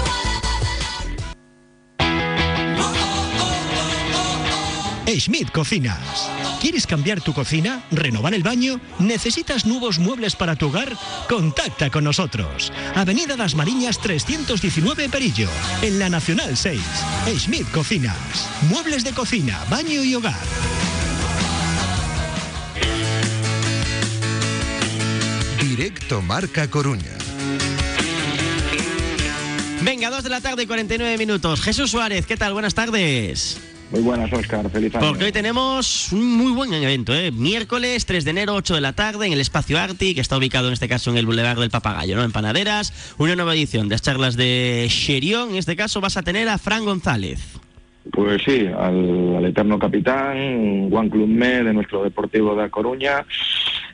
Schmidt Cocinas. ¿Quieres cambiar tu cocina? ¿Renovar el baño? ¿Necesitas nuevos muebles para tu hogar? Contacta con nosotros. Avenida Las Mariñas 319 Perillo, en la Nacional 6. Schmidt Cocinas. Muebles de cocina, baño y hogar. Directo Marca Coruña. Venga, 2 de la tarde, 49 minutos. Jesús Suárez, ¿qué tal? Buenas tardes. Muy buenas, Oscar. Feliz año. Porque hoy tenemos un muy buen evento, ¿eh? Miércoles 3 de enero, 8 de la tarde, en el Espacio Arti, que está ubicado en este caso en el Boulevard del Papagayo, ¿no? En Panaderas. Una nueva edición de las charlas de Sherion. En este caso vas a tener a Fran González. Pues sí, al, al eterno capitán, Juan Club Me de nuestro Deportivo de A Coruña.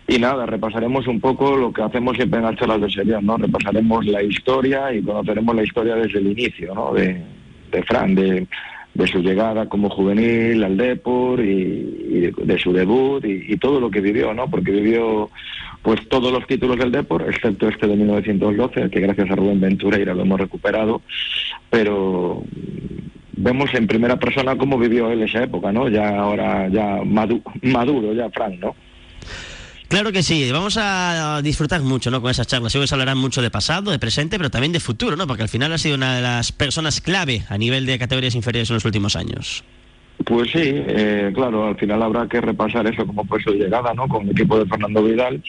Y nada, repasaremos un poco lo que hacemos siempre en las charlas de Sherion, ¿no? Repasaremos la historia y conoceremos la historia desde el inicio, ¿no? De, de Fran, de de su llegada como juvenil al Depor y, de, su debut y, todo lo que vivió, ¿no? Porque vivió pues todos los títulos del Depor, excepto este de 1912, que gracias a Rubén Ventureira lo hemos recuperado, pero vemos en primera persona cómo vivió él esa época, ¿no? Ya ahora ya madu maduro, ya Frank, ¿no? Claro que sí, vamos a disfrutar mucho ¿no? con esas charlas. Hoy se hablarán mucho de pasado, de presente, pero también de futuro, ¿no? porque al final ha sido una de las personas clave a nivel de categorías inferiores en los últimos años. Pues sí, eh, claro, al final habrá que repasar eso como fue su llegada, ¿no? Con el equipo de Fernando Vidal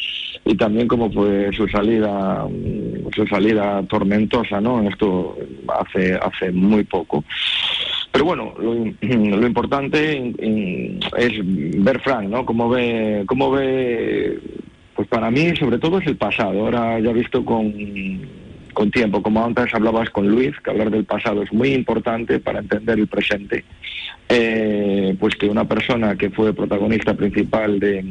y también como fue su salida, su salida tormentosa, ¿no? Esto hace hace muy poco. Pero bueno, lo, importante es ver Frank, ¿no? Cómo ve, cómo ve, pues para mí sobre todo es el pasado. Ahora ya visto con con tiempo. Como antes hablabas con Luis, que hablar del pasado es muy importante para entender el presente. Eh, pues que una persona que fue protagonista principal de,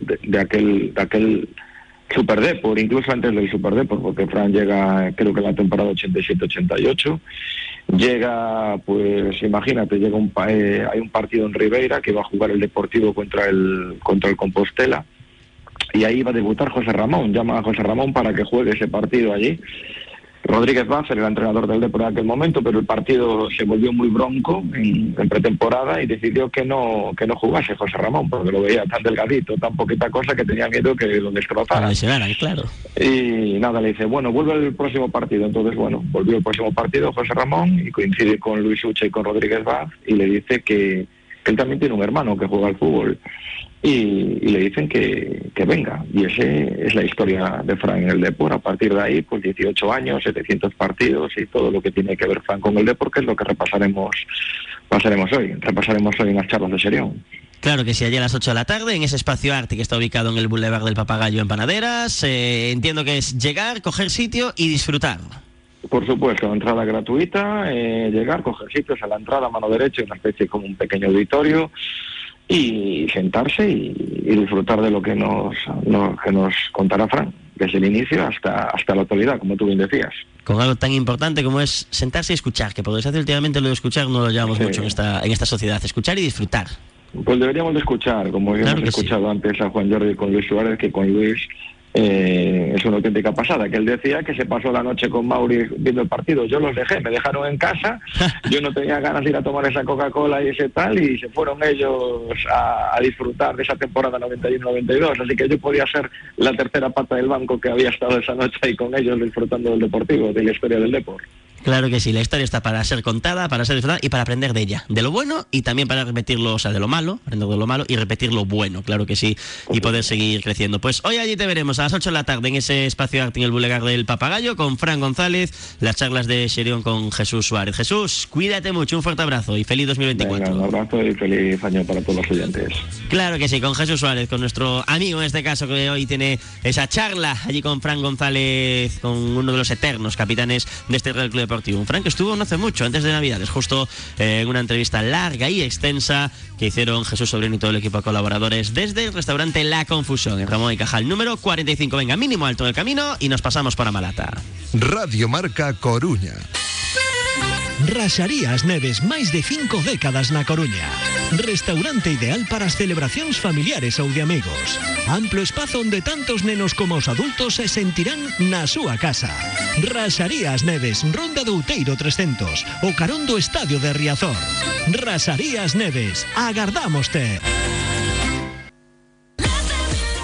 de, de aquel, de aquel Super Depor, incluso antes del Super Depor, porque Fran llega, creo que en la temporada 87-88, llega, pues imagínate, llega un, eh, hay un partido en Ribeira que va a jugar el Deportivo contra el, contra el Compostela y ahí va a debutar José Ramón, llama a José Ramón para que juegue ese partido allí. Rodríguez Bácer era entrenador del Depor en aquel momento, pero el partido se volvió muy bronco en, en, pretemporada y decidió que no que no jugase José Ramón, porque lo veía tan delgadito, tan poquita cosa que tenía miedo que lo destrozara. claro. Y nada, le dice, bueno, vuelve el próximo partido. Entonces, bueno, volvió el próximo partido José Ramón y coincide con Luis Ucha y con Rodríguez Baz y le dice que, que él también tiene un hermano que juega al fútbol y, y, le dicen que, que venga. Y esa es la historia de Fran en el Depor. A partir de ahí, pues 18 años, 700 partidos y todo lo que tiene que ver Fran con el Depor, que es lo que repasaremos, pasaremos hoy. Repasaremos hoy en las charlas de Serión. Claro que sí, allá a las 8 de la tarde, en ese espacio arte que está ubicado en el Boulevard del Papagayo en Panaderas. Eh, entiendo que es llegar, coger sitio y disfrutar. Por supuesto, entrada gratuita, eh, llegar, coger sitios a la entrada, mano derecha, una especie como un pequeño auditorio y sentarse y, y disfrutar de lo que nos, no, que nos contará Fran, desde el inicio hasta, hasta la actualidad, como tú bien decías. Con algo tan importante como es sentarse y escuchar, que por desgracia últimamente lo de escuchar no lo llevamos sí. mucho en esta, en esta sociedad, escuchar y disfrutar. Pues deberíamos de escuchar, como claro hemos escuchado sí. antes a Juan Jordi con Luis Suárez, que con Luis eh, es una auténtica pasada, que él decía que se pasó la noche con Mauri viendo el partido, yo los dejé, me dejaron en casa, yo no tenía ganas de ir a tomar esa Coca-Cola y ese tal, y se fueron ellos a, disfrutar de esa temporada 91-92, así que yo podía ser la tercera pata del banco que había estado esa noche ahí con ellos disfrutando del deportivo, de la historia del deporte. Claro que sí, la historia está para ser contada, para ser disfrutada y para aprender de ella, de lo bueno y también para repetirlo, o sea, de lo malo, aprender de lo malo y repetir lo bueno, claro que sí, y poder seguir creciendo. Pues hoy allí te veremos a las 8 de la tarde en ese espacio arte en el Boulevard del Papagayo con Fran González, las charlas de Sherion con Jesús Suárez. Jesús, cuídate mucho, un fuerte abrazo y feliz 2024. un abrazo y feliz año para todos los oyentes. Claro que sí, con Jesús Suárez, con nuestro amigo en este caso que hoy tiene esa charla allí con Fran González, con uno de los eternos capitanes de este Real Club Un Fran que estuvo no hace mucho, antes de Navidades, justo eh, en una entrevista larga y extensa que hicieron Jesús Sobrino y todo el equipo de colaboradores desde el restaurante La Confusión en Ramón y Cajal, número 45. Venga, mínimo alto del camino y nos pasamos por Amalata. Radio Marca Coruña. Raxarías Neves, máis de cinco décadas na Coruña. Restaurante ideal para as celebracións familiares ou de amigos. Amplo espazo onde tantos nenos como os adultos se sentirán na súa casa. Raxarías Neves, Ronda do Outeiro 300, o Estadio de Riazor. Raxarías Neves, agardámoste.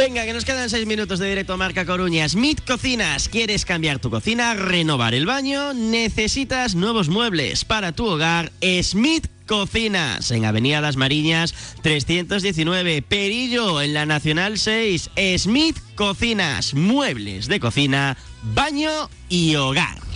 Venga, que nos quedan seis minutos de directo a Marca Coruña. Smith Cocinas, ¿quieres cambiar tu cocina, renovar el baño? ¿Necesitas nuevos muebles para tu hogar? Smith Cocinas, en Avenida Las Mariñas 319, Perillo, en la Nacional 6. Smith Cocinas, muebles de cocina, baño y hogar.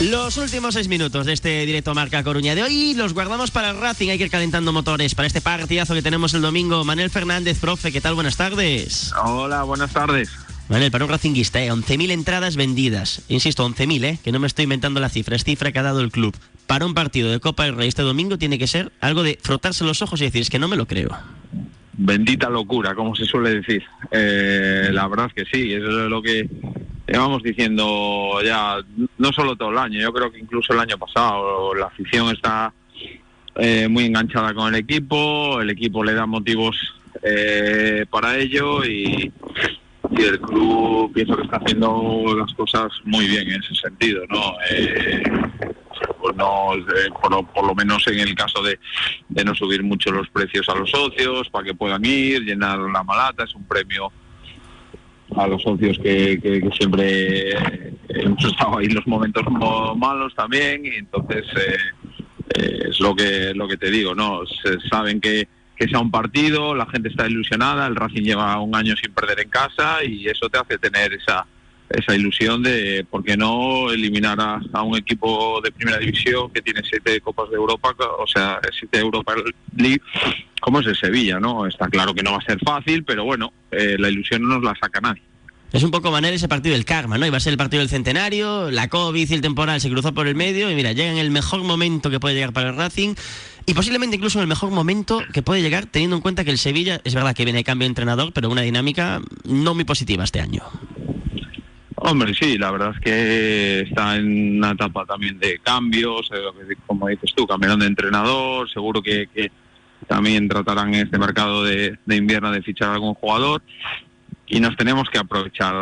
Los últimos seis minutos de este directo Marca Coruña de hoy los guardamos para el Racing. Hay que ir calentando motores para este partidazo que tenemos el domingo. Manuel Fernández, profe, ¿qué tal? Buenas tardes. Hola, buenas tardes. Manuel, para un Racinguista, ¿eh? 11.000 entradas vendidas. Insisto, 11.000, ¿eh? que no me estoy inventando la cifra, es cifra que ha dado el club. Para un partido de Copa del Rey este domingo tiene que ser algo de frotarse los ojos y decir, es que no me lo creo. Bendita locura, como se suele decir. Eh, la verdad es que sí, eso es lo que llevamos diciendo ya, no solo todo el año, yo creo que incluso el año pasado la afición está eh, muy enganchada con el equipo, el equipo le da motivos eh, para ello y, y el club pienso que está haciendo las cosas muy bien en ese sentido, ¿no? Eh, pues no eh, por, por lo menos en el caso de, de no subir mucho los precios a los socios para que puedan ir, llenar la malata, es un premio a los socios que, siempre hemos estado ahí en los momentos mo- malos también y entonces eh, eh, es lo que lo que te digo no Se- saben que, que sea un partido la gente está ilusionada el Racing lleva un año sin perder en casa y eso te hace tener esa esa ilusión de por qué no eliminar a, a un equipo de primera división que tiene siete copas de Europa o sea siete Europa League como es el Sevilla no está claro que no va a ser fácil pero bueno eh, la ilusión no nos la saca nadie Es un poco Manuel ese partido del karma, ¿no? Iba a ser el partido del centenario, la COVID y el temporal se cruzó por el medio y mira, llega en el mejor momento que puede llegar para el Racing y posiblemente incluso en el mejor momento que puede llegar teniendo en cuenta que el Sevilla, es verdad que viene de cambio de entrenador, pero una dinámica no muy positiva este año. Hombre, sí, la verdad es que está en una etapa también de cambios, eh, como dices tú, cambiaron de entrenador, seguro que, que también tratarán en este mercado de, de invierno de fichar algún jugador y nos tenemos que aprovechar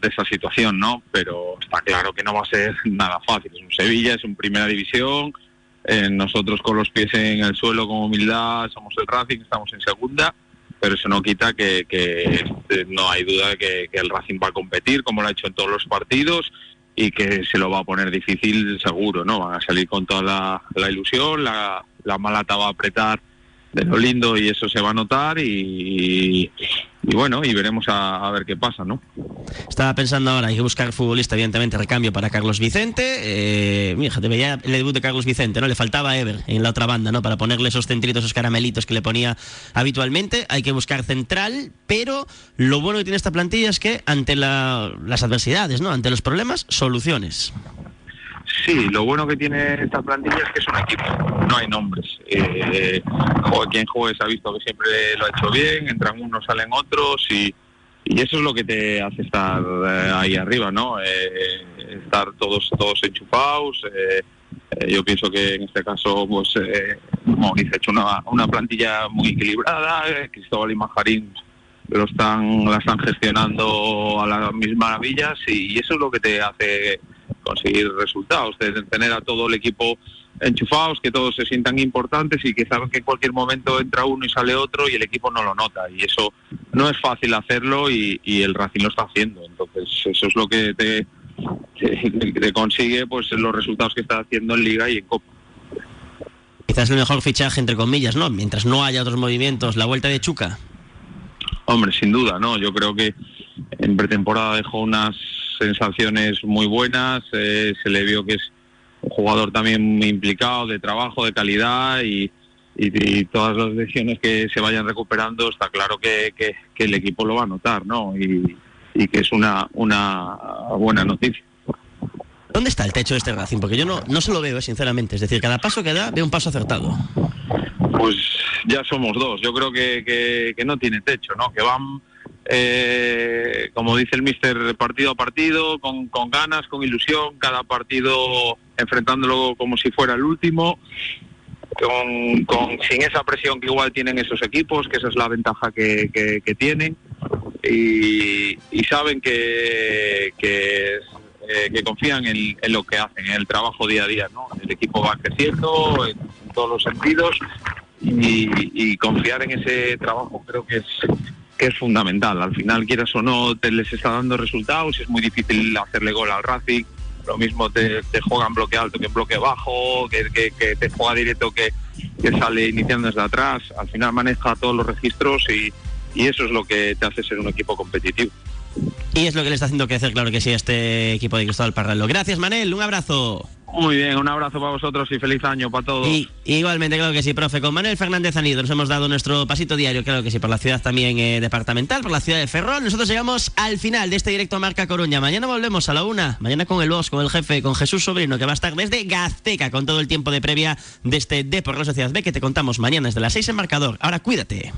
de esa situación, ¿no? Pero está claro que no va a ser nada fácil. Es un Sevilla, es un primera división, eh, nosotros con los pies en el suelo con humildad somos el Racing, estamos en segunda pero eso no quita que, eh, no hay duda de que, que el Racing va a competir como lo ha hecho en todos los partidos y que se lo va a poner difícil seguro, ¿no? Van a salir con toda la, la ilusión, la, la malata va a apretar lo lindo y eso se va a notar y, bueno, y veremos a, ver qué pasa, ¿no? Estaba pensando ahora, hay que buscar futbolista, evidentemente, recambio para Carlos Vicente. Eh, fíjate, veía el debut de Carlos Vicente, ¿no? Le faltaba Ever en la otra banda, ¿no? Para ponerle esos centritos, esos caramelitos que le ponía habitualmente. Hay que buscar central, pero lo bueno que tiene esta plantilla es que ante la- las adversidades, ¿no? Ante los problemas, soluciones. Sí, lo bueno que tiene esta plantilla es que es un equipo, no hay nombres. Eh, quien juegue se ha visto que siempre lo ha hecho bien, entran unos, salen otros y, eso es lo que te hace estar eh, ahí arriba, ¿no? Eh, estar todos todos enchufados. eh, eh, yo pienso que en este caso, pues, eh, Mauricio ha hecho una, una plantilla muy equilibrada. eh, Cristóbal y Majarín lo están, la están gestionando a las mismas maravillas y, eso es lo que te hace conseguir resultados, de tener a todo el equipo enchufados, que todos se sientan importantes y que saben que en cualquier momento entra uno y sale otro y el equipo no lo nota. Y eso no es fácil hacerlo y, y el Racing lo está haciendo. Entonces, eso es lo que te, te, te consigue pues los resultados que está haciendo en Liga y en Copa. Quizás el mejor fichaje, entre comillas, ¿no? Mientras no haya otros movimientos, la vuelta de Chuca. Hombre, sin duda, ¿no? Yo creo que en pretemporada dejó unas sensaciones muy buenas, eh, se le vio que es un jugador también muy implicado, de trabajo, de calidad y, y- y todas las lesiones que se vayan recuperando, está claro que, que- que el equipo lo va a notar, ¿no? Y, y que es una, una buena noticia. ¿Dónde está el techo de este Racing? Porque yo no, no se lo veo, eh, sinceramente. Es decir, cada paso que da, veo un paso acertado. Pues ya somos dos. Yo creo que, que- que no tiene techo, ¿no? Que van, eh, como dice el mister, partido a partido, con, con ganas, con ilusión, cada partido enfrentándolo como si fuera el último, con, con- sin esa presión que igual tienen esos equipos, que esa es la ventaja que, que- que tienen. Y, saben que, que, eh, confían en, lo que hacen, en el trabajo día a día, ¿no? El equipo va creciendo en, en todos los sentidos y, y confiar en ese trabajo creo que es que es fundamental. Al final, quieras o no, te les está dando resultados. Es muy difícil hacerle gol al Racing. Lo mismo te, juega en bloque alto que en bloque bajo, que te juega directo que, que sale iniciando desde atrás. Al final maneja todos los registros y, y eso es lo que te hace ser un equipo competitivo. Y es lo que le está haciendo crecer, claro que sí, a este equipo de Cristóbal Parralo. Gracias, Manel. Un abrazo. Muy bien, un abrazo para vosotros y feliz año para todos. Y igualmente, claro que sí, profe. Con Manuel Fernández Anido nos hemos dado nuestro pasito diario, claro que sí, por la ciudad también eh, departamental, por la ciudad de Ferrol. Nosotros llegamos al final de este directo a Marca Coruña. Mañana volvemos a la una. Mañana con el boss, con el jefe, con Jesús Sobrino, que va a estar desde Gazteca con todo el tiempo de previa de este D por la Sociedad B que te contamos mañana desde las 6 en marcador. Ahora cuídate.